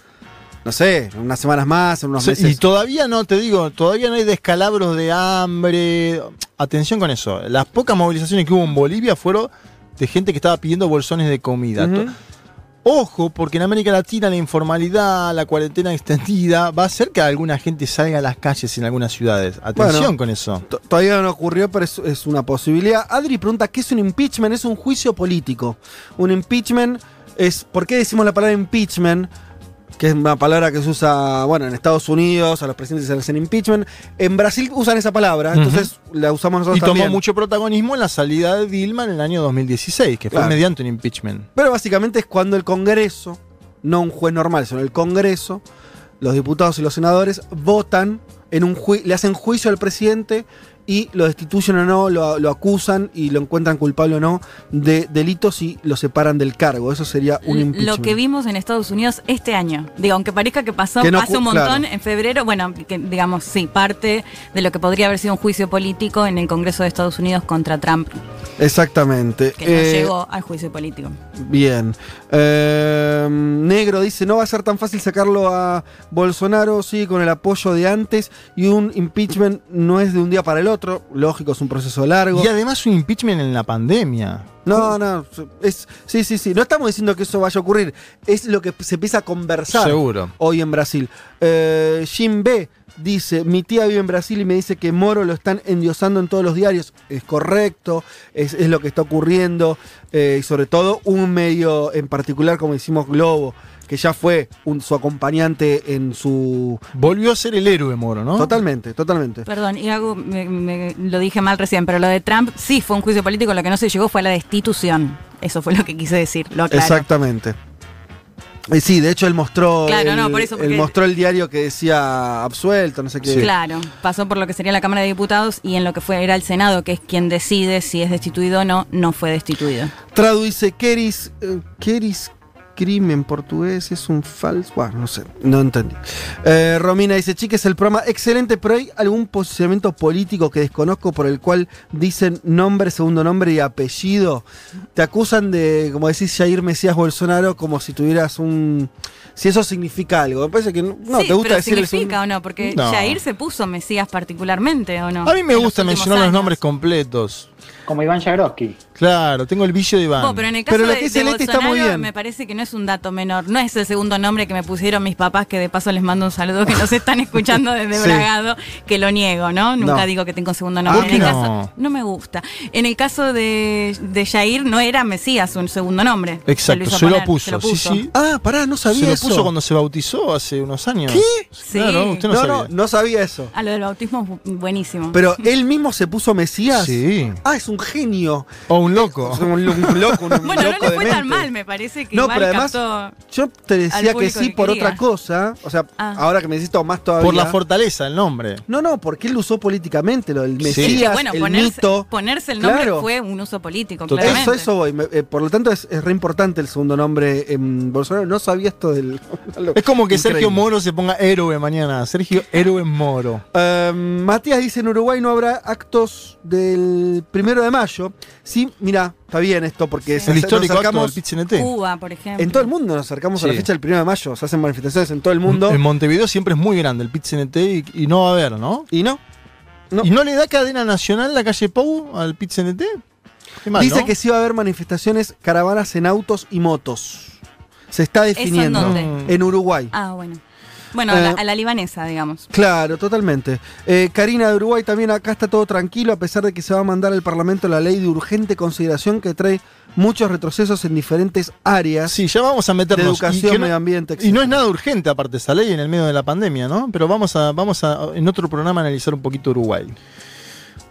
no sé, unas semanas más, en unos Sí, meses. y todavía no, te digo, todavía no hay descalabros de hambre. Atención con eso. Las pocas movilizaciones que hubo en Bolivia fueron de gente que estaba pidiendo bolsones de comida. Ojo, porque en América Latina la informalidad, la cuarentena extendida, va a hacer que alguna gente salga a las calles en algunas ciudades. Atención Bueno, con eso. Todavía no ocurrió, pero es, es una posibilidad. Adri pregunta, ¿qué es un impeachment? Es un juicio político. Un impeachment es... ¿Por qué decimos la palabra impeachment? Que es una palabra que se usa, bueno, en Estados Unidos, a los presidentes se hacen impeachment. En Brasil usan esa palabra, entonces la usamos nosotros Y tomó también. mucho protagonismo en la salida de Dilma en el año 2016, que fue mediante un impeachment. Pero básicamente es cuando el Congreso, no un juez normal, sino el Congreso, los diputados y los senadores votan en un le hacen juicio al presidente y lo destituyen o no, lo, lo acusan y lo encuentran culpable o no de delitos y lo separan del cargo. Eso sería un impeachment. Lo que vimos en Estados Unidos este año. Digo, aunque parezca que pasó, Que no hace un montón claro. en febrero. Bueno, que, digamos, sí, parte de lo que podría haber sido un juicio político en el Congreso de Estados Unidos contra Trump, Exactamente. que no Eh, llegó al juicio político. Bien. Eh, Negro dice, no va a ser tan fácil sacarlo a Bolsonaro, sí, con el apoyo de antes. Y un impeachment no es de un día para el otro. Lógico, es un proceso largo. Y además un impeachment en la pandemia. No, no, es, sí, sí, sí. No estamos diciendo que eso vaya a ocurrir. Es lo que se empieza a conversar Seguro. hoy en Brasil. Eh, Jim B. dice, mi tía vive en Brasil y me dice que Moro lo están endiosando en todos los diarios. Es correcto, es, es lo que está ocurriendo. eh, y sobre todo un medio en particular, como decimos Globo, que ya fue un- su acompañante en su... Volvió a ser el héroe Moro, ¿no? Totalmente, totalmente. Perdón, y hago, me- me- lo dije mal recién, pero lo de Trump sí fue un juicio político, lo que no se llegó fue a la destitución. Eso fue lo que quise decir, lo aclaro. Exactamente. Eh, sí, de hecho él mostró, Claro, el, no, por eso, él mostró el diario que decía absuelto, no sé qué. Claro, pasó por lo que sería la Cámara de Diputados y en lo que fue era el Senado, que es quien decide si es destituido o no, no fue destituido. Tradu dice, queris, eh, queris crime en portugués es un falso. Bueno, no sé, no entendí. Eh, Romina dice, chiques, el programa excelente, pero hay algún posicionamiento político que desconozco por el cual dicen nombre, segundo nombre y apellido. Te acusan de, como decís, Jair Mesías Bolsonaro, como si tuvieras un... Si eso significa algo. Me parece que no, no, sí, te gusta decir significa o no, porque No. Jair se puso Mesías particularmente o no. A mí me En gusta mencionar los nombres completos. Como Iván Jagroski. Claro, tengo el vicio de Iván. Oh, pero en el caso Pero de, que dice de está muy bien. me parece que no es un dato menor. No es el segundo nombre que me pusieron mis papás, que de paso les mando un saludo, que nos están escuchando desde Sí. Bragado, que lo niego, ¿no? Nunca No. digo que tengo segundo nombre. ¿Por En el no? caso, no me gusta. En el caso de, de Jair, no era Mesías un segundo nombre. Exacto, se lo, poner, puso, se lo sí, puso. sí. Ah, pará, no sabía Se lo eso. puso cuando se bautizó hace unos años. ¿Qué? Sí. Claro, usted no, no, sabía. no, no sabía eso. Ah, lo del bautismo es bu- buenísimo. Pero él mismo se puso Mesías. Sí. Ah, es un genio. O un loco. Un, un loco, un bueno, loco no le fue tan mal, me parece que No, igual pero además, captó- Yo te decía que sí que por quería. otra cosa. O sea, Ah. ahora que me necesito más todavía. Por la fortaleza, el nombre. No, no, porque él lo usó políticamente, lo del Sí. Mesías, bueno, el ponerse, mito. ponerse el nombre Claro. fue un uso político, claramente. Eso, eso voy. Me- eh, por lo tanto, es, es re importante el segundo nombre en Bolsonaro. No sabía esto del. Es como que Increíble. Sergio Moro se ponga héroe mañana. Sergio Héroe Moro. Eh, Matías dice: en Uruguay no habrá actos del primero de mayo. Sí, mira, está bien esto, porque se- El nos histórico acto acercamos- del. Cuba, por ejemplo. En todo el mundo nos acercamos a la Sí. fecha del primero de mayo. Se hacen manifestaciones en todo el mundo. En Montevideo siempre es muy grande el PIT-CNT y, y no va a haber, ¿no? Y no. No. ¿Y no le da cadena nacional la calle Pou al mal, Dice ¿no? que sí va a haber manifestaciones, caravanas en autos y motos. Se está definiendo. ¿Eso en En Uruguay. Ah, bueno. Bueno, a, la, Eh, a la libanesa, digamos. Claro, totalmente. Eh, Karina de Uruguay también acá está todo tranquilo, a pesar de que se va a mandar al Parlamento la ley de urgente consideración que trae muchos retrocesos en diferentes áreas. Sí, ya vamos a meternos. De educación, y que no- medio ambiente, Y no es nada urgente, aparte, esa ley en el medio de la pandemia, ¿no? Pero vamos a, vamos a en otro programa, analizar un poquito Uruguay.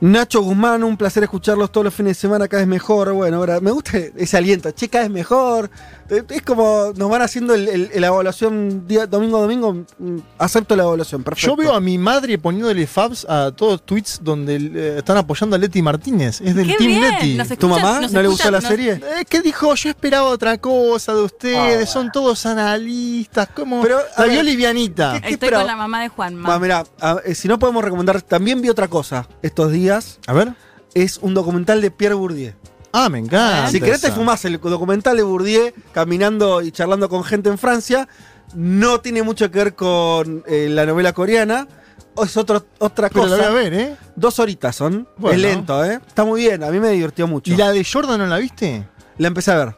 Nacho Guzmán, un placer escucharlos todos los fines de semana, cada vez mejor. Bueno, ahora me gusta ese aliento, che, cada vez mejor. Es como nos van haciendo el- el- la evaluación día, domingo a domingo. mm, Acepto la evaluación, perfecto. Yo veo a mi madre poniéndole fabs a todos tweets donde eh, están apoyando a Leti Martínez. Es del Qué Team bien, Leti. ¿Tu mamá no le gustó la nos- serie? Eh, ¿Qué dijo? Yo esperaba otra cosa de ustedes. Ah, Son todos analistas. ¿Cómo? Pero, la vio livianita. ¿qué- qué Estoy con la mamá de Juanma. Va, mirá, a- eh, si no podemos recomendar, también vi otra cosa estos días. A ver. Es un documental de Pierre Bourdieu. Ah, me encanta. Si querés te fumás el documental de Bourdieu caminando y charlando con gente en Francia. No tiene mucho que ver con eh, la novela coreana. Es otro, otra Pero cosa. la voy a ver, ¿eh? Dos horitas son. Bueno. Es lento, ¿eh? Está muy bien. A mí me divirtió mucho. ¿Y la de Jordan no la viste? La empecé a ver.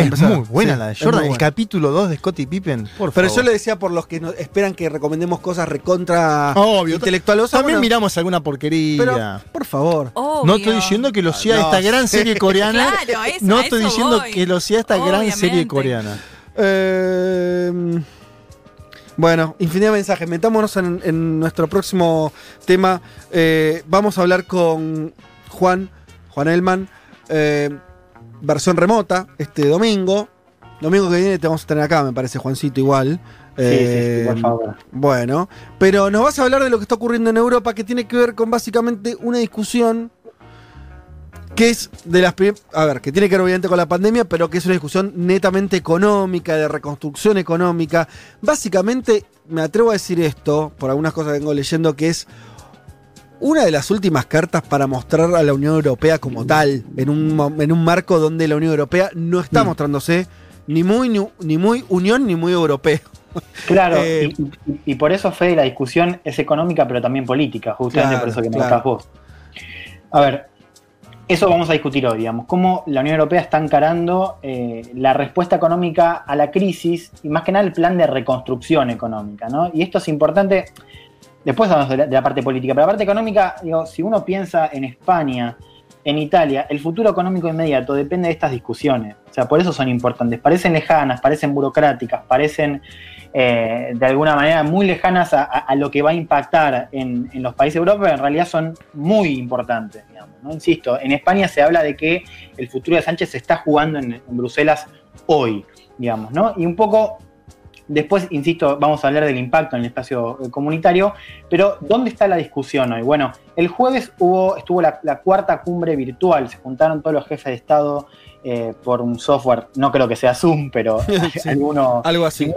Es muy buena Sí, la de Jordan. El capítulo 2 de Scottie Pippen. Por Pero favor. yo le decía por los que no- esperan que recomendemos cosas recontra Obvio. intelectuales. También Bueno, miramos alguna porquería. Pero, por favor. Obvio. no estoy diciendo que lo sea No, esta gran serie coreana. Claro, eso, no estoy eso diciendo voy. que lo sea esta gran serie coreana. Eh, bueno, infinidad de mensajes. Metámonos en, en nuestro próximo tema. Eh, vamos a hablar con Juan, Juan Elman, eh, versión remota, este domingo. Domingo que viene te vamos a tener acá, me parece, Juancito, igual. Sí, sí, sí, Eh, por favor. Bueno, pero nos vas a hablar de lo que está ocurriendo en Europa, que tiene que ver con básicamente una discusión que es de las a ver, que tiene que ver obviamente con la pandemia, pero que es una discusión netamente económica, de reconstrucción económica. Básicamente, me atrevo a decir esto, por algunas cosas que vengo leyendo, que es una de las últimas cartas para mostrar a la Unión Europea como tal, en un, en un marco donde la Unión Europea no está mostrándose ni muy, ni, ni muy unión ni muy europeo. Claro, Eh, y, por eso, Fede, la discusión es económica, pero también política, justamente Claro, por eso que me claro. vos. A ver, eso vamos a discutir hoy, digamos, cómo la Unión Europea está encarando eh, la respuesta económica a la crisis y más que nada el plan de reconstrucción económica, ¿no? Y esto es importante, después hablamos de la, parte política, pero la parte económica, digo, si uno piensa en España, en Italia, el futuro económico inmediato depende de estas discusiones. O sea, por eso son importantes. Parecen lejanas, parecen burocráticas, parecen eh, de alguna manera muy lejanas a, lo que va a impactar en, los países Europa, pero en realidad son muy importantes. Digamos, ¿no? Insisto, en España se habla de que el futuro de Sánchez se está jugando en, en Bruselas hoy, digamos, ¿no? Y un poco Después, insisto, vamos a hablar del impacto en el espacio eh, comunitario, pero ¿dónde está la discusión hoy? Bueno, el jueves hubo, estuvo la, la cuarta cumbre virtual, se juntaron todos los jefes de Estado eh, por un software, no creo que sea Zoom, pero Sí, alguno... algo así.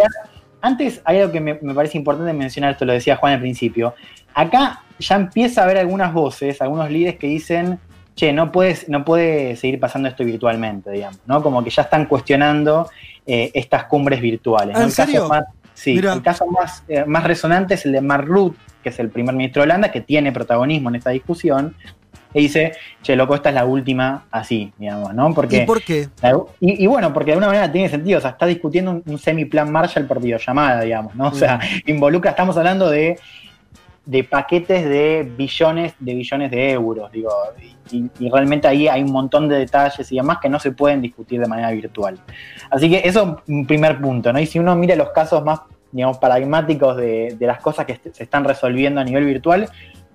Antes hay algo que me, me parece importante mencionar, esto lo decía Juan al principio. Acá ya empieza a haber algunas voces, algunos líderes que dicen, che, no, puedes, no puede seguir pasando esto virtualmente, digamos, ¿no? Como que ya están cuestionando eh, estas cumbres virtuales. ¿Ah, ¿no? en El caso más- sí, el caso más, eh, más resonante es el de Mark Rutte, que es el primer ministro de Holanda, que tiene protagonismo en esta discusión, e dice, che, loco, esta es la última así, digamos, ¿no? Porque ¿Y por qué? y, y bueno, porque de alguna manera tiene sentido, o sea, está discutiendo un, un semiplan Marshall por videollamada, digamos, ¿no? O sea, involucra, estamos hablando de, de paquetes de billones, de billones de euros, digo, y, realmente ahí hay un montón de detalles y demás que no se pueden discutir de manera virtual. Así que eso es un primer punto, ¿no? Y si uno mira los casos más, digamos, paradigmáticos de, de las cosas que se están resolviendo a nivel virtual,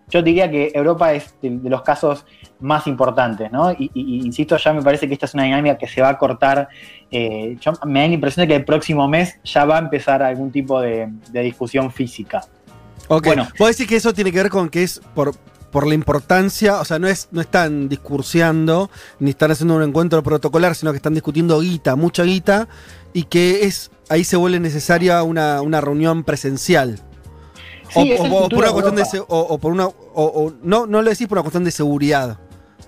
yo diría que Europa es de, los casos más importantes, ¿no? Y, insisto, ya me parece que esta es una dinámica que se va a cortar. eh, yo- me da la impresión de que el próximo mes ya va a empezar algún tipo de discusión física. Ok, Bueno. vos decís que eso tiene que ver con que es por, por la importancia, o sea, no, es, no están discurseando ni están haciendo un encuentro protocolar, sino que están discutiendo guita, mucha guita, y que es ahí se vuelve necesaria una, una reunión presencial. Sí, o, o- por una cuestión de por una o- no, no lo decís por una cuestión de seguridad.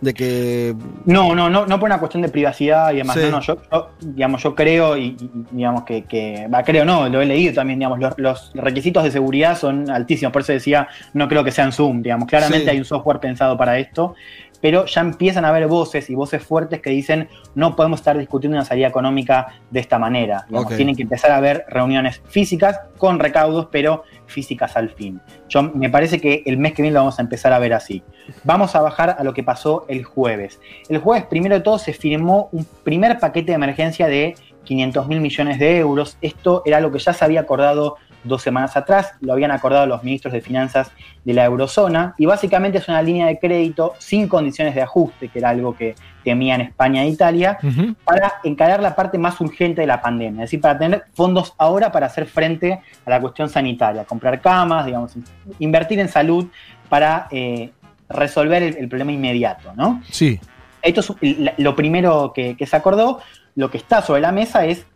De que No, no, no, no por una cuestión de privacidad y demás. Sí. No, no, yo, yo, digamos, yo creo y, y- digamos que, que va, creo no, lo he leído también, digamos, los, los requisitos de seguridad son altísimos, por eso decía, no creo que sean Zoom, digamos, claramente Sí. hay un software pensado para esto, pero ya empiezan a haber voces y voces fuertes que dicen, no podemos estar discutiendo una salida económica de esta manera, digamos, tienen que empezar a haber reuniones físicas con recaudos, pero físicas al fin. Yo me parece que el mes que viene lo vamos a empezar a ver así. Vamos a bajar a lo que pasó el jueves. El jueves, primero de todo, se firmó un primer paquete de emergencia de 500 mil millones de euros. Esto era lo que ya se había acordado dos semanas atrás, lo habían acordado los ministros de finanzas de la eurozona, y básicamente es una línea de crédito sin condiciones de ajuste, que era algo que temían España e Italia, para encarar la parte más urgente de la pandemia, es decir, para tener fondos ahora para hacer frente a la cuestión sanitaria, comprar camas, digamos, invertir en salud para eh, resolver el, el problema inmediato, ¿no? Sí. Esto es lo primero que, que se acordó. Lo que está sobre la mesa es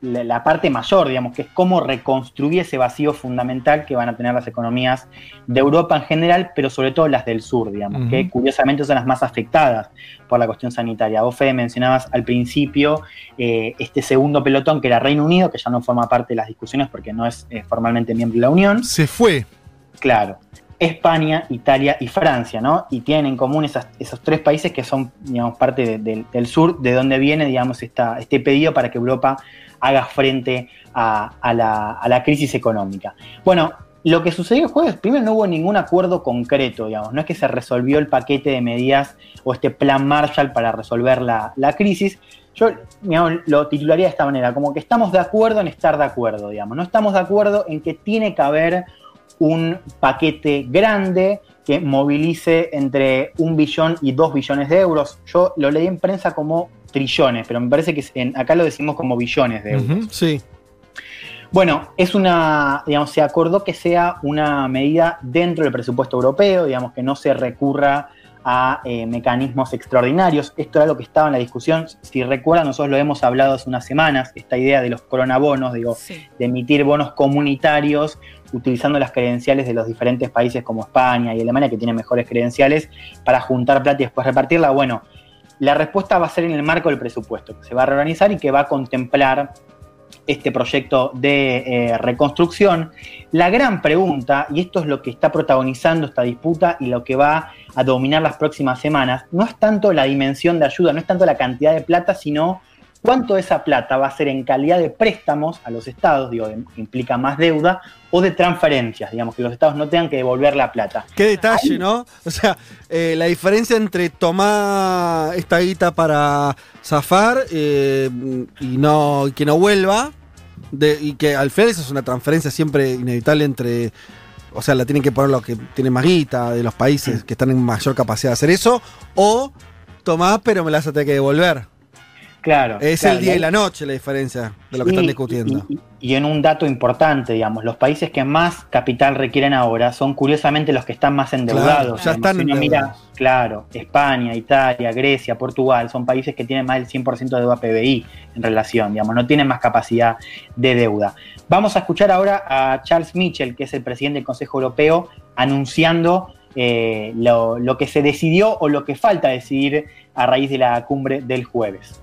la, la parte mayor, digamos, que es cómo reconstruir ese vacío fundamental que van a tener las economías de Europa en general, pero sobre todo las del sur, digamos, que curiosamente son las más afectadas por la cuestión sanitaria. Vos, Fede, mencionabas al principio eh, este segundo pelotón que era Reino Unido, que ya no forma parte de las discusiones porque no es eh, formalmente miembro de la Unión. Se fue. Claro. España, Italia y Francia, ¿no? Y tienen en común esas- esos tres países que son, digamos, parte de- del- del sur, de donde viene, digamos, esta, este pedido para que Europa haga frente a, la, crisis económica. Bueno, lo que sucedió el jueves, primero no hubo ningún acuerdo concreto, digamos, no es que se resolvió el paquete de medidas o este plan Marshall para resolver la, la crisis. Yo digamos, lo titularía de esta manera, como que estamos de acuerdo en estar de acuerdo, digamos, no estamos de acuerdo en que tiene que haber un paquete grande que movilice entre un billón y dos billones de euros. Yo lo leí en prensa como trillones, pero me parece que en- acá lo decimos como billones de euros. Sí. Bueno, es una, digamos, se acordó que sea una medida dentro del presupuesto europeo, digamos, que no se recurra a eh, mecanismos extraordinarios. Esto era lo que estaba en la discusión. Si recuerdan, nosotros lo hemos hablado hace unas semanas, esta idea de los coronabonos, digo, de emitir bonos comunitarios utilizando las credenciales de los diferentes países como España y Alemania, que tienen mejores credenciales, para juntar plata y después repartirla. Bueno, la respuesta va a ser en el marco del presupuesto, que se va a reorganizar y que va a contemplar este proyecto de eh, reconstrucción. La gran pregunta, y esto es lo que está protagonizando esta disputa y lo que va a dominar las próximas semanas, no es tanto la dimensión de ayuda, no es tanto la cantidad de plata, sino cuánto de esa plata va a ser en calidad de préstamos a los estados, digo, que implica más deuda, o de transferencias, digamos, que los estados no tengan que devolver la plata. Qué detalle, ¿no? O sea, eh, la diferencia entre tomar esta guita para zafar eh, y no que no vuelva, y que al final es una transferencia siempre inevitable entre. O sea, la tienen que poner los que tienen más guita de los países que están en mayor capacidad de hacer eso, o tomás, pero me la vas a tener que devolver. Claro. Es claro, el día y la noche la diferencia de lo que Sí, están discutiendo. Y, y en un dato importante, digamos, los países que más capital requieren ahora son curiosamente los que están más endeudados. Claro, ya están Si uno mira, claro, España, Italia, Grecia, Portugal, son países que tienen más del 100% de deuda PBI en relación, digamos, no tienen más capacidad de deuda. Vamos a escuchar ahora a Charles Michel, que es el presidente del Consejo Europeo, anunciando eh, lo, lo que se decidió o lo que falta decidir a raíz de la cumbre del jueves.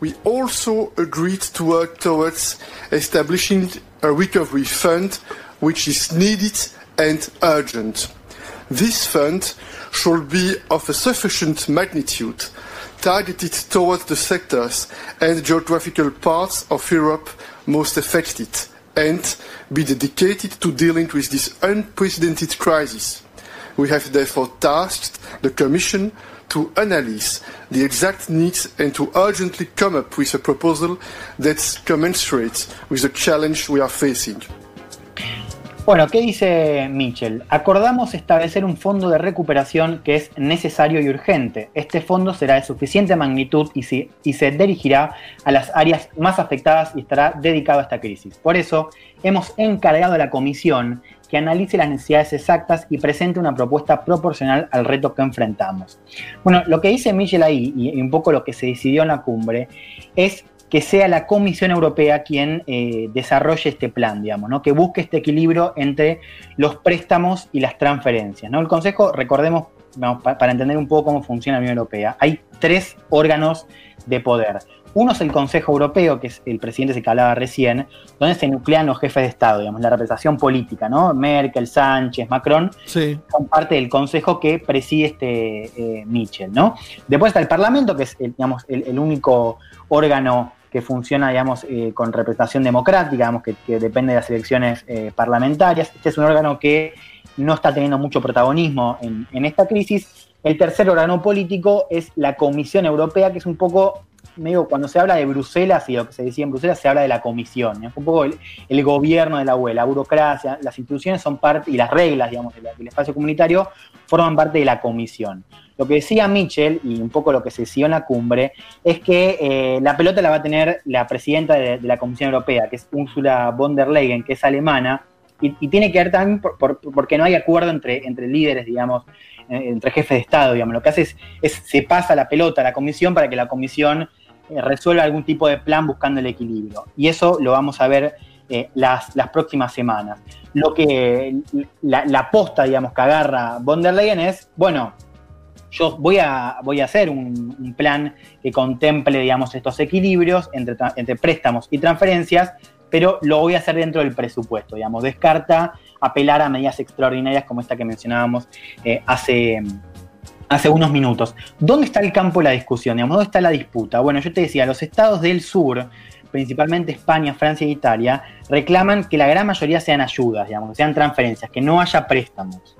We also agreed to work towards establishing a recovery fund which is needed and urgent. This fund should be of a sufficient magnitude, targeted towards the sectors and geographical parts of Europe most affected, and be dedicated to dealing with this unprecedented crisis. We have therefore tasked the Commission to analyse the exact needs and to urgently come up with a proposal that's commensurate with the challenge we are facing. Bueno, ¿qué dice Mitchell? Acordamos establecer un fondo de recuperación que es necesario y urgente. Este fondo será de suficiente magnitud y se, y se dirigirá a las áreas más afectadas y estará dedicado a esta crisis. Por eso, hemos encargado a la Comisión que analice las necesidades exactas y presente una propuesta proporcional al reto que enfrentamos. Bueno, lo que dice Mitchell ahí, y un poco lo que se decidió en la cumbre, es que sea la Comisión Europea quien eh, desarrolle este plan, digamos, ¿no? que busque este equilibrio entre los préstamos y las transferencias. ¿no? El Consejo, recordemos, para entender un poco cómo funciona la Unión Europea, hay tres órganos de poder. Uno es el Consejo Europeo, que es el presidente se que hablaba recién, donde se nuclean los jefes de Estado, digamos, la representación política, ¿no? Merkel, Sánchez, Macron, Sí. son parte del consejo que preside este eh, Mitchell, ¿no? Después está el Parlamento, que es el, digamos, el, el único órgano que funciona, digamos, eh, con representación democrática, digamos, que, que depende de las elecciones eh, parlamentarias. Este es un órgano que no está teniendo mucho protagonismo en, en esta crisis. El tercer órgano político es la Comisión Europea, que es un poco medio, cuando se habla de Bruselas y lo que se decía en Bruselas, se habla de la comisión. ¿no? Un poco el, gobierno de la UE, la burocracia, las instituciones son parte, y las reglas, digamos, del espacio comunitario forman parte de la comisión. Lo que decía Mitchell, y un poco lo que se decidió en la cumbre, es que eh, la pelota la va a tener la presidenta de, la Comisión Europea, que es Ursula von der Leyen, que es alemana, y, tiene que ver también por- por- porque no hay acuerdo entre, entre líderes, digamos, eh, entre jefes de Estado, digamos. Lo que hace es, es se pasa la pelota a la Comisión para que la Comisión resuelva algún tipo de plan buscando el equilibrio. Y eso lo vamos a ver eh, las, las próximas semanas. Lo que la, la posta, digamos, que agarra von der Leyen es, bueno, yo voy a, voy a hacer un, plan que contemple, digamos, estos equilibrios entre, entre préstamos y transferencias, pero lo voy a hacer dentro del presupuesto, digamos, descarta apelar a medidas extraordinarias como esta que mencionábamos eh, hace, hace unos minutos. ¿Dónde está el campo de la discusión? Digamos, ¿Dónde está la disputa? Bueno, yo te decía, los estados del sur, principalmente España, Francia e Italia, reclaman que la gran mayoría sean ayudas, digamos, que sean transferencias, que no haya préstamos.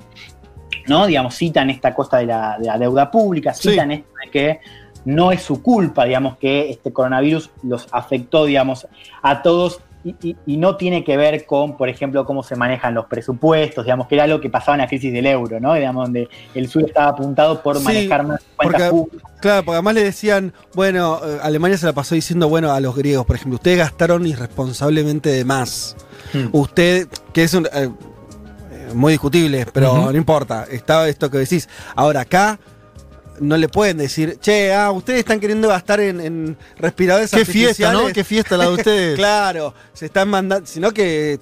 ¿no? Digamos, citan esta cosa de la, de la deuda pública, citan esto de que no es su culpa, digamos, que este coronavirus los afectó, digamos, a todos y, y- y no tiene que ver con, por ejemplo, cómo se manejan los presupuestos, digamos, que era algo que pasaba en la crisis del euro, ¿no? Digamos, donde el sur estaba apuntado por Sí, manejar más cuentas públicas. claro, porque además le decían, bueno, eh, Alemania se la pasó diciendo, bueno, a los griegos, por ejemplo, ustedes gastaron irresponsablemente de más. Usted, que es un, eh, muy discutible, pero no importa, está esto que decís. Ahora acá no le pueden decir, che, ah, ustedes están queriendo gastar en, en respiradores Qué fiesta, ¿no? artificiales". Qué fiesta la de ustedes. claro, se están mandando, sino que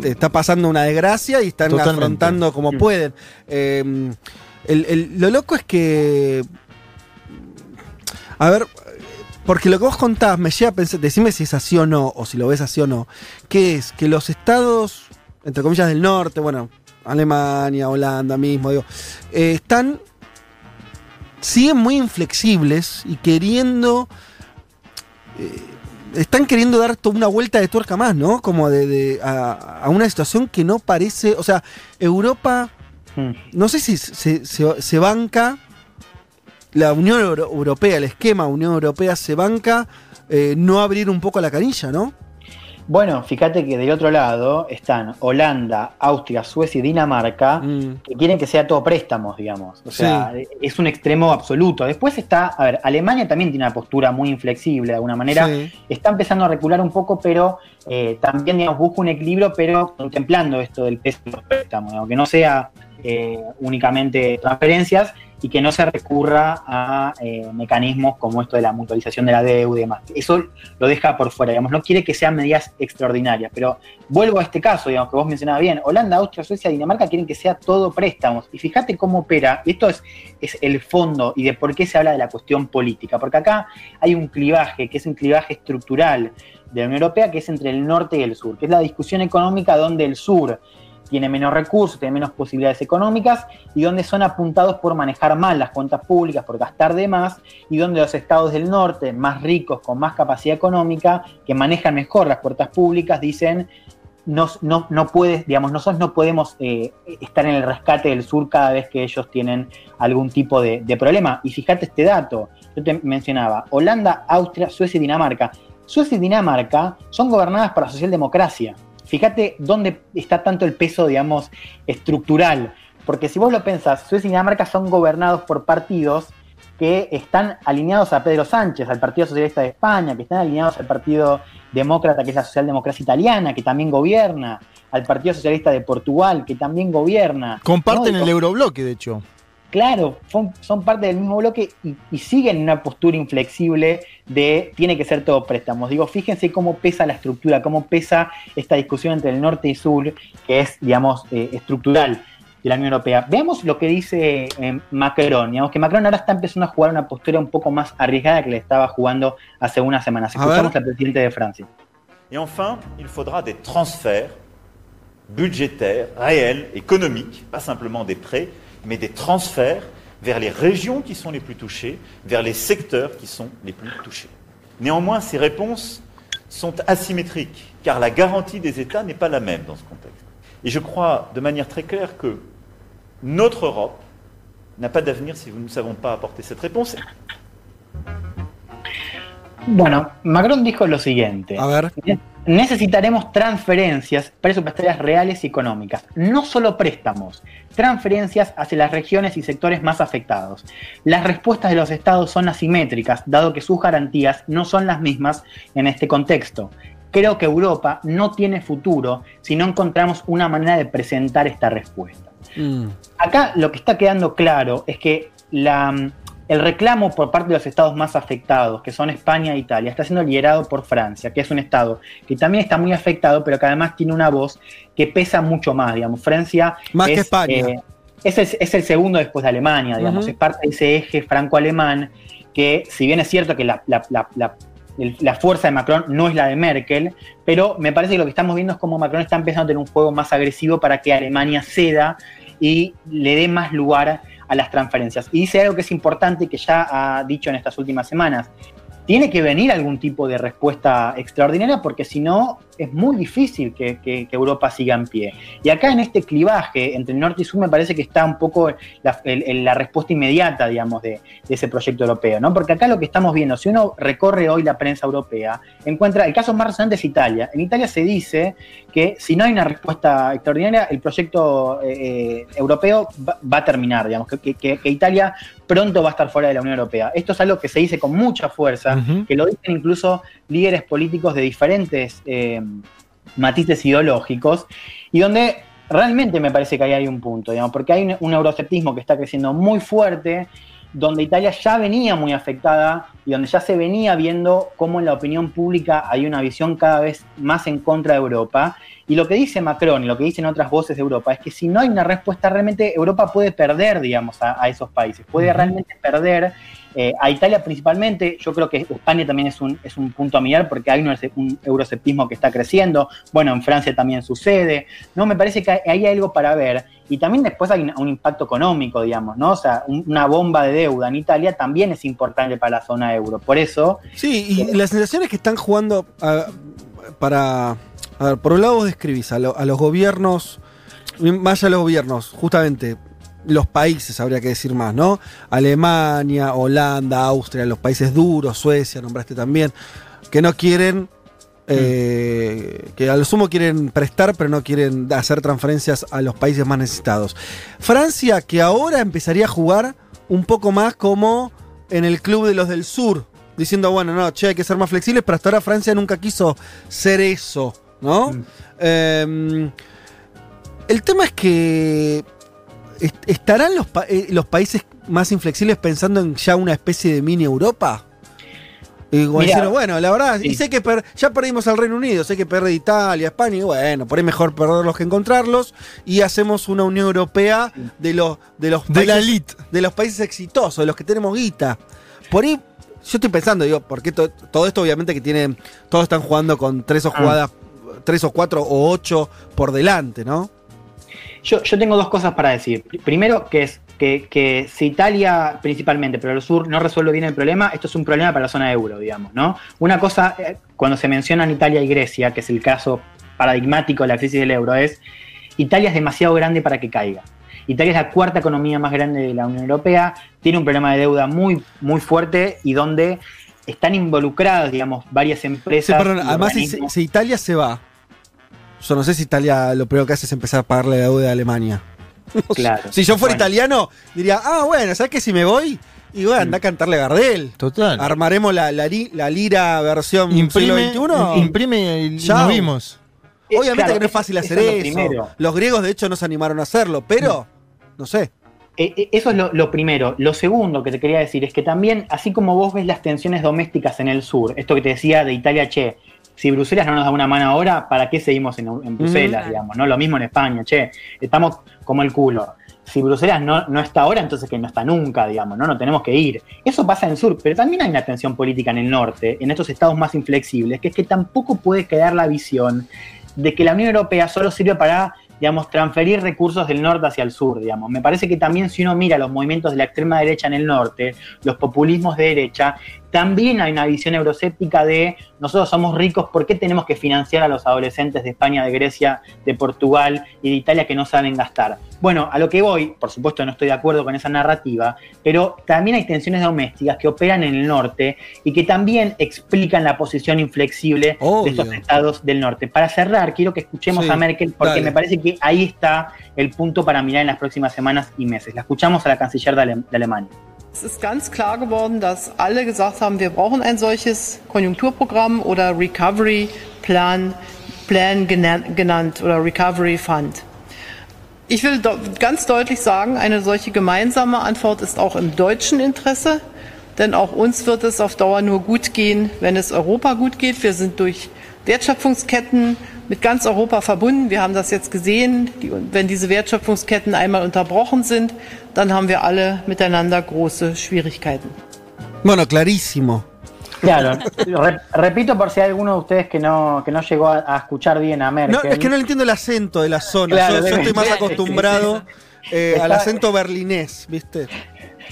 te está pasando una desgracia y están Totalmente. afrontando como pueden. Eh, el- el- lo loco es que. A ver, porque lo que vos contás me lleva a pensar, decime si es así o no, o si lo ves así o no, que es que los estados, entre comillas, del norte, bueno, Alemania, Holanda mismo, digo, eh, están, siguen muy inflexibles y queriendo, eh, están queriendo dar toda una vuelta de tuerca más, ¿no? Como de, de- a, a una situación que no parece, o sea, Europa, no sé si se, se- se banca la Unión Euro- Europea, el esquema Unión Europea se banca eh, no abrir un poco la canilla, ¿no? Bueno, fíjate que del otro lado están Holanda, Austria, Suecia y Dinamarca, que quieren que sea todo préstamos, digamos. O sea, es un extremo absoluto. Después está, a ver, Alemania también tiene una postura muy inflexible de alguna manera. Sí. Está empezando a recular un poco, pero eh, también, digamos, busca un equilibrio, pero contemplando esto del peso de los préstamos, digamos, que no sea eh, únicamente transferencias y que no se recurra a eh, mecanismos como esto de la mutualización de la deuda y demás. Eso lo deja por fuera, digamos, no quiere que sean medidas extraordinarias, pero vuelvo a este caso, digamos, que vos mencionabas bien, Holanda, Austria, Suecia, Dinamarca quieren que sea todo préstamos, y fíjate cómo opera, esto es, es el fondo y de por qué se habla de la cuestión política, porque acá hay un clivaje, que es un clivaje estructural de la Unión Europea, que es entre el norte y el sur, que es la discusión económica donde el sur tiene menos recursos, tiene menos posibilidades económicas y donde son apuntados por manejar mal las cuentas públicas, por gastar de más, y donde los estados del norte, más ricos, con más capacidad económica, que manejan mejor las cuentas públicas, dicen no, no, no puedes, digamos, nosotros no podemos eh, estar en el rescate del sur cada vez que ellos tienen algún tipo de, de problema. Y fíjate este dato, yo te mencionaba, Holanda, Austria, Suecia y Dinamarca. Suecia y Dinamarca son gobernadas por la socialdemocracia. Fíjate dónde está tanto el peso, digamos, estructural. Porque si vos lo pensás, Suecia y Dinamarca son gobernados por partidos que están alineados a Pedro Sánchez, al Partido Socialista de España, que están alineados al Partido Demócrata, que es la socialdemocracia italiana, que también gobierna, al Partido Socialista de Portugal, que también gobierna. Comparten ¿no? el eurobloque, de hecho. Claro, son, son parte del mismo bloque y, y siguen en una postura inflexible de tiene que ser todo préstamos. Digo, fíjense cómo pesa la estructura, cómo pesa esta discusión entre el norte y sur, que es, digamos, eh, estructural de la Unión Europea. Veamos lo que dice eh, Macron. Digamos que Macron ahora está empezando a jugar una postura un poco más arriesgada que le estaba jugando hace unas semanas. Escuchamos al presidente de Francia. Et enfin, il faudra des transferts budgétaires, réels, économiques, pas simplement des prêts, mais des transferts vers les régions qui sont les plus touchées, vers les secteurs qui sont les plus touchés. Néanmoins, ces réponses sont asymétriques, car la garantie des États n'est pas la même dans ce contexte. Et je crois de manière très claire que notre Europe n'a pas d'avenir si nous ne savons pas apporter cette réponse. Bueno, Macron dijo lo siguiente. A ver. Necesitaremos transferencias presupuestarias reales y económicas, no solo préstamos, transferencias hacia las regiones y sectores más afectados. Las respuestas de los estados son asimétricas, dado que sus garantías no son las mismas en este contexto. Creo que Europa no tiene futuro si no encontramos una manera de presentar esta respuesta. Acá lo que está quedando claro es que la, el reclamo por parte de los estados más afectados, que son España e Italia, está siendo liderado por Francia, que es un estado que también está muy afectado, pero que además tiene una voz que pesa mucho más, digamos. Francia Más que es, España. eh, es, el, es el segundo después de Alemania, digamos, Ujú. es parte de ese eje franco-alemán que, si bien es cierto que la, la- la- la- el- la fuerza de Macron no es la de Merkel, pero me parece que lo que estamos viendo es como Macron está empezando a tener un juego más agresivo para que Alemania ceda y le dé más lugar a las transferencias. Y dice algo que es importante que ya ha dicho en estas últimas semanas. Tiene que venir algún tipo de respuesta extraordinaria porque si no es muy difícil que, que- que Europa siga en pie. Y acá en este clivaje entre el norte y sur me parece que está un poco la, el- el- la respuesta inmediata, digamos, de, de ese proyecto europeo, ¿no? Porque acá lo que estamos viendo, si uno recorre hoy la prensa europea, encuentra, el caso más resonante es Italia. En Italia se dice que si no hay una respuesta extraordinaria, el proyecto eh, eh, europeo va, va a terminar, digamos, que, que- que- que Italia pronto va a estar fuera de la Unión Europea. Esto es algo que se dice con mucha fuerza, que lo dicen incluso líderes políticos de diferentes eh, matices ideológicos, y donde realmente me parece que ahí hay un punto, digamos, porque hay un, un euroceptismo que está creciendo muy fuerte, donde Italia ya venía muy afectada y donde ya se venía viendo cómo en la opinión pública hay una visión cada vez más en contra de Europa. Y lo que dice Macron y lo que dicen otras voces de Europa es que si no hay una respuesta, realmente Europa puede perder, digamos, a, a esos países, puede realmente perder eh, a Italia principalmente. Yo creo que España también es un, es un punto a mirar porque hay un, un euroceptismo que está creciendo. Bueno, en Francia también sucede. No, me parece que hay, algo para ver. Y también después hay un, un impacto económico, digamos, ¿no? O sea, un- una bomba de deuda en Italia también es importante para la zona euro. Por eso, Sí, y la sensación es que están jugando a- para. A ver, por un lado vos describís a, lo- a los gobiernos, más allá de los gobiernos, justamente los países, habría que decir más, ¿no? Alemania, Holanda, Austria, los países duros, Suecia, nombraste también, que no quieren. eh, que a lo sumo quieren prestar, pero no quieren hacer transferencias a los países más necesitados. Francia, que ahora empezaría a jugar un poco más como en el club de los del sur, diciendo, bueno, no, che, hay que ser más flexibles, pero hasta ahora Francia nunca quiso ser eso, ¿no? Eh, el tema es que estarán los, pa- eh, los países más inflexibles pensando en ya una especie de mini Europa. Y como Mirá, diciendo, bueno, la verdad, y sí. sé que per- ya perdimos al Reino Unido, sé que pierde Italia, España, y bueno, por ahí mejor perderlos que encontrarlos, y hacemos una Unión Europea de los de los De la países- elite. de los países exitosos, de los que tenemos guita. Por ahí, yo estoy pensando, digo, porque to- todo esto obviamente que tiene, todos están jugando con tres o Ah. jugadas, tres o cuatro o ocho por delante, ¿no? Yo, yo tengo dos cosas para decir. Pr- Primero, que es que, que si Italia principalmente, pero el sur no resuelve bien el problema, esto es un problema para la zona euro, digamos, ¿no? Una cosa, eh, cuando se mencionan Italia y Grecia, que es el caso paradigmático de la crisis del euro, es Italia es demasiado grande para que caiga. Italia es la cuarta economía más grande de la Unión Europea, tiene un problema de deuda muy, muy fuerte y donde están involucradas, digamos, varias Sí, empresas. perdón, además, si Italia se va, yo no sé si Italia lo primero que hace es empezar a pagarle la deuda a Alemania. Claro. Si yo fuera Bueno. italiano, diría, ah, bueno, ¿sabes qué? Si me voy, y bueno, anda a cantarle a Gardel. Total. Armaremos la, la, li- la lira versión Imprime, siglo XXI. imprime y Chao. nos vimos. Obviamente Claro, que no es fácil eso hacer es lo eso. primero. Los griegos, de hecho, no se animaron a hacerlo, pero, no sé. Eh, eh, Eso es lo, lo primero. Lo segundo que te quería decir es que también, así como vos ves las tensiones domésticas en el sur, esto que te decía de Italia, che, si Bruselas no nos da una mano ahora, ¿para qué seguimos en, en Bruselas, digamos? ¿no? Lo mismo en España, che, estamos como el culo. Si Bruselas no, no está ahora, entonces que no está nunca, digamos, ¿no? No tenemos que ir. Eso pasa en el sur, pero también hay una tensión política en el norte, en estos estados más inflexibles, que es que tampoco puede quedar la visión de que la Unión Europea solo sirve para, digamos, transferir recursos del norte hacia el sur, digamos. Me parece que también si uno mira los movimientos de la extrema derecha en el norte, los populismos de derecha, También hay una visión euroscéptica de nosotros somos ricos, ¿por qué tenemos que financiar a los adolescentes de España, de Grecia, de Portugal y de Italia que no saben gastar? Bueno, a lo que voy, por supuesto no estoy de acuerdo con esa narrativa, pero también hay tensiones domésticas que operan en el norte y que también explican la posición inflexible de estos estados del norte. Para cerrar, quiero que escuchemos Sí, a Merkel porque dale. me parece que ahí está el punto para mirar en las próximas semanas y meses. La escuchamos a la canciller de, Ale- de Alemania. Es ist ganz klar geworden, dass alle gesagt haben, wir brauchen ein solches Konjunkturprogramm oder Recovery Plan, Plan genan- genannt oder Recovery Fund. Ich will ganz deutlich sagen, eine solche gemeinsame Antwort ist auch im deutschen Interesse, denn auch uns wird es auf Dauer nur gut gehen, wenn es Europa gut geht. Wir sind durch Wertschöpfungsketten mit ganz Europa verbunden. Wir haben das jetzt gesehen. Die, wenn diese Wertschöpfungsketten einmal unterbrochen sind, dann haben wir alle miteinander große Schwierigkeiten. Bueno, clarísimo. Claro, re- repito por si hay alguno de ustedes que no, que no llegó a, a escuchar bien a Merkel. No, es que no le entiendo el acento de la zona. Claro, yo, yo estoy más acostumbrado eh, al acento berlinés, ¿viste?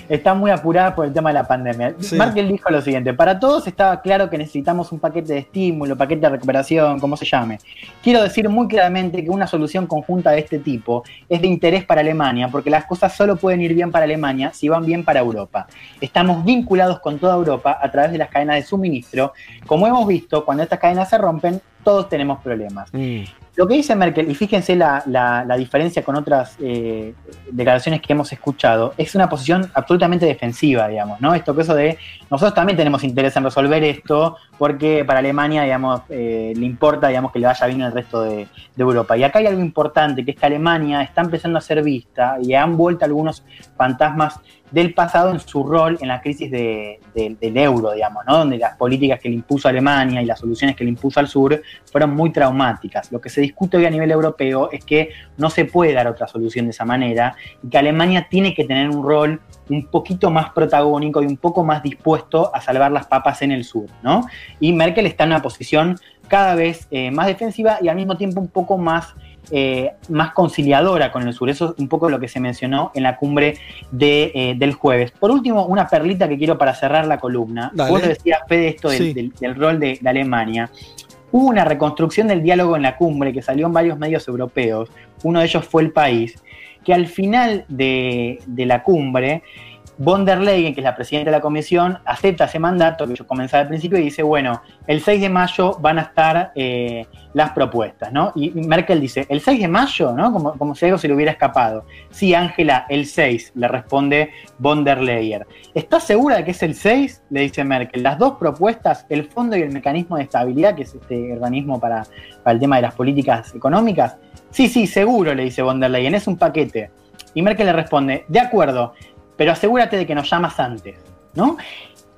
Está muy apurada por el tema de la pandemia. Sí. Merkel dijo lo siguiente, para todos estaba claro que necesitamos un paquete de estímulo, paquete de recuperación, como se llame. Quiero decir muy claramente que una solución conjunta de este tipo es de interés para Alemania, porque las cosas solo pueden ir bien para Alemania si van bien para Europa. Estamos vinculados con toda Europa a través de las cadenas de suministro. Como hemos visto, cuando estas cadenas se rompen, todos tenemos problemas. Lo que dice Merkel, y fíjense la, la- diferencia con otras eh, declaraciones que hemos escuchado, es una posición absolutamente defensiva, digamos, ¿no? Esto que eso de nosotros también tenemos interés en resolver esto, porque para Alemania, digamos, eh, le importa, digamos, que le vaya bien al resto de, Europa. Y acá hay algo importante, que es que Alemania está empezando a ser vista y han vuelto algunos fantasmas del pasado en su rol en la crisis de- del euro, digamos, ¿no? donde las políticas que le impuso Alemania y las soluciones que le impuso al sur fueron muy traumáticas. Lo que se discute hoy a nivel europeo es que no se puede dar otra solución de esa manera y que Alemania tiene que tener un rol un poquito más protagónico y un poco más dispuesto a salvar las papas en el sur, ¿no? Y Merkel está en una posición cada vez eh, más defensiva y al mismo tiempo un poco más eh, más conciliadora con el sur. Eso es un poco lo que se mencionó en la cumbre de, eh, del jueves. Por último, una perlita que quiero para cerrar la columna. Dale. Vos decías, Fede, esto del, Sí. del- del rol de, de Alemania. Hubo una reconstrucción del diálogo en la cumbre que salió en varios medios europeos. Uno de ellos fue El País, que al final de, de la cumbre von der Leyen, que es la presidenta de la comisión, acepta ese mandato que yo comenzaba al principio y dice, bueno, el 6 de mayo van a estar eh, las propuestas, ¿no? Y Merkel dice, ¿el 6 de mayo? ¿no? Como, como si algo se le hubiera escapado. Sí, Ángela, el 6, le responde von der Leyen. ¿Estás segura de que es el 6? Le dice Merkel. Las dos propuestas, el Fondo y el Mecanismo de Estabilidad, que es este organismo para, para el tema de las políticas económicas. Sí, sí, seguro, le dice von der Leyen, es un paquete. Y Merkel le responde, de acuerdo, pero asegúrate de que nos llamas antes, ¿no?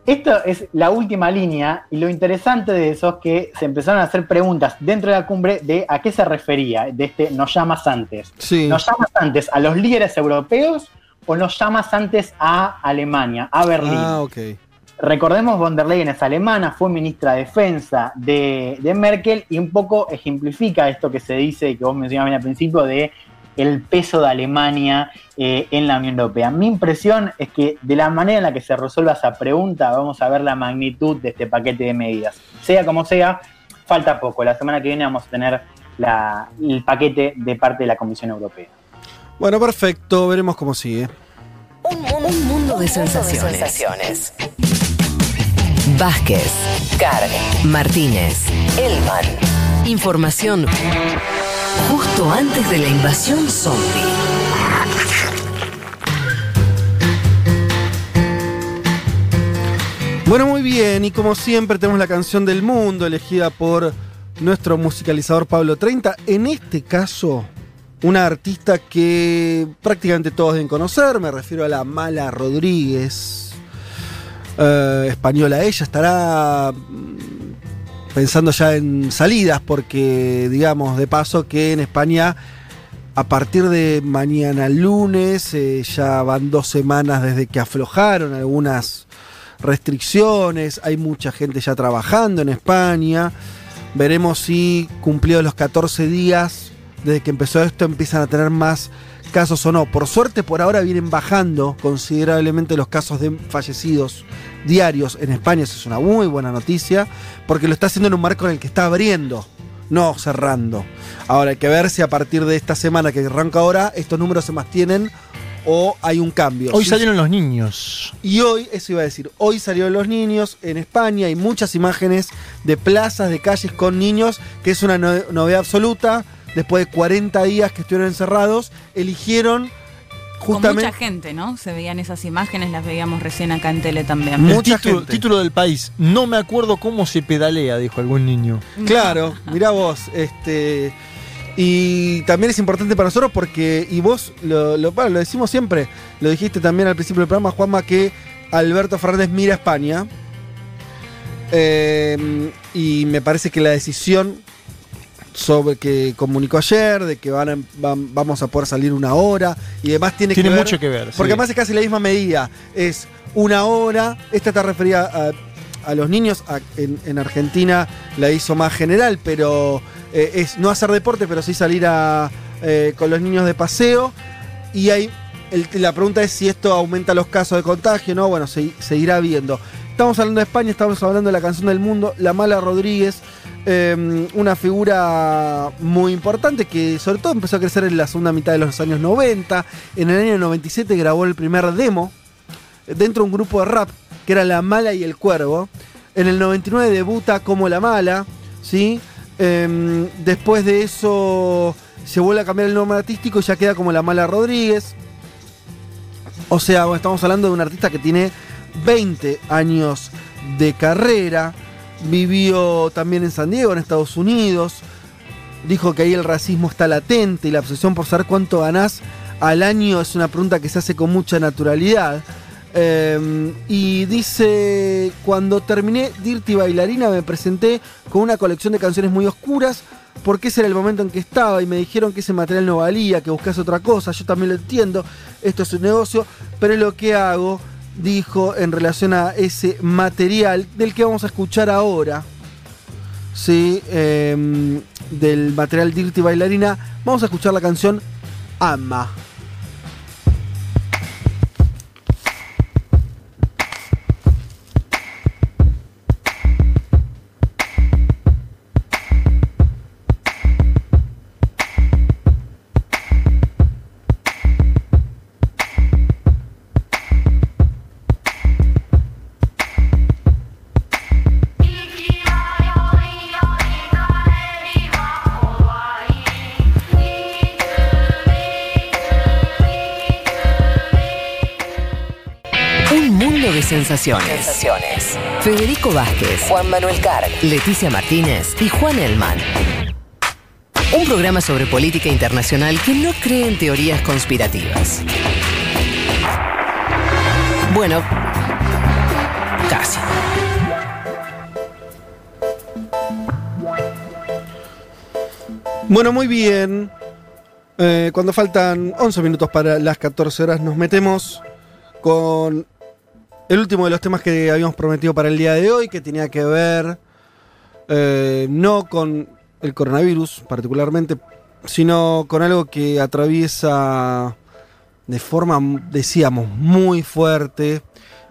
Esto es la última línea y lo interesante de eso es que se empezaron a hacer preguntas dentro de la cumbre de a qué se refería, de este nos llamas antes. Sí. ¿Nos llamas antes a los líderes europeos o nos llamas antes a Alemania, a Berlín? Ah, ok. Recordemos, von der Leyen es alemana, fue ministra de Defensa de, de Merkel y un poco ejemplifica esto que se dice, que vos mencionabas al principio, de el peso de Alemania eh, en la Unión Europea. Mi impresión es que de la manera en la que se resuelva esa pregunta, vamos a ver la magnitud de este paquete de medidas. Sea como sea, falta poco. La semana que viene vamos a tener la- el paquete de parte de la Comisión Europea. Bueno, perfecto. Veremos cómo sigue. Un mundo de sensaciones. Vázquez, Carg, Martínez, Elman. Información justo antes de la invasión zombie. Bueno, muy bien, y como siempre tenemos la canción del mundo elegida por nuestro musicalizador Pablo 30. En este caso, una artista que prácticamente todos deben conocer, me refiero a la Mala Rodríguez, eh, española. Ella estará mm, pensando ya en salidas, porque digamos de paso que en España a partir de mañana lunes eh, ya van dos semanas desde que aflojaron algunas restricciones, hay mucha gente ya trabajando en España. Veremos si cumplidos los 14 días desde que empezó esto empiezan a tener más casos o no. Por suerte, por ahora vienen bajando considerablemente los casos de fallecidos diarios en España. Eso es una muy buena noticia, porque lo está haciendo en un marco en el que está abriendo, no cerrando. Ahora hay que ver si a partir de esta semana que arranca ahora, estos números se mantienen o hay un cambio. Hoy salieron los niños. y hoy, eso iba a decir, hoy salieron los niños en España, hay muchas imágenes de plazas, de calles con niños, que es una no- novedad absoluta. Después de 40 días que estuvieron encerrados, eligieron Con justamente... mucha gente, ¿no? Se veían esas imágenes, las veíamos recién acá en tele también. El Mucha título, gente. título del país. No me acuerdo cómo se pedalea, dijo algún niño. Claro, mirá vos, este. Y también es importante para nosotros porque, y vos lo, lo, bueno, lo decimos siempre, lo dijiste también al principio del programa, Juanma, que Alberto Fernández mira a España. Eh, y me parece que la decisión sobre que comunicó ayer, de que van a- van- vamos a poder salir una hora y demás tiene, Tiene que ver. mucho que ver, Porque sí. además es casi la misma medida. Es una hora. Esta está referida a, a los niños. a- en, en Argentina la hizo más general, pero eh, es no hacer deporte, pero sí salir a, eh, con los niños de paseo. Y hay, el- la pregunta es si esto aumenta los casos de contagio, ¿no? Bueno, se, se irá viendo. Estamos hablando de España, estamos hablando de la canción del mundo, La Mala Rodríguez, eh, una figura muy importante que sobre todo empezó a crecer en la segunda mitad de los años 90. En el año 97 grabó el primer demo dentro de un grupo de rap que era La Mala y el Cuervo. En el 99 debuta como La Mala, ¿sí? Em, después de eso se vuelve a cambiar el nombre artístico y ya queda como La Mala Rodríguez. O sea, estamos hablando de un artista que tiene 20 años de carrera. Vivió también en San Diego, en Estados Unidos. Dijo que ahí el racismo está latente y la obsesión por saber cuánto ganás al año es una pregunta que se hace con mucha naturalidad. Eh, y dice, cuando terminé Dirty Bailarina me presenté con una colección de canciones muy oscuras porque ese era el momento en que estaba y me dijeron que ese material no valía, que buscase otra cosa, yo también lo entiendo, esto es un negocio, pero lo que hago, dijo en relación a ese material del que vamos a escuchar ahora. Sí, eh, del material Dirty Bailarina, vamos a escuchar la canción Ama. Sensaciones. Federico Vázquez, Juan Manuel Carg, Leticia Martínez y Juan Elman. Un programa sobre política internacional que no cree en teorías conspirativas. Bueno, casi. Bueno, muy bien. Eh, cuando faltan 11 minutos para las 14 horas, nos metemos con el último de los temas que habíamos prometido para el día de hoy, que tenía que ver eh, no con el coronavirus particularmente, sino con algo que atraviesa de forma, decíamos, muy fuerte,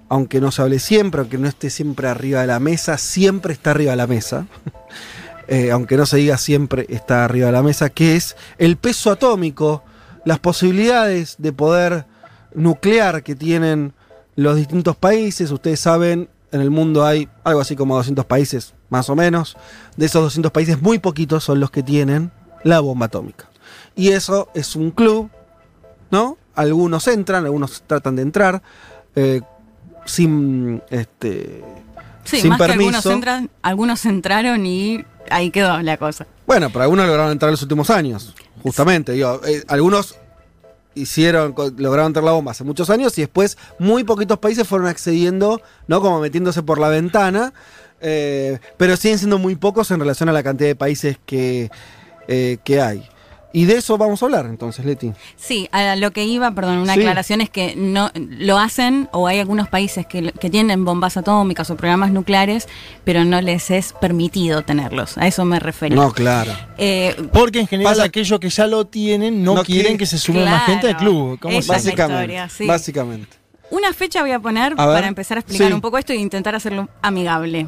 aunque no se hable siempre, aunque no esté siempre arriba de la mesa, siempre está arriba de la mesa. eh, aunque no se diga siempre está arriba de la mesa, que es el peso atómico, las posibilidades de poder nuclear que tienen los distintos países. Ustedes saben, en el mundo hay algo así como 200 países, más o menos. De esos 200 países, muy poquitos son los que tienen la bomba atómica. Y eso es un club, ¿no? Algunos entran, algunos tratan de entrar eh, sin, este, Sí, sin más que permiso. algunos entran, algunos entraron y ahí quedó la cosa. Bueno, pero algunos lograron entrar en los últimos años, justamente. Digo, eh, algunos hicieron, lograron entrar la bomba hace muchos años y después muy poquitos países fueron accediendo, ¿no? Como metiéndose por la ventana. eh, pero siguen siendo muy pocos en relación a la cantidad de países que, eh, que hay. Y de eso vamos a hablar entonces, Leti. Sí, a lo que iba, perdón, una Sí. aclaración es que no lo hacen o hay algunos países que, que tienen bombas atómicas o programas nucleares, pero no les es permitido tenerlos. A eso me refería. No, claro. Eh, Porque en general Pasa- aquellos que ya lo tienen no, No quieren que se sume más gente al club. ¿Cómo historia, sí. Básicamente. Una fecha voy a poner A para empezar a explicar Sí. un poco esto e intentar hacerlo amigable.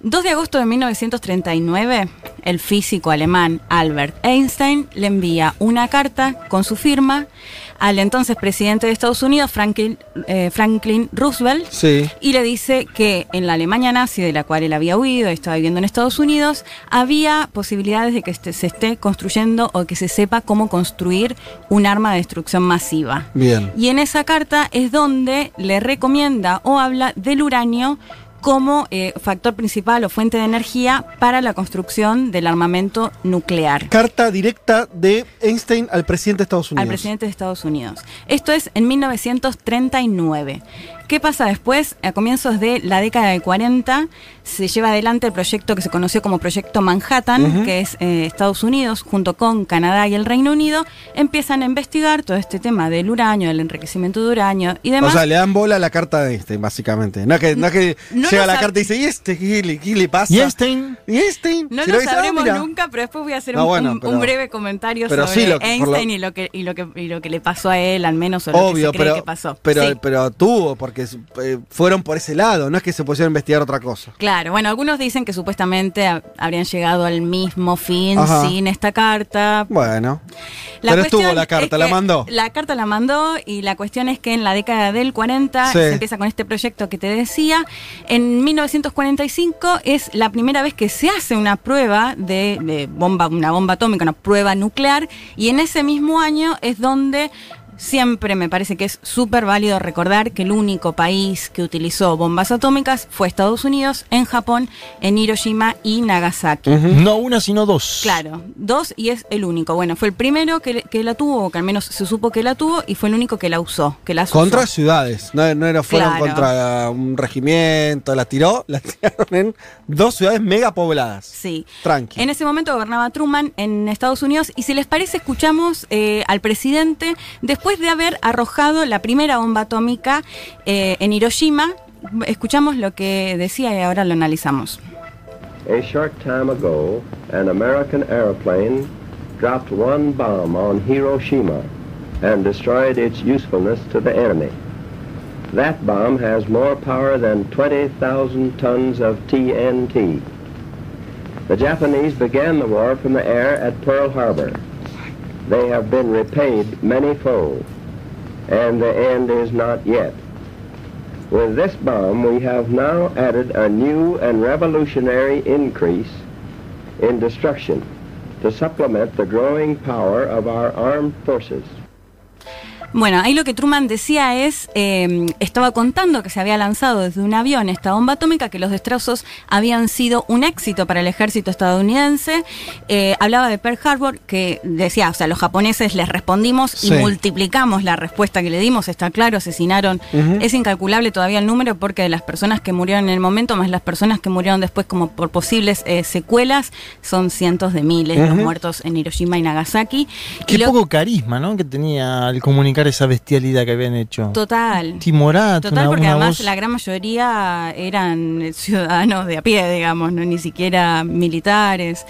2 de agosto de 1939, el físico alemán Albert Einstein le envía una carta con su firma al entonces presidente de Estados Unidos, Franklin, eh, Franklin Roosevelt, Sí. y le dice que en la Alemania nazi, de la cual él había huido y estaba viviendo en Estados Unidos, había posibilidades de que este- se esté construyendo o que se sepa cómo construir un arma de destrucción masiva. Bien. Y en esa carta es donde le recomienda o habla del uranio como eh, factor principal o fuente de energía para la construcción del armamento nuclear. Carta directa de Einstein al presidente de Estados Unidos. Al presidente de Estados Unidos. Esto es en 1939. ¿Qué pasa después? A comienzos de la década de 40 se lleva adelante el proyecto que se conoció como Proyecto Manhattan, que es eh, Estados Unidos junto con Canadá y el Reino Unido, empiezan a investigar todo este tema del uranio, del enriquecimiento de uranio y demás. O sea, le dan bola a la carta de Einstein, básicamente. No es que, no es que No llega la carta y dice, ¿y este qué le, qué le pasa? ¿Y Einstein? ¿Y Einstein? No Si lo dice, ah, sabremos mira. nunca, pero después voy a hacer No, un, bueno, un- pero- un breve comentario sobre sí, lo- por lo- Einstein y, lo que, y, lo que, y lo que le pasó a él, al menos, o lo Obvio, que se cree pero, que pasó. pero, Sí. pero tuvo, porque eh, fueron por ese lado, no es que se pusieron a investigar otra cosa. Claro, bueno, algunos dicen que supuestamente ha- habrían llegado al mismo fin Ajá. sin esta carta. Bueno. La pero estuvo la carta, es la que mandó. La carta la mandó y la cuestión es que en la década del 40 Sí. se empieza con este proyecto que te decía. En 1945 es la primera vez que se hace una prueba de, de bomba, una bomba atómica, una prueba nuclear y en ese mismo año es donde Siempre me parece que es súper válido recordar que el único país que utilizó bombas atómicas fue Estados Unidos, en Japón, en Hiroshima y Nagasaki. No una, sino dos. Claro, dos y es el único. Bueno, fue el primero que, que la tuvo, o que al menos se supo que la tuvo, y fue el único que la usó, que la usó. Contra ciudades, no, no era, fueron Claro. contra un regimiento, la tiró, la tiraron en dos ciudades mega pobladas. Sí. Tranqui. En ese momento gobernaba Truman en Estados Unidos y si les parece escuchamos eh, al presidente después de haber arrojado la primera bomba atómica eh, en Hiroshima. Escuchamos lo que decía y ahora lo analizamos. A short time ago, an American airplane dropped one bomb on Hiroshima and destroyed its usefulness to the enemy. That bomb has more power than 20,000 tons of TNT. The Japanese began the war from the air at Pearl Harbor. They have been repaid many-fold, and the end is not yet. With this bomb, we have now added a new and revolutionary increase in destruction to supplement the growing power of our armed forces. Bueno, ahí lo que Truman decía es, eh, estaba contando que se había lanzado desde un avión esta bomba atómica, que los destrozos habían sido un éxito para el ejército estadounidense. Eh, hablaba de Pearl Harbor, que decía, o sea, los japoneses les respondimos Sí. y multiplicamos la respuesta que le dimos, está claro, asesinaron. Es incalculable todavía el número porque de las personas que murieron en el momento, más las personas que murieron después como por posibles eh, secuelas, son cientos de miles los muertos en Hiroshima y Nagasaki. Qué Y lo- poco carisma, ¿no? Que tenía al esa bestialidad que habían hecho. Total. Timorato, Total, una- porque una además voz- la gran mayoría eran ciudadanos de a pie, digamos, no ni siquiera militares.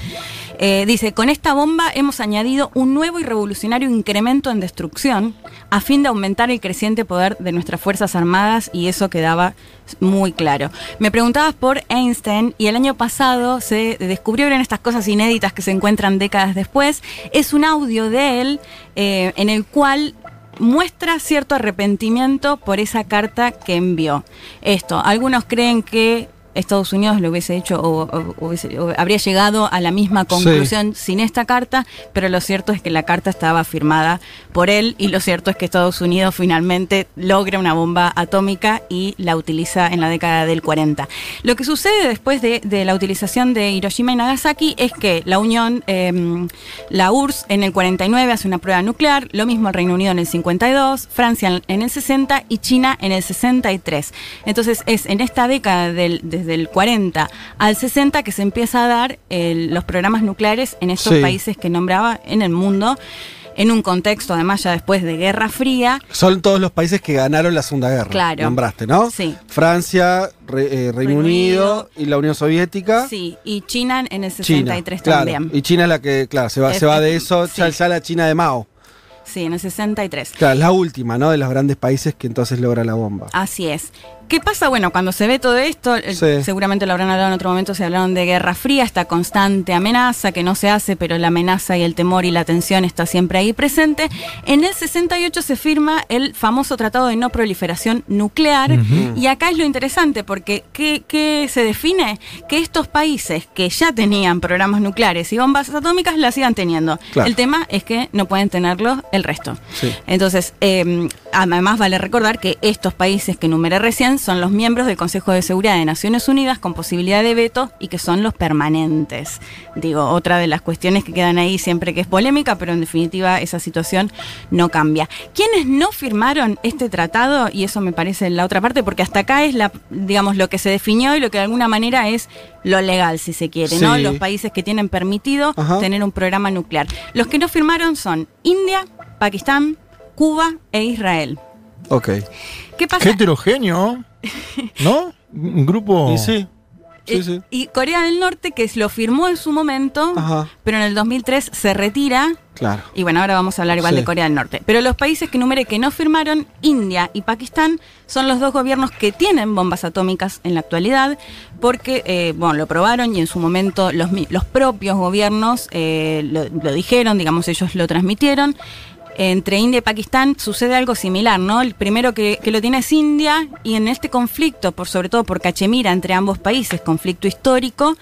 Eh, dice, con esta bomba hemos añadido un nuevo y revolucionario incremento en destrucción a fin de aumentar el creciente poder de nuestras Fuerzas Armadas y eso quedaba muy claro. Me preguntabas por Einstein y el año pasado se descubrieron estas cosas inéditas que se encuentran décadas después. Es un audio de él eh, en el cual muestra cierto arrepentimiento por esa carta que envió. Esto, algunos creen que Estados Unidos lo hubiese hecho o, hubiese- o habría llegado a la misma conclusión sin esta carta, pero lo cierto es que la carta estaba firmada por él y lo cierto es que Estados Unidos finalmente logra una bomba atómica y la utiliza en la década del 40. Lo que sucede después de, de la utilización de Hiroshima y Nagasaki es que la Unión, eh, la URSS en el 49 hace una prueba nuclear, lo mismo el Reino Unido en el 52, Francia en- el 60 y China en el 63. Entonces es en esta década del, desde desde el 40 al 60 que se empieza a dar el- los programas nucleares en estos Sí. países que nombraba en el mundo, en un contexto además ya después de Guerra Fría. Son todos los países que ganaron la Segunda Guerra. Claro. Nombraste, ¿no? Sí. Francia, Re- eh, Reino, Unido y la Unión Soviética. Sí, y China en el China. 63 claro. también. Y China es la que, claro, se va, Es- se va de eso, sí. ya, ya la China de Mao. Sí, en el 63. Claro, es la última, ¿no? De los grandes países que entonces logra la bomba. Así es. ¿Qué pasa? Bueno, cuando se ve todo esto, Sí. seguramente lo habrán hablado en otro momento, se hablaron de Guerra Fría, esta constante amenaza que no se hace, pero la amenaza y el temor y la tensión está siempre ahí presente. En el 68 se firma el famoso Tratado de No Proliferación Nuclear y acá es lo interesante porque ¿qué, qué se define? Que estos países que ya tenían programas nucleares y bombas atómicas las sigan teniendo. Claro. El tema es que no pueden tenerlos el resto. Sí. Entonces, eh, además vale recordar que estos países que enumeré recién son los miembros del Consejo de Seguridad de Naciones Unidas con posibilidad de veto y que son los permanentes. Digo, otra de las cuestiones que quedan ahí siempre que es polémica, pero en definitiva esa situación no cambia. ¿Quiénes no firmaron este tratado? Y eso me parece la otra parte, porque hasta acá es la, digamos, lo que se definió y lo que de alguna manera es lo legal, si se quiere, ¿no? Los países que tienen permitido Ajá. tener un programa nuclear. Los que no firmaron son India, Pakistán, Cuba e Israel. Ok. ¿Qué pasa? Qué heterogéneo. ¿No? Un grupo. Y sí. Eh, Y Corea del Norte, que lo firmó en su momento, Ajá. pero en el 2003 se retira. Claro. Y bueno, ahora vamos a hablar igual Sí. de Corea del Norte. Pero los países que numeré que no firmaron, India y Pakistán, son los dos gobiernos que tienen bombas atómicas en la actualidad, porque, eh, bueno, lo probaron y en su momento los, mi- los propios gobiernos eh, lo, lo dijeron, digamos, ellos lo transmitieron. Entre India y Pakistán sucede algo similar, ¿no? El primero que, lo tiene es India y en este conflicto, por sobre todo por Cachemira entre ambos países, conflicto histórico,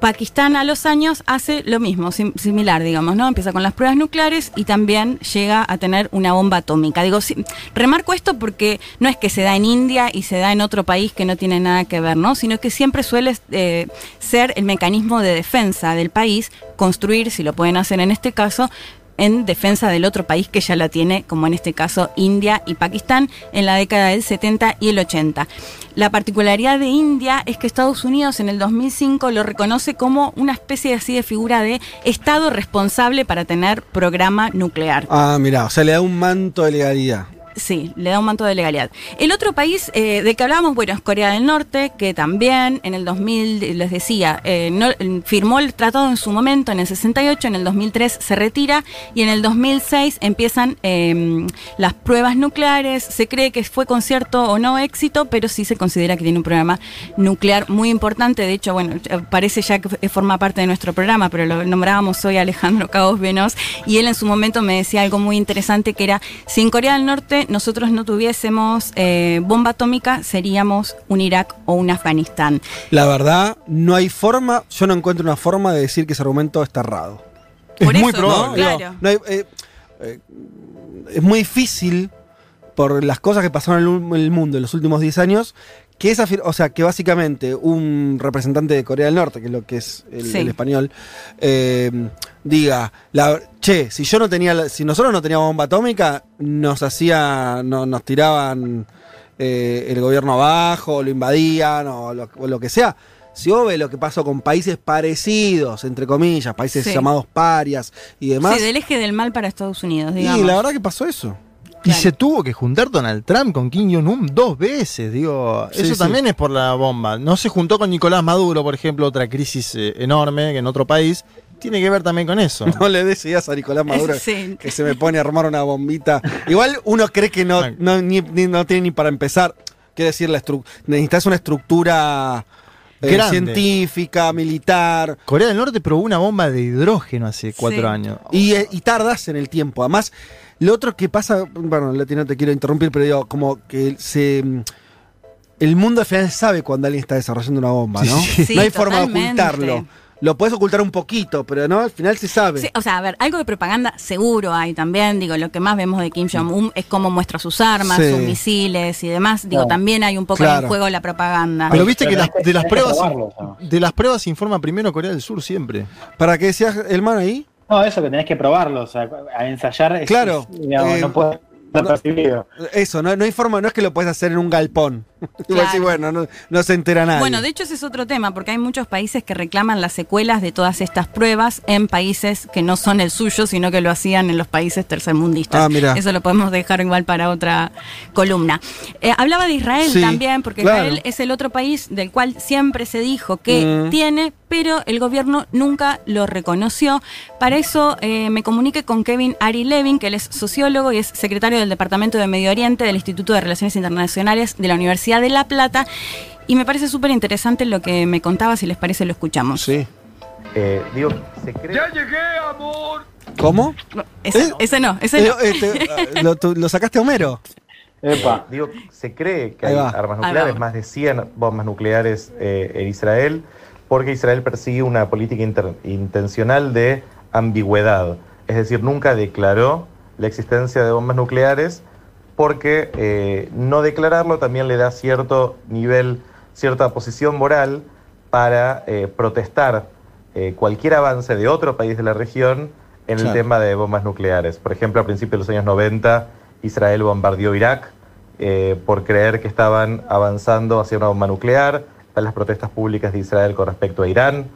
Pakistán a los años hace lo mismo, sim- similar, digamos, ¿no? Empieza con las pruebas nucleares y también llega a tener una bomba atómica. Digo, sí, remarco esto porque no es que se da en India y se da en otro país que no tiene nada que ver, ¿no? Sino que siempre suele eh, ser el mecanismo de defensa del país, construir, si lo pueden hacer en este caso, en defensa del otro país que ya la tiene, como en este caso India y Pakistán, en la década del 70 y el 80. La particularidad de India es que Estados Unidos en el 2005 lo reconoce como una especie así de figura de Estado responsable para tener programa nuclear. Ah, mira, o sea, le da un manto de legalidad. Sí, le da un manto de legalidad. El otro país eh, del que hablábamos, bueno, es Corea del Norte, que también en el 2000, les decía, eh, firmó el tratado en su momento, en el 68, en el 2003 se retira y en el 2006 empiezan eh, las pruebas nucleares. Se cree que fue con cierto o no éxito, pero sí se considera que tiene un programa nuclear muy importante. De hecho, bueno, eh, parece ya que forma parte de nuestro programa, pero lo nombrábamos hoy Alejandro Cabos Venos y él en su momento me decía algo muy interesante que era, si en Corea del Norte nosotros no tuviésemos eh, bomba atómica, seríamos un Irak o un Afganistán. La verdad, no hay forma, yo no encuentro una forma de decir que ese argumento está errado. Por es muy eso, probable. ¿no? Digo, Claro. no hay- eh, eh, es muy difícil por las cosas que pasaron en el- en el mundo en los últimos 10 años. Que esa, fir- o sea, que básicamente un representante de Corea del Norte, que es lo que es el, Sí. el español, eh, diga, la- che, si yo no tenía, la- si nosotros no teníamos bomba atómica, nos hacía, no- nos tiraban eh, el gobierno abajo, lo invadían o lo, o lo que sea. Si vos ves lo que pasó con países parecidos, entre comillas, países Sí. llamados parias y demás, Sí, del eje del mal para Estados Unidos, y digamos. la verdad que pasó eso. Y se tuvo que juntar Donald Trump con Kim Jong-un dos veces, digo. Sí, eso sí. también es por la bomba. No se juntó con Nicolás Maduro, por ejemplo, otra crisis eh, enorme en otro país. Tiene que ver también con eso. No le des ideas a Nicolás Maduro Sí. que se me pone a armar una bombita. Igual uno cree que no, no, ni- ni- no tiene ni para empezar. Quiere decir, la necesitas una estructura eh, científica, militar. Corea del Norte probó una bomba de hidrógeno hace cuatro Sí. años. Y, eh, y tardas en el tiempo. Además, lo otro que pasa, bueno, Leti, no te quiero interrumpir, pero digo, como que se. mm, El mundo al final sabe cuando alguien está desarrollando una bomba, ¿no? Sí, no hay forma de ocultarlo. Lo puedes ocultar un poquito, pero no, al final se sabe. Sí, o sea, a ver, algo de propaganda seguro hay también. Digo, lo que más vemos de Kim Jong-un es cómo muestra sus armas, Sí. sus misiles y demás. Digo, también hay un poco Claro. en juego la propaganda. Pero viste que las- de las que pruebas probarlo, ¿no? de las pruebas informa primero Corea del Sur siempre. ¿Para qué decías el man ahí? No, eso que tenés que probarlo, o sea, a ensayar es, Claro, es, digamos, eh, no puede estar percibido. Eso, no, no hay forma, no es que lo puedes hacer en un galpón. Decís, bueno, no, no se entera nadie. Bueno, de hecho ese es otro tema, porque hay muchos países que reclaman las secuelas de todas estas pruebas en países que no son el suyo, sino que lo hacían en los países tercermundistas. Ah, mirá. Eso lo podemos dejar igual para otra columna. Eh, hablaba de Israel Sí, también, porque claro. Israel es el otro país del cual siempre se dijo que Mm. tiene, pero el gobierno nunca lo reconoció. Para eso eh, me comuniqué con Kevin Ari Levin, que él es sociólogo y es secretario del Departamento de Medio Oriente del Instituto de Relaciones Internacionales de la Universidad de La Plata. Y me parece súper interesante lo que me contaba, si les parece lo escuchamos. Sí. Eh, digo, se cree... ¡Ya llegué, amor! ¿Cómo? Ese, ese no, ese Eh, no. eh, te- lo, tú- lo sacaste a Homero. Epa. Digo, se cree que hay armas nucleares, más de 100 bombas nucleares eh, en Israel, porque Israel persigue una política inter- intencional de ambigüedad. Es decir, nunca declaró la existencia de bombas nucleares porque eh, no declararlo también le da cierto nivel, cierta posición moral para eh, protestar eh, cualquier avance de otro país de la región en el tema de bombas nucleares. Por ejemplo, a principios de los años 90, Israel bombardeó Irak por creer que estaban avanzando hacia una bomba nuclear. Están las protestas públicas de Israel con respecto a Irán.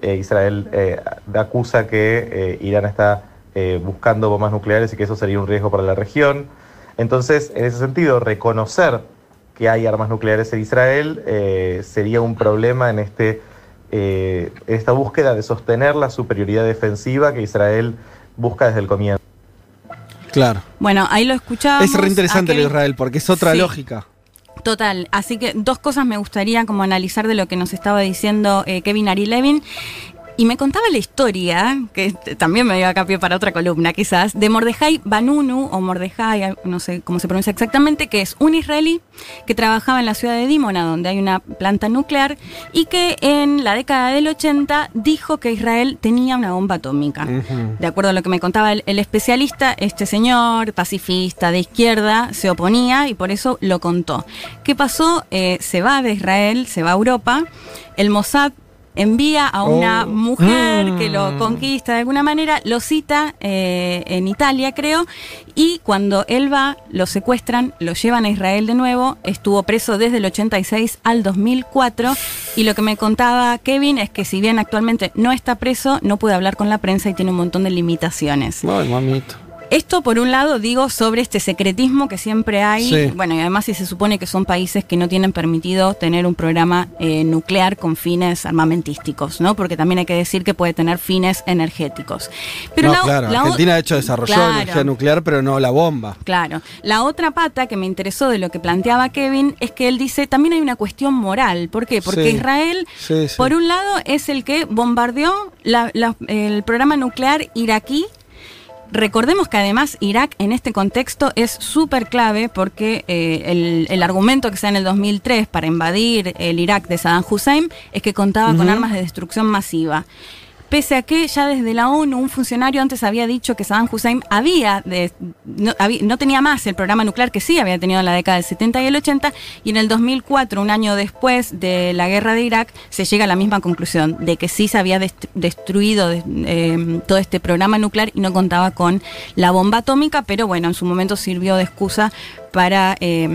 Israel eh, acusa que Irán está eh, buscando bombas nucleares y que eso sería un riesgo para la región. Entonces, en ese sentido, reconocer que hay armas nucleares en Israel eh, sería un problema en este, eh, esta búsqueda de sostener la superioridad defensiva que Israel busca desde el comienzo. Claro. Bueno, ahí lo escuchábamos. Es re interesante lo de Israel, porque es otra Sí. lógica. Total, así que dos cosas me gustaría como analizar de lo que nos estaba diciendo eh, Kevin Ari Levin. Y me contaba la historia, que también me dio acá pie para otra columna quizás, de Mordejai Banunu, o Mordejai, no sé cómo se pronuncia exactamente, que es un israelí que trabajaba en la ciudad de Dimona, donde hay una planta nuclear, y que en la década del 80 dijo que Israel tenía una bomba atómica. De acuerdo a lo que me contaba el, el especialista, este señor pacifista de izquierda se oponía y por eso lo contó. ¿Qué pasó? Eh, se va de Israel, se va a Europa, el Mossad envía a una Oh. mujer que Mm. lo conquista de alguna manera, lo cita eh, en Italia creo, y cuando él va, lo secuestran, lo llevan a Israel de nuevo, estuvo preso desde el 86 al 2004, y lo que me contaba Kevin es que si bien actualmente no está preso, no puede hablar con la prensa y tiene un montón de limitaciones. Ay, mamito. Esto, por un lado, digo sobre este secretismo que siempre hay. Sí. Bueno, y además, si se supone que son países que no tienen permitido tener un programa eh, nuclear con fines armamentísticos, ¿no? Porque también hay que decir que puede tener fines energéticos. Pero no, la- claro, la Argentina de hecho desarrolló Claro. energía nuclear, pero no la bomba. Claro. La otra pata que me interesó de lo que planteaba Kevin es que él dice también hay una cuestión moral. ¿Por qué? Porque Sí. Israel, sí. por un lado, es el que bombardeó la- la- el programa nuclear iraquí. Recordemos que además Irak en este contexto es súper clave porque eh, el, el argumento que se da en el 2003 para invadir el Irak de Saddam Hussein es que contaba con armas de destrucción masiva. Pese a que ya desde la ONU un funcionario antes había dicho que Saddam Hussein había no, no tenía más el programa nuclear que sí había tenido en la década del 70 y el 80 y en el 2004, un año después de la guerra de Irak, se llega a la misma conclusión de que sí se había dest- destruido de- eh, todo este programa nuclear y no contaba con la bomba atómica, pero bueno, en su momento sirvió de excusa para eh,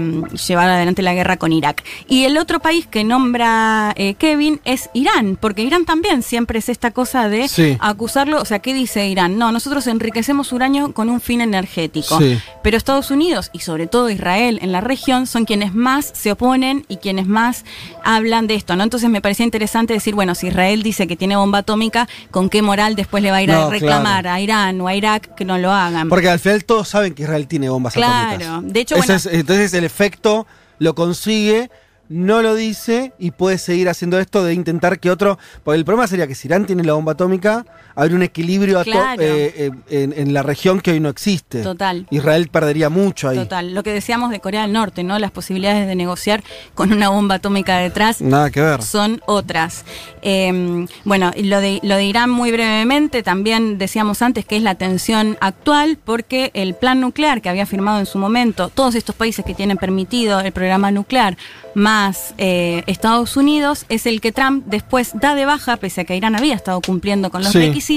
llevar adelante la guerra con Irak. Y el otro país que nombra eh, Kevin es Irán, porque Irán también siempre es esta cosa de Sí. acusarlo, o sea, ¿qué dice Irán? No, nosotros enriquecemos uranio con un fin energético. Sí. Pero Estados Unidos y sobre todo Israel en la región son quienes más se oponen y quienes más hablan de esto, ¿no? Entonces me parecía interesante decir, bueno, si Israel dice que tiene bomba atómica, ¿con qué moral después le va a ir No, a reclamar claro. a Irán o a Irak que no lo hagan? Porque al final todos saben que Israel tiene bombas Claro. atómicas. De hecho, Ese entonces el efecto lo consigue, no lo dice y puede seguir haciendo esto de intentar que otro. Porque el problema sería que si Irán tiene la bomba atómica, habría un equilibrio Claro. eh, eh, en, en la región que hoy no existe. Total. Israel perdería mucho ahí. Total, lo que decíamos de Corea del Norte, ¿no? Las posibilidades de negociar con una bomba atómica detrás Nada que ver. son otras. Eh, bueno, y lo de, lo de Irán muy brevemente, también decíamos antes que es la tensión actual, porque el plan nuclear que había firmado en su momento, todos estos países que tienen permitido el programa nuclear, más eh, Estados Unidos, es el que Trump después da de baja, pese a que Irán había estado cumpliendo con los Sí. requisitos.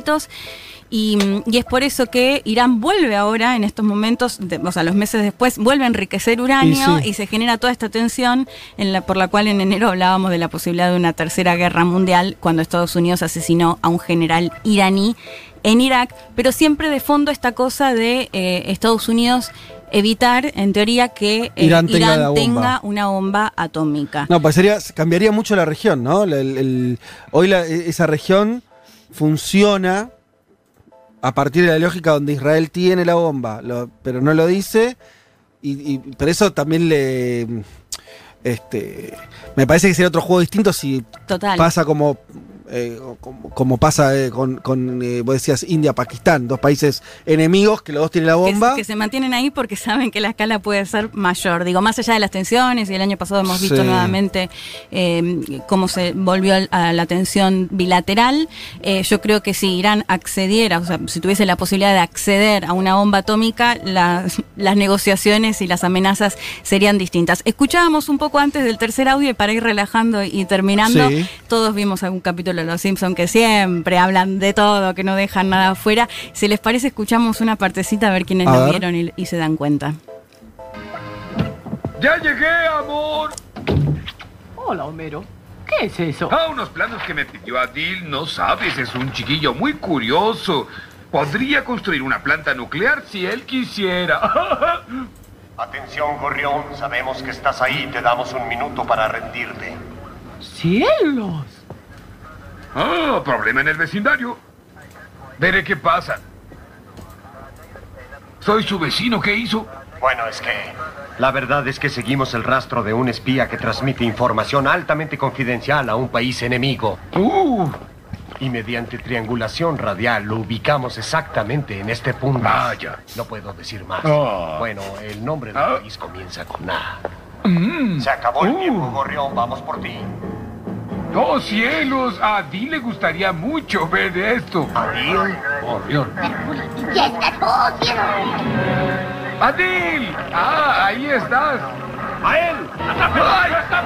Y, y es por eso que Irán vuelve ahora, en estos momentos, de- o sea, los meses después, vuelve a enriquecer uranio Y se genera toda esta tensión en la, por la cual en enero hablábamos de la posibilidad de una tercera guerra mundial cuando Estados Unidos asesinó a un general iraní en Irak, pero siempre de fondo esta cosa de eh, Estados Unidos evitar, en teoría, que eh, Irán tenga una bomba atómica. No, pues sería, cambiaría mucho la región, ¿no? La- el- el- hoy la- e, esa región funciona a partir de la lógica donde Israel tiene la bomba, lo- pero no lo dice, y, y- pero eso también le... Este, me parece que sería otro juego distinto si Total. pasa como, eh, como, como pasa eh, con, con, eh, vos decías, India, Pakistán, dos países enemigos que los dos tienen la que, bomba. que se mantienen ahí porque saben que la escala puede ser mayor. Digo, más allá de las tensiones, y el año pasado hemos visto Sí. nuevamente eh, cómo se volvió a la tensión bilateral, eh, yo creo que si Irán accediera, o sea, si tuviese la posibilidad de acceder a una bomba atómica, las, las negociaciones y las amenazas serían distintas. Escuchábamos un poco antes del tercer audio y para ir relajando y terminando, Sí. todos vimos algún capítulo de Los Simpsons que siempre hablan de todo, que no dejan nada afuera. Si les parece, escuchamos una partecita a ver quiénes A lo ver. vieron y, y se dan cuenta. ¡Ya llegué, amor! Hola, Homero. ¿Qué es eso? Ah, unos planos que me pidió Adil, no sabes, es un chiquillo muy curioso. Podría construir una planta nuclear si él quisiera. Atención, gorrión. Sabemos que estás ahí. Te damos un minuto para rendirte. ¡Cielos! Ah, problema en el vecindario. Veré qué pasa. Soy su vecino, ¿qué hizo? Bueno, es que... La verdad es que seguimos el rastro de un espía que transmite información altamente confidencial a un país enemigo. Uh. Y mediante triangulación radial lo ubicamos exactamente en este punto. Vaya. No puedo decir más. Ah. Bueno, el nombre del país comienza con A. Mm. Se acabó el Uh. tiempo, gorrión. Vamos por ti. ¡Oh, cielos! A le gustaría mucho ver esto. ¿Adil? Oh, Dios. Ya está todo, cielo. ¡Adil! ¡Ah, ahí estás! ¡A él! ¡Ay, está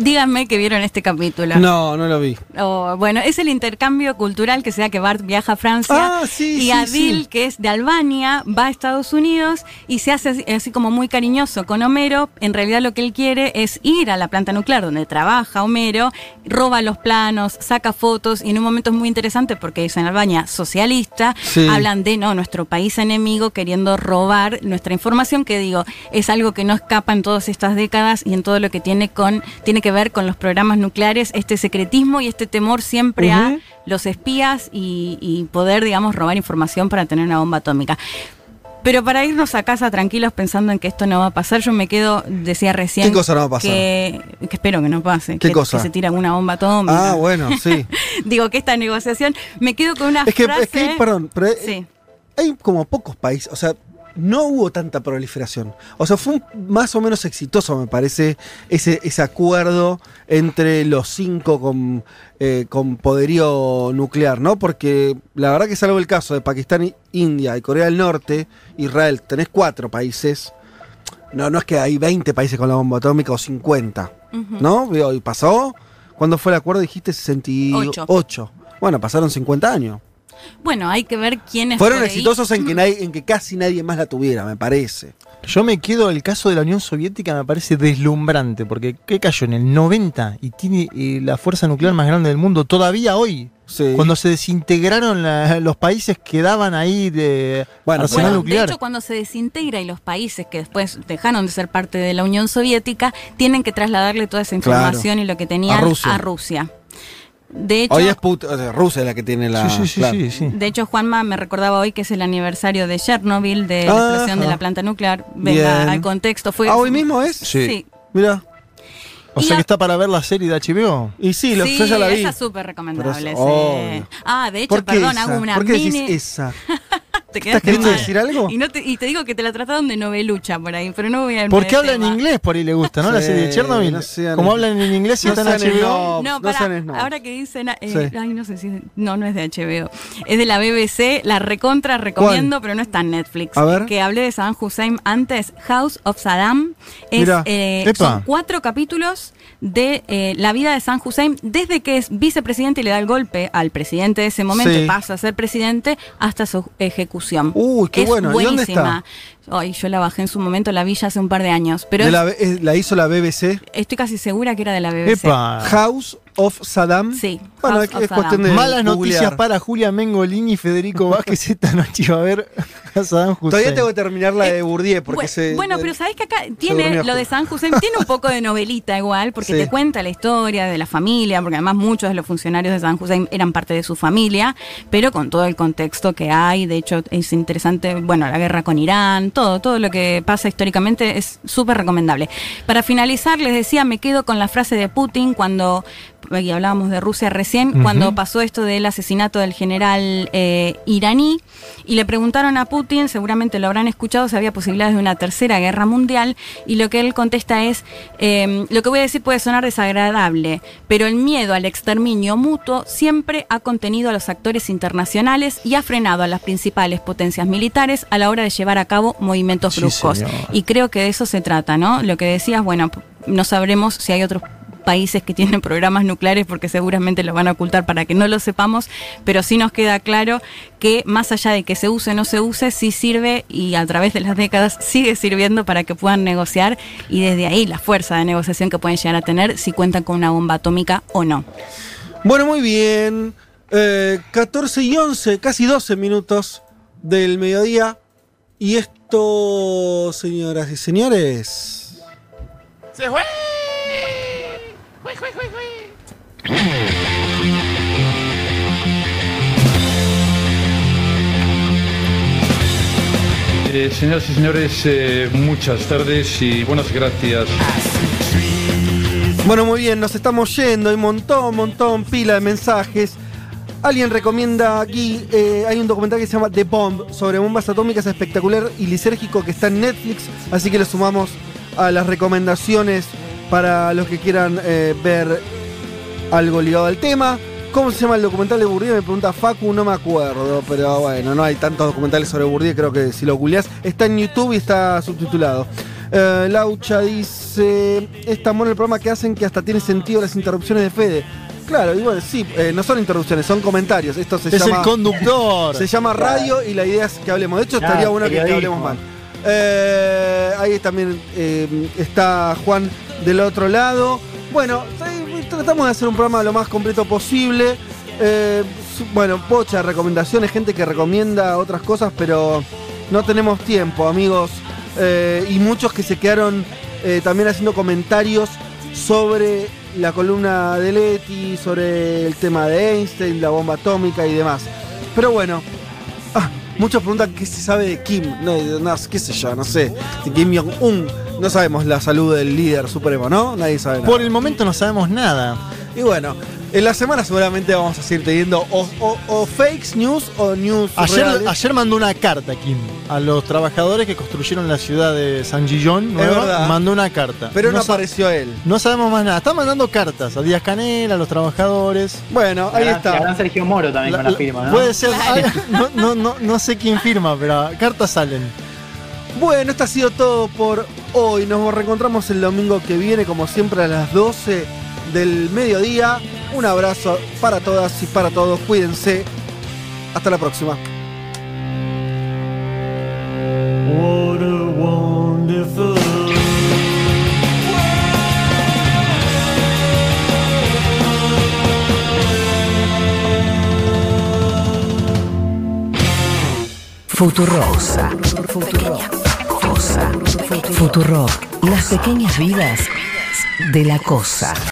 Díganme que vieron este capítulo. No, no lo vi. Oh, bueno, es el intercambio cultural que sea que Bart viaja a Francia Ah, sí, y sí, Adil, sí. que es de Albania, va a Estados Unidos y se hace así, así como muy cariñoso con Homero. En realidad lo que él quiere es ir a la planta nuclear donde trabaja Homero, roba los planos, saca fotos y en un momento es muy interesante porque es en Albania socialista, hablan de no nuestro país enemigo queriendo robar nuestra información que digo es algo que no escapa en todas estas décadas y en todo lo que tiene con tiene que ver con los programas nucleares este secretismo y este temor siempre a los espías y, y poder digamos robar información para tener una bomba atómica pero para irnos a casa tranquilos pensando en que esto no va a pasar, yo me quedo, decía recién. ¿Qué cosa no va a pasar? Que, que espero que no pase. ¿Qué que, cosa? que se tira una bomba atómica. Ah, bueno, sí. Digo que esta negociación, me quedo con una Es que, frase. es que, perdón, pero eh, Sí. hay como pocos países, o sea, no hubo tanta proliferación. O sea, fue un- más o menos exitoso, me parece, ese, ese acuerdo entre los cinco con, eh, con poderío nuclear, ¿no? Porque la verdad que salvo el caso de Pakistán, India y Corea del Norte, Israel, tenés cuatro países. No, no es que hay 20 países con la bomba atómica o 50, Ujú. ¿no? ¿Y pasó? ¿Cuándo fue el acuerdo? Dijiste 68. Bueno, pasaron 50 años. Bueno, hay que ver quiénes Fueron exitosos en que, nadie- en que casi nadie más la tuviera, me parece. Yo me quedo, el caso de la Unión Soviética me parece deslumbrante, porque ¿qué cayó? En el 90 y tiene eh, la fuerza nuclear más grande del mundo todavía hoy. Cuando se desintegraron la- los países quedaban ahí de arsenal Bueno, nuclear. De hecho, cuando se desintegra y los países que después dejaron de ser parte de la Unión Soviética tienen que trasladarle toda esa Claro. información y lo que tenían A Rusia. a Rusia. De hecho, Hoy es Put- o sea, Rusia la que tiene la. claro. De hecho, Juanma me recordaba hoy que es el aniversario de Chernobyl, de la explosión de la planta nuclear. Venga Bien. al contexto. Fue, Ah, ¿hoy mismo es? Sí. Mira. O sea que está para ver la serie de HBO. Y sí, lo, Sí, yo ya la vi. esa es súper recomendable. Es sí. Ah, de hecho, ¿Por qué perdón, esa? hago una ¿Por qué decís mini. esa? te ¿Estás queriendo mal. decir algo? Y, no te, y te digo que te la trataron de novelucha por ahí, pero no voy a Porque de habla en inglés, por ahí le gusta, ¿no? la serie de Chernobyl. no sean- Como hablan en inglés y no están en HBO. No, no sean snobs. ahora que dicen, eh, Sí. ay, no sé si, no, no es de HBO, es de la BBC, la recontra recomiendo, pero no está en Netflix. A ver. Que hablé de Saddam Hussein antes, House of Saddam, es, eh, son cuatro capítulos de eh, la vida de San Hussein desde que es vicepresidente y le da el golpe al presidente de ese momento, Sí. y pasa a ser presidente hasta su ejecución. Uy, qué es bueno. ¿Y dónde buenísima. Ay, yo la bajé en su momento, la vi ya hace un par de años, pero De la, eh, la hizo la BBC. estoy casi segura que era de la BBC. House of Saddam. Sí. Bueno, House es, of es cuestión de. Saddam. Malas googlear. noticias para Julia Mengolini y Federico Vázquez esta noche iba a ver a Saddam Hussein. Todavía tengo que terminar la de Bourdieu porque Bu- se. bueno, pero sabes que acá tiene lo de San Hussein, tiene un poco de novelita igual, porque Sí. te cuenta la historia de la familia, porque además muchos de los funcionarios de San Hussein eran parte de su familia, pero con todo el contexto que hay, de hecho es interesante, bueno, la guerra con Irán, todo, todo lo que pasa históricamente es súper recomendable. Para finalizar, les decía, me quedo con la frase de Putin cuando, y hablábamos de Rusia recién, cuando pasó esto del asesinato del general eh, iraní, y le preguntaron a Putin, seguramente lo habrán escuchado, si había posibilidades de una tercera guerra mundial, y lo que él contesta es, eh, lo que voy a decir puede sonar desagradable, pero el miedo al exterminio mutuo siempre ha contenido a los actores internacionales y ha frenado a las principales potencias militares a la hora de llevar a cabo movimientos bruscos. Y creo que de eso se trata, ¿no? Lo que decías, bueno, no sabremos si hay otros países que tienen programas nucleares porque seguramente los van a ocultar para que no lo sepamos, pero sí nos queda claro que más allá de que se use o no se use, sí sirve y a través de las décadas sigue sirviendo para que puedan negociar y desde ahí la fuerza de negociación que pueden llegar a tener si cuentan con una bomba atómica o no. Bueno, muy bien. Eh, 14 y 11, casi 12 minutos del mediodía. Y esto, señoras y señores. ¡Se fue! Eh, señoras y señores, eh, muchas tardes y buenas gracias. Bueno, muy bien, nos estamos yendo. Hay montón, montón, pila de mensajes. Alguien recomienda aquí, eh, hay un documental que se llama The Bomb sobre bombas atómicas espectacular y lisérgico que está en Netflix, así que lo sumamos a las recomendaciones para los que quieran eh, ver algo ligado al tema. ¿Cómo se llama el documental de Bourdieu? Me pregunta Facu, no me acuerdo, pero bueno, no hay tantos documentales sobre Bourdieu, creo que si lo googleás está en YouTube y está subtitulado. Eh, Laucha dice, es tan bueno el programa que hacen que hasta tiene sentido las interrupciones de Fede. Claro, igual sí, eh, no son interrupciones, son comentarios. Esto se Es llama. el conductor. Se llama radio y la idea es que hablemos. De hecho, estaría bueno que, hablemos mal. Eh, ahí también eh, está Juan del otro lado. Bueno, tratamos de hacer un programa lo más completo posible. Eh, bueno, pocha recomendaciones, gente que recomienda otras cosas, pero no tenemos tiempo, amigos. Eh, y muchos que se quedaron eh, también haciendo comentarios sobre la columna de Leti, sobre el tema de Einstein, la bomba atómica y demás. Pero bueno, ah, muchos preguntan qué se sabe de Kim, no, no, qué sé yo, no sé, de Kim Jong-un. No sabemos la salud del líder supremo, ¿no? Nadie sabe nada. Por el momento no sabemos nada. Y bueno, en la semana seguramente vamos a seguir teniendo o, o- o fakes news o news Ayer, reales. ayer mandó una carta, Kim, a los trabajadores que construyeron la ciudad de San Gillón. nueva, verdad. Mandó una carta. Pero no, sa- apareció él. No sabemos más nada. Está mandando cartas a Díaz Canel, a los trabajadores. Bueno, ahí está. Habrá Sergio Moro también con la firma, ¿no? Puede ser. No, no, no, no sé quién firma, pero cartas salen. Bueno, esto ha sido todo por hoy. Nos reencontramos el domingo que viene, como siempre, a las 12 del mediodía. Un abrazo para todas y para todos. Cuídense. Hasta la próxima. Futurosa. Futurosa. Futuro. Las pequeñas vidas de la cosa.